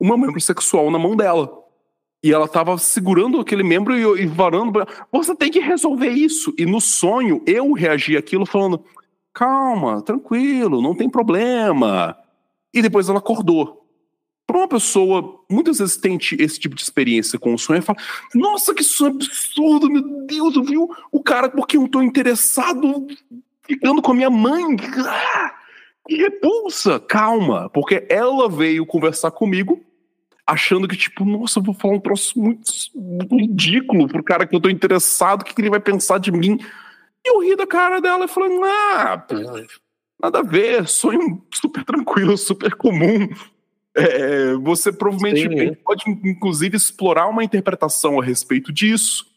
uma membro sexual na mão dela. E ela estava segurando aquele membro e, e varando. Você tem que resolver isso. E no sonho, eu reagi aquilo falando: calma, tranquilo, não tem problema. E depois ela acordou. Para uma pessoa, muitas vezes tem esse tipo de experiência com o sonho e fala: Nossa, que sonho absurdo, meu Deus, eu vi o cara porque eu estou interessado ficando com a minha mãe. Ah! E repulsa, calma, porque ela veio conversar comigo achando que, tipo, nossa, eu vou falar um troço muito, muito ridículo pro cara que eu tô interessado, o que, que ele vai pensar de mim? E eu ri da cara dela e falei, ah, nada a ver, sonho super tranquilo, super comum. É, você provavelmente Sim, pode, inclusive, explorar uma interpretação a respeito disso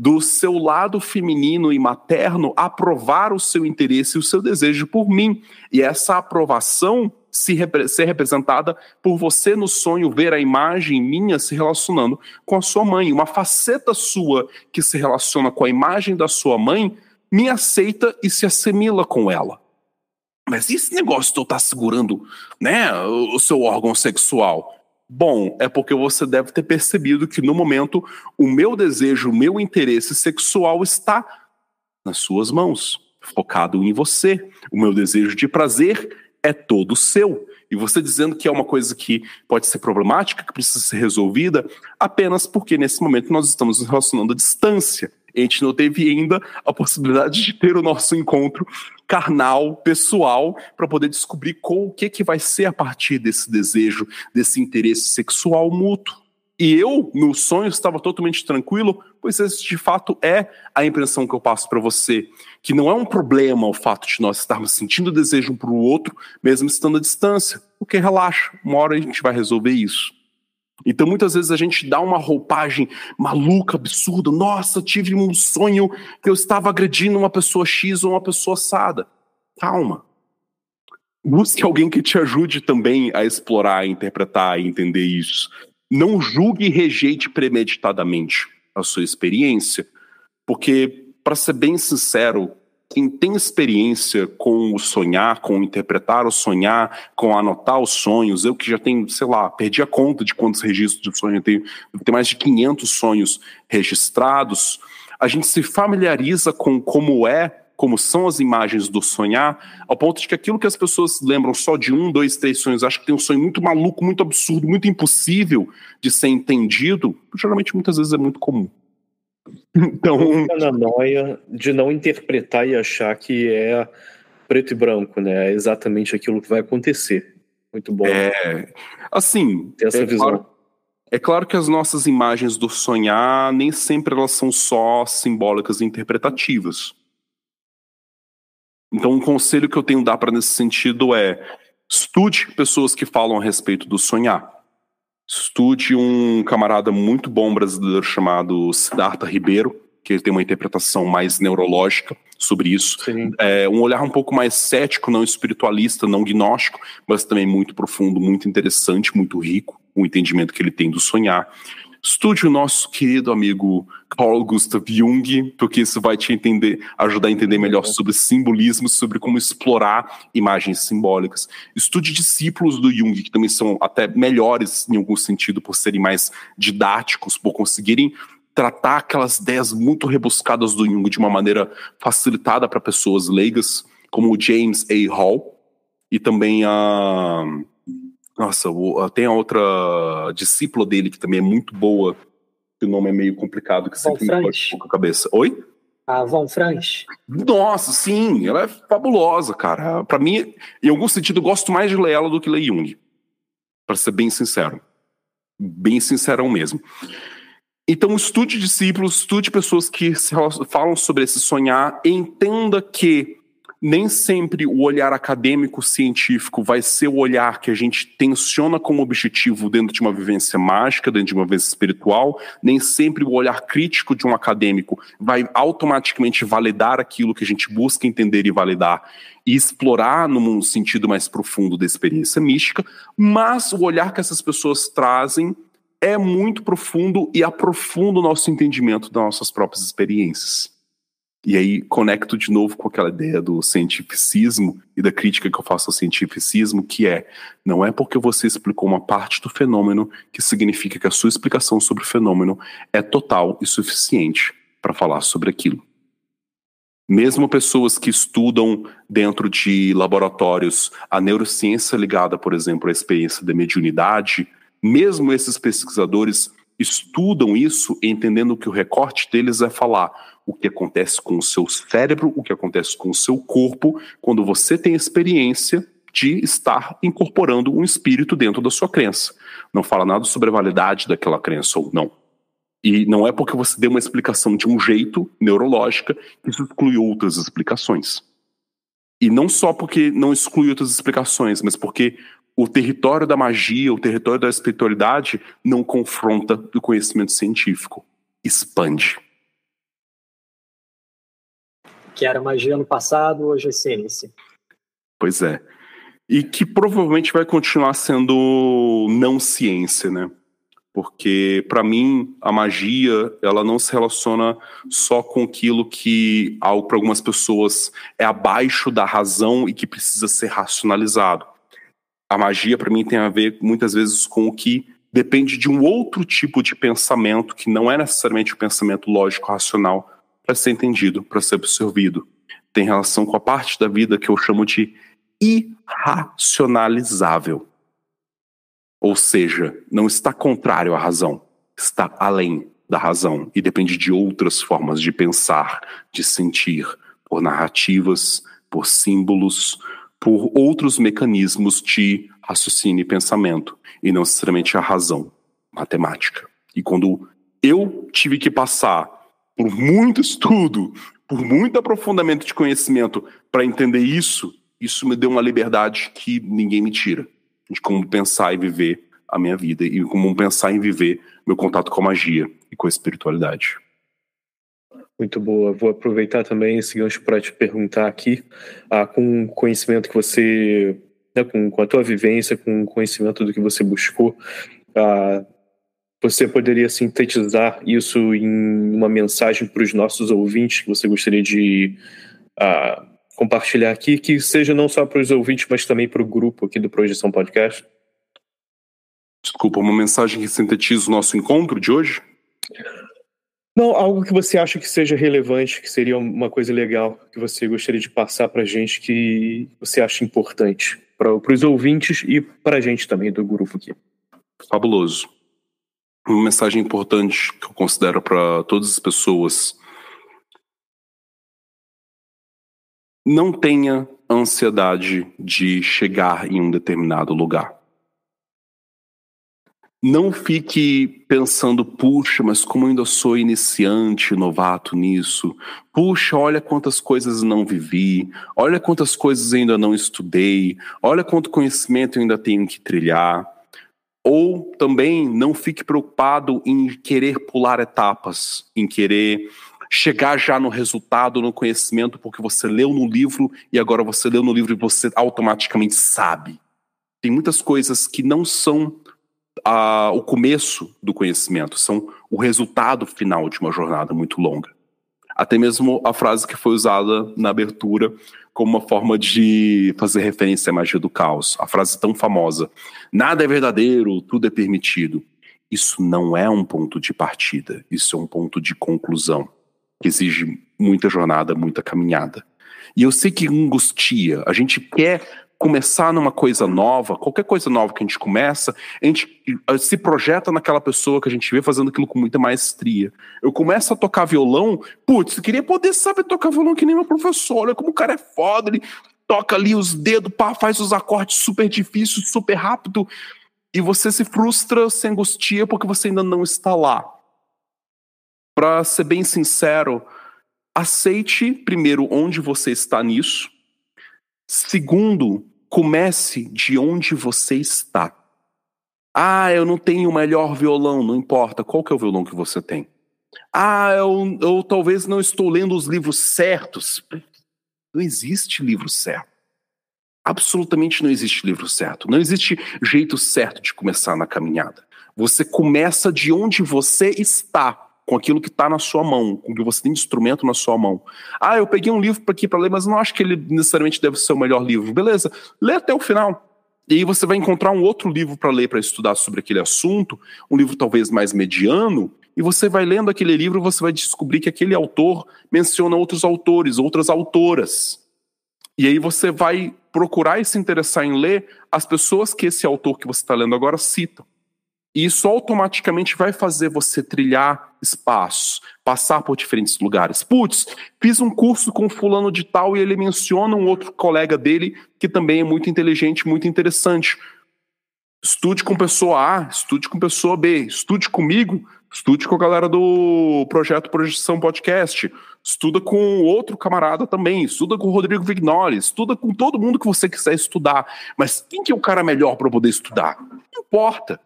do seu lado feminino e materno aprovar o seu interesse e o seu desejo por mim. E essa aprovação se repre ser representada por você no sonho ver a imagem minha se relacionando com a sua mãe. Uma faceta sua que se relaciona com a imagem da sua mãe me aceita e se assimila com ela. Mas e esse negócio de eu estar segurando né, o seu órgão sexual? Bom, é porque você deve ter percebido que no momento o meu desejo, o meu interesse sexual está nas suas mãos, focado em você. O meu desejo de prazer é todo seu. E você dizendo que é uma coisa que pode ser problemática, que precisa ser resolvida, apenas porque nesse momento nós estamos nos relacionando à distância. A gente não teve ainda a possibilidade de ter o nosso encontro carnal, pessoal, para poder descobrir qual, o que, que vai ser a partir desse desejo, desse interesse sexual mútuo. E eu, no sonho, estava totalmente tranquilo, pois esse de fato é a impressão que eu passo para você. Que não é um problema o fato de nós estarmos sentindo desejo um para o outro, mesmo estando à distância. Porque relaxa, uma hora a gente vai resolver isso. Então muitas vezes a gente dá uma roupagem maluca, absurda. Nossa, tive um sonho que eu estava agredindo uma pessoa X ou uma pessoa assada. Calma. Busque alguém que te ajude também a explorar, interpretar e entender isso. Não julgue e rejeite premeditadamente a sua experiência, porque, para ser bem sincero, quem tem experiência com o sonhar, com interpretar o sonhar, com anotar os sonhos, eu que já tenho, sei lá, perdi a conta de quantos registros de sonho eu tenho, eu tenho mais de 500 sonhos registrados, a gente se familiariza com como é, como são as imagens do sonhar, ao ponto de que aquilo que as pessoas lembram só de um, dois, três sonhos, acho que tem um sonho muito maluco, muito absurdo, muito impossível de ser entendido, geralmente muitas vezes é muito comum. Então. na noia de não interpretar e achar que é preto e branco, né? É exatamente aquilo que vai acontecer. Muito bom. É. Assim. Essa é visão. Claro, é claro que as nossas imagens do sonhar nem sempre elas são só simbólicas e interpretativas. Então, um conselho que eu tenho a dar para nesse sentido é estude pessoas que falam a respeito do sonhar. Estude um camarada muito bom brasileiro chamado Siddhartha Ribeiro, que ele tem uma interpretação mais neurológica sobre isso. É, um olhar um pouco mais cético, não espiritualista, não gnóstico, mas também muito profundo, muito interessante, muito rico, o entendimento que ele tem do sonhar. Estude o nosso querido amigo Carl Gustav Jung, porque isso vai te entender, ajudar a entender melhor sobre simbolismo, sobre como explorar imagens simbólicas. Estude discípulos do Jung, que também são até melhores em algum sentido por serem mais didáticos, por conseguirem tratar aquelas ideias muito rebuscadas do Jung de uma maneira facilitada para pessoas leigas, como o James A. Hall e também a nossa, tem a outra discípula dele que também é muito boa, que o nome é meio complicado, que Von sempre me pode com a cabeça. Oi? A Von Franz. Nossa, sim, ela é fabulosa, cara. Para mim, em algum sentido, eu gosto mais de ler ela do que ler Jung. Para ser bem sincero. Bem sincerão mesmo. Então, estude discípulos, estude pessoas que falam sobre esse sonhar, entenda que nem sempre o olhar acadêmico científico vai ser o olhar que a gente tensiona como objetivo dentro de uma vivência mágica, dentro de uma vivência espiritual, nem sempre o olhar crítico de um acadêmico vai automaticamente validar aquilo que a gente busca entender e validar e explorar num sentido mais profundo da experiência mística, mas o olhar que essas pessoas trazem é muito profundo e aprofunda o nosso entendimento das nossas próprias experiências. E aí conecto de novo com aquela ideia do cientificismo e da crítica que eu faço ao cientificismo, que é não é porque você explicou uma parte do fenômeno que significa que a sua explicação sobre o fenômeno é total e suficiente para falar sobre aquilo. Mesmo pessoas que estudam dentro de laboratórios a neurociência ligada, por exemplo, à experiência da mediunidade, mesmo esses pesquisadores estudam isso entendendo que o recorte deles é falar o que acontece com o seu cérebro, o que acontece com o seu corpo, quando você tem experiência de estar incorporando um espírito dentro da sua crença. Não fala nada sobre a validade daquela crença ou não. E não é porque você deu uma explicação de um jeito neurológica que isso exclui outras explicações. E não só porque não exclui outras explicações, mas porque o território da magia, o território da espiritualidade não confronta o conhecimento científico, expande que era magia no passado, hoje é ciência. Pois é. E que provavelmente vai continuar sendo não ciência, né? Porque para mim a magia, ela não se relaciona só com aquilo que para algumas pessoas é abaixo da razão e que precisa ser racionalizado. A magia para mim tem a ver muitas vezes com o que depende de um outro tipo de pensamento que não é necessariamente o pensamento lógico racional, para ser entendido, para ser absorvido. Tem relação com a parte da vida que eu chamo de irracionalizável. Ou seja, não está contrário à razão, está além da razão e depende de outras formas de pensar, de sentir, por narrativas, por símbolos, por outros mecanismos de raciocínio e pensamento, e não necessariamente a razão matemática. E quando eu tive que passar por muito estudo, por muito aprofundamento de conhecimento para entender isso, isso me deu uma liberdade que ninguém me tira de como pensar e viver a minha vida e como pensar em viver meu contato com a magia e com a espiritualidade. Muito boa. Vou aproveitar também esse gancho para te perguntar aqui, ah, com o conhecimento que você, né, com, com, a tua vivência, com o conhecimento do que você buscou, ah, você poderia sintetizar isso em uma mensagem para os nossos ouvintes que você gostaria de a compartilhar aqui, que seja não só para os ouvintes, mas também para o grupo aqui do Projeção Podcast? Desculpa, uma mensagem que sintetiza o nosso encontro de hoje? Não, algo que você acha que seja relevante, que seria uma coisa legal, que você gostaria de passar para a gente, que você acha importante para os ouvintes e para a gente também do grupo aqui. Fabuloso. Uma mensagem importante que eu considero para todas as pessoas. Não tenha ansiedade de chegar em um determinado lugar não fique pensando, puxa, mas como eu ainda sou iniciante, novato nisso. Puxa, olha quantas coisas não vivi. Olha quantas coisas ainda não estudei. Olha quanto conhecimento eu ainda tenho que trilhar. Ou também não fique preocupado em querer pular etapas, em querer chegar já no resultado, no conhecimento, porque você leu no livro e agora você leu no livro e você automaticamente sabe. Tem muitas coisas que não são a, o começo do conhecimento, são o resultado final de uma jornada muito longa. Até mesmo a frase que foi usada na abertura como uma forma de fazer referência à magia do caos. A frase tão famosa: nada é verdadeiro, tudo é permitido. Isso não é um ponto de partida, isso é um ponto de conclusão, que exige muita jornada, muita caminhada. E eu sei que angustia, a gente quer começar numa coisa nova, qualquer coisa nova que a gente começa, a gente eh, se projeta naquela pessoa que a gente vê fazendo aquilo com muita maestria. Eu começo a tocar violão, putz, eu queria poder saber tocar violão que nem meu professor, olha como o cara é foda, ele toca ali os dedos, pá, faz os acordes super difíceis, super rápido, e você se frustra, se angustia porque você ainda não está lá. Para ser bem sincero, aceite primeiro onde você está nisso. Segundo, Comece de onde você está. Ah, eu não tenho o melhor violão, não importa. Qual que é o violão que você tem? Ah, eu, eu talvez não estou lendo os livros certos. Não existe livro certo. Absolutamente não existe livro certo. Não existe jeito certo de começar na caminhada. Você começa de onde você está com aquilo que está na sua mão, com o que você tem de instrumento na sua mão. Ah, eu peguei um livro aqui para ler, mas não acho que ele necessariamente deve ser o melhor livro. Beleza, lê até o final. E aí você vai encontrar um outro livro para ler, para estudar sobre aquele assunto, um livro talvez mais mediano, e você vai lendo aquele livro, você vai descobrir que aquele autor menciona outros autores, outras autoras. E aí você vai procurar e se interessar em ler as pessoas que esse autor que você está lendo agora cita. E isso automaticamente vai fazer você trilhar espaços, passar por diferentes lugares. Putz, fiz um curso com fulano de tal e ele menciona um outro colega dele que também é muito inteligente, muito interessante. Estude com pessoa A, estude com pessoa B, estude comigo, estude com a galera do projeto Projeção Podcast, estuda com outro camarada também, estuda com o Rodrigo Vignoli, estuda com todo mundo que você quiser estudar. Mas quem que é o cara melhor para poder estudar? Não importa.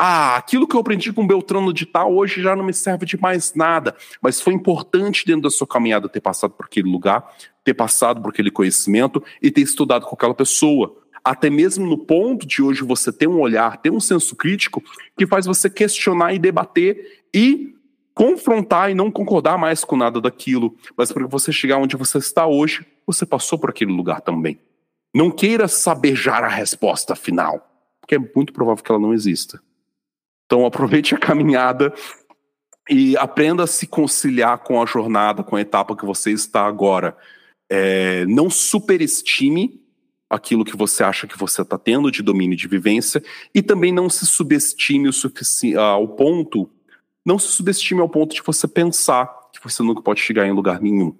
Ah, aquilo que eu aprendi com Beltrano de tal hoje já não me serve de mais nada. Mas foi importante dentro da sua caminhada ter passado por aquele lugar, ter passado por aquele conhecimento e ter estudado com aquela pessoa. Até mesmo no ponto de hoje você ter um olhar, ter um senso crítico que faz você questionar e debater e confrontar e não concordar mais com nada daquilo. Mas para você chegar onde você está hoje, você passou por aquele lugar também. Não queira sabejar a resposta final, porque é muito provável que ela não exista. Então aproveite a caminhada e aprenda a se conciliar com a jornada, com a etapa que você está agora. É, não superestime aquilo que você acha que você está tendo de domínio de vivência e também não se subestime o sufici ao ponto, não se subestime ao ponto de você pensar que você nunca pode chegar em lugar nenhum.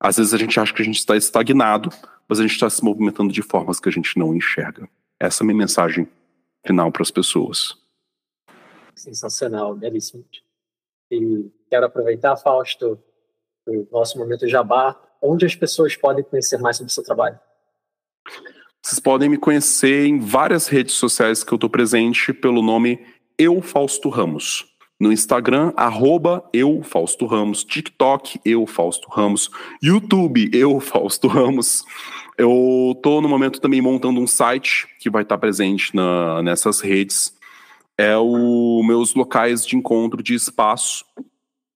Às vezes a gente acha que a gente está estagnado, mas a gente está se movimentando de formas que a gente não enxerga. Essa é a minha mensagem final para as pessoas. Sensacional, belíssimo. E quero aproveitar, Fausto, o nosso momento jabá, onde as pessoas podem conhecer mais sobre o seu trabalho. Vocês podem me conhecer em várias redes sociais que eu estou presente pelo nome Eu Fausto Ramos. No Instagram, arroba Eu Fausto Ramos, TikTok, Eu Fausto Ramos, YouTube, Eu Fausto Ramos. Eu estou no momento também montando um site que vai estar presente na, nessas redes é o meus locais de encontro de espaço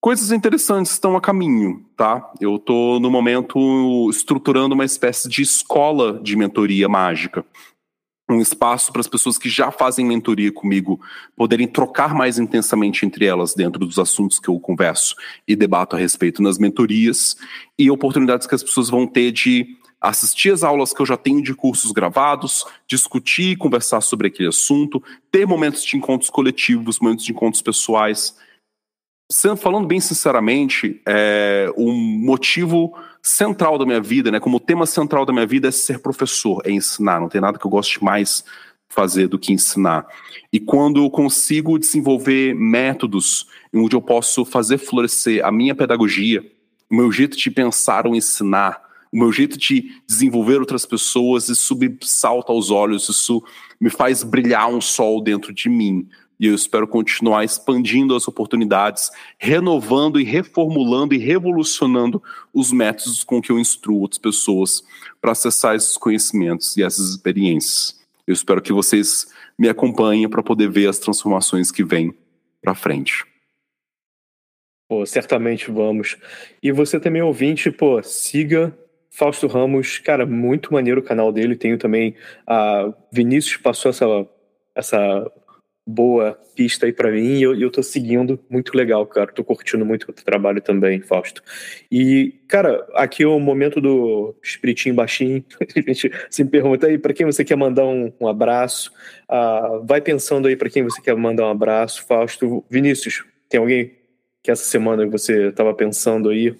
Coisas interessantes estão a caminho, tá? Eu estou no momento estruturando uma espécie de escola de mentoria mágica. Um espaço para as pessoas que já fazem mentoria comigo poderem trocar mais intensamente entre elas dentro dos assuntos que eu converso e debato a respeito nas mentorias, e oportunidades que as pessoas vão ter de assistir as aulas que eu já tenho de cursos gravados, discutir, conversar sobre aquele assunto, ter momentos de encontros coletivos, momentos de encontros pessoais. Falando bem sinceramente, é, o motivo central da minha vida, né, como tema central da minha vida é ser professor, é ensinar. Não tem nada que eu goste mais fazer do que ensinar. E quando eu consigo desenvolver métodos onde eu posso fazer florescer a minha pedagogia, o meu jeito de pensar ou ensinar, o meu jeito de desenvolver outras pessoas, isso me salta aos olhos, isso me faz brilhar um sol dentro de mim. E eu espero continuar expandindo as oportunidades, renovando e reformulando e revolucionando os métodos com que eu instruo outras pessoas para acessar esses conhecimentos e essas experiências. Eu espero que vocês me acompanhem para poder ver as transformações que vêm para frente. Pô, certamente vamos. E você também ouvinte, pô, siga Fausto Ramos, cara, muito maneiro o canal dele. Tenho também a Vinícius passou essa essa boa pista aí para mim e eu, eu tô seguindo, muito legal, cara. Tô curtindo muito o trabalho também, Fausto. E, cara, aqui é o momento do espiritinho baixinho. A gente se pergunta aí para quem você quer mandar um, um abraço. Ah, vai pensando aí para quem você quer mandar um abraço, Fausto. Vinícius, tem alguém que essa semana você estava pensando aí?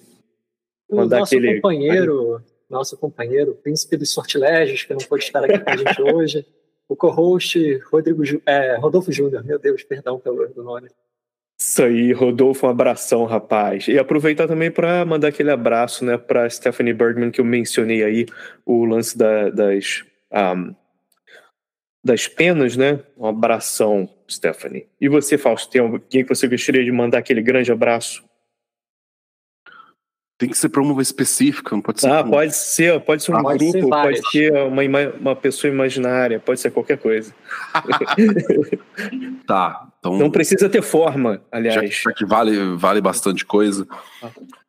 Mandar nosso aquele... companheiro, nosso companheiro, príncipe dos sortilégios, que não pode estar aqui com a gente hoje, o co-host Rodrigo, é, Rodolfo Júnior, meu Deus, perdão pelo erro do nome. Isso aí, Rodolfo, um abração, rapaz. E aproveitar também para mandar aquele abraço né, para Stephanie Bergman, que eu mencionei aí, o lance da, das, um, das penas, né? Um abração, Stephanie. E você, Fausto, tem alguém que você gostaria de mandar aquele grande abraço? Tem que ser para uma específica, não pode ser. Ah, pode ser, pode ser um ah, grupo, pode ser, pode ser uma, uma pessoa imaginária, pode ser qualquer coisa. tá, então. Não precisa ter forma, aliás. Já que vale, vale bastante coisa.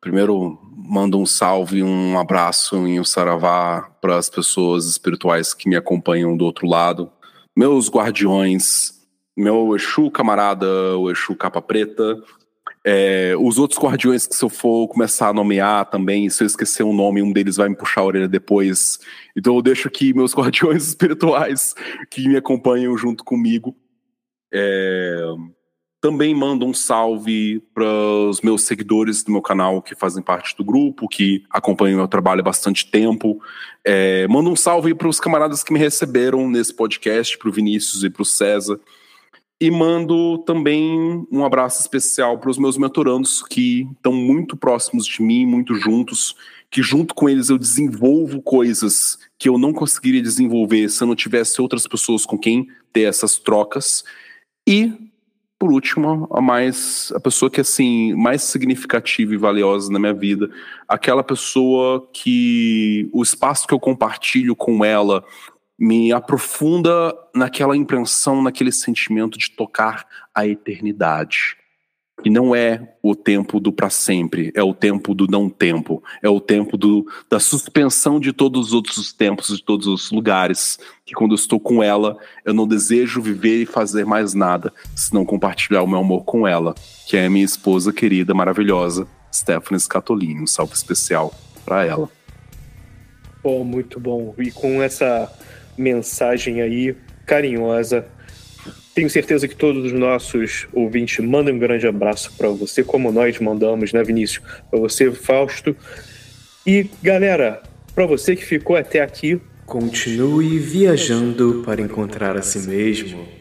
Primeiro, mando um salve, um abraço e um saravá para as pessoas espirituais que me acompanham do outro lado. Meus guardiões, meu Exu camarada, o Exu capa preta, é, os outros guardiões que se eu for começar a nomear também, se eu esquecer um nome, um deles vai me puxar a orelha depois. Então eu deixo aqui meus guardiões espirituais que me acompanham junto comigo. É, também mando um salve para os meus seguidores do meu canal que fazem parte do grupo, que acompanham meu trabalho há bastante tempo. É, mando um salve para os camaradas que me receberam nesse podcast, para o Vinícius e para o César. E mando também um abraço especial para os meus mentorandos que estão muito próximos de mim, muito juntos, que junto com eles eu desenvolvo coisas que eu não conseguiria desenvolver se eu não tivesse outras pessoas com quem ter essas trocas. E, por último, a mais a pessoa que assim mais significativa e valiosa na minha vida, aquela pessoa que o espaço que eu compartilho com ela, me aprofunda naquela impressão, naquele sentimento de tocar a eternidade. E não é o tempo do para sempre, é o tempo do não tempo, é o tempo do, da suspensão de todos os outros tempos, de todos os lugares. Que quando eu estou com ela, eu não desejo viver e fazer mais nada, senão compartilhar o meu amor com ela, que é a minha esposa querida, maravilhosa, Stephanie Scatolini. Um salve especial para ela. Pô, muito bom. E com essa mensagem aí carinhosa. Tenho certeza que todos os nossos ouvintes mandam um grande abraço para você, como nós mandamos, né, Vinícius? Para você, Fausto. E, galera, para você que ficou até aqui, continue viajando para encontrar a si mesmo.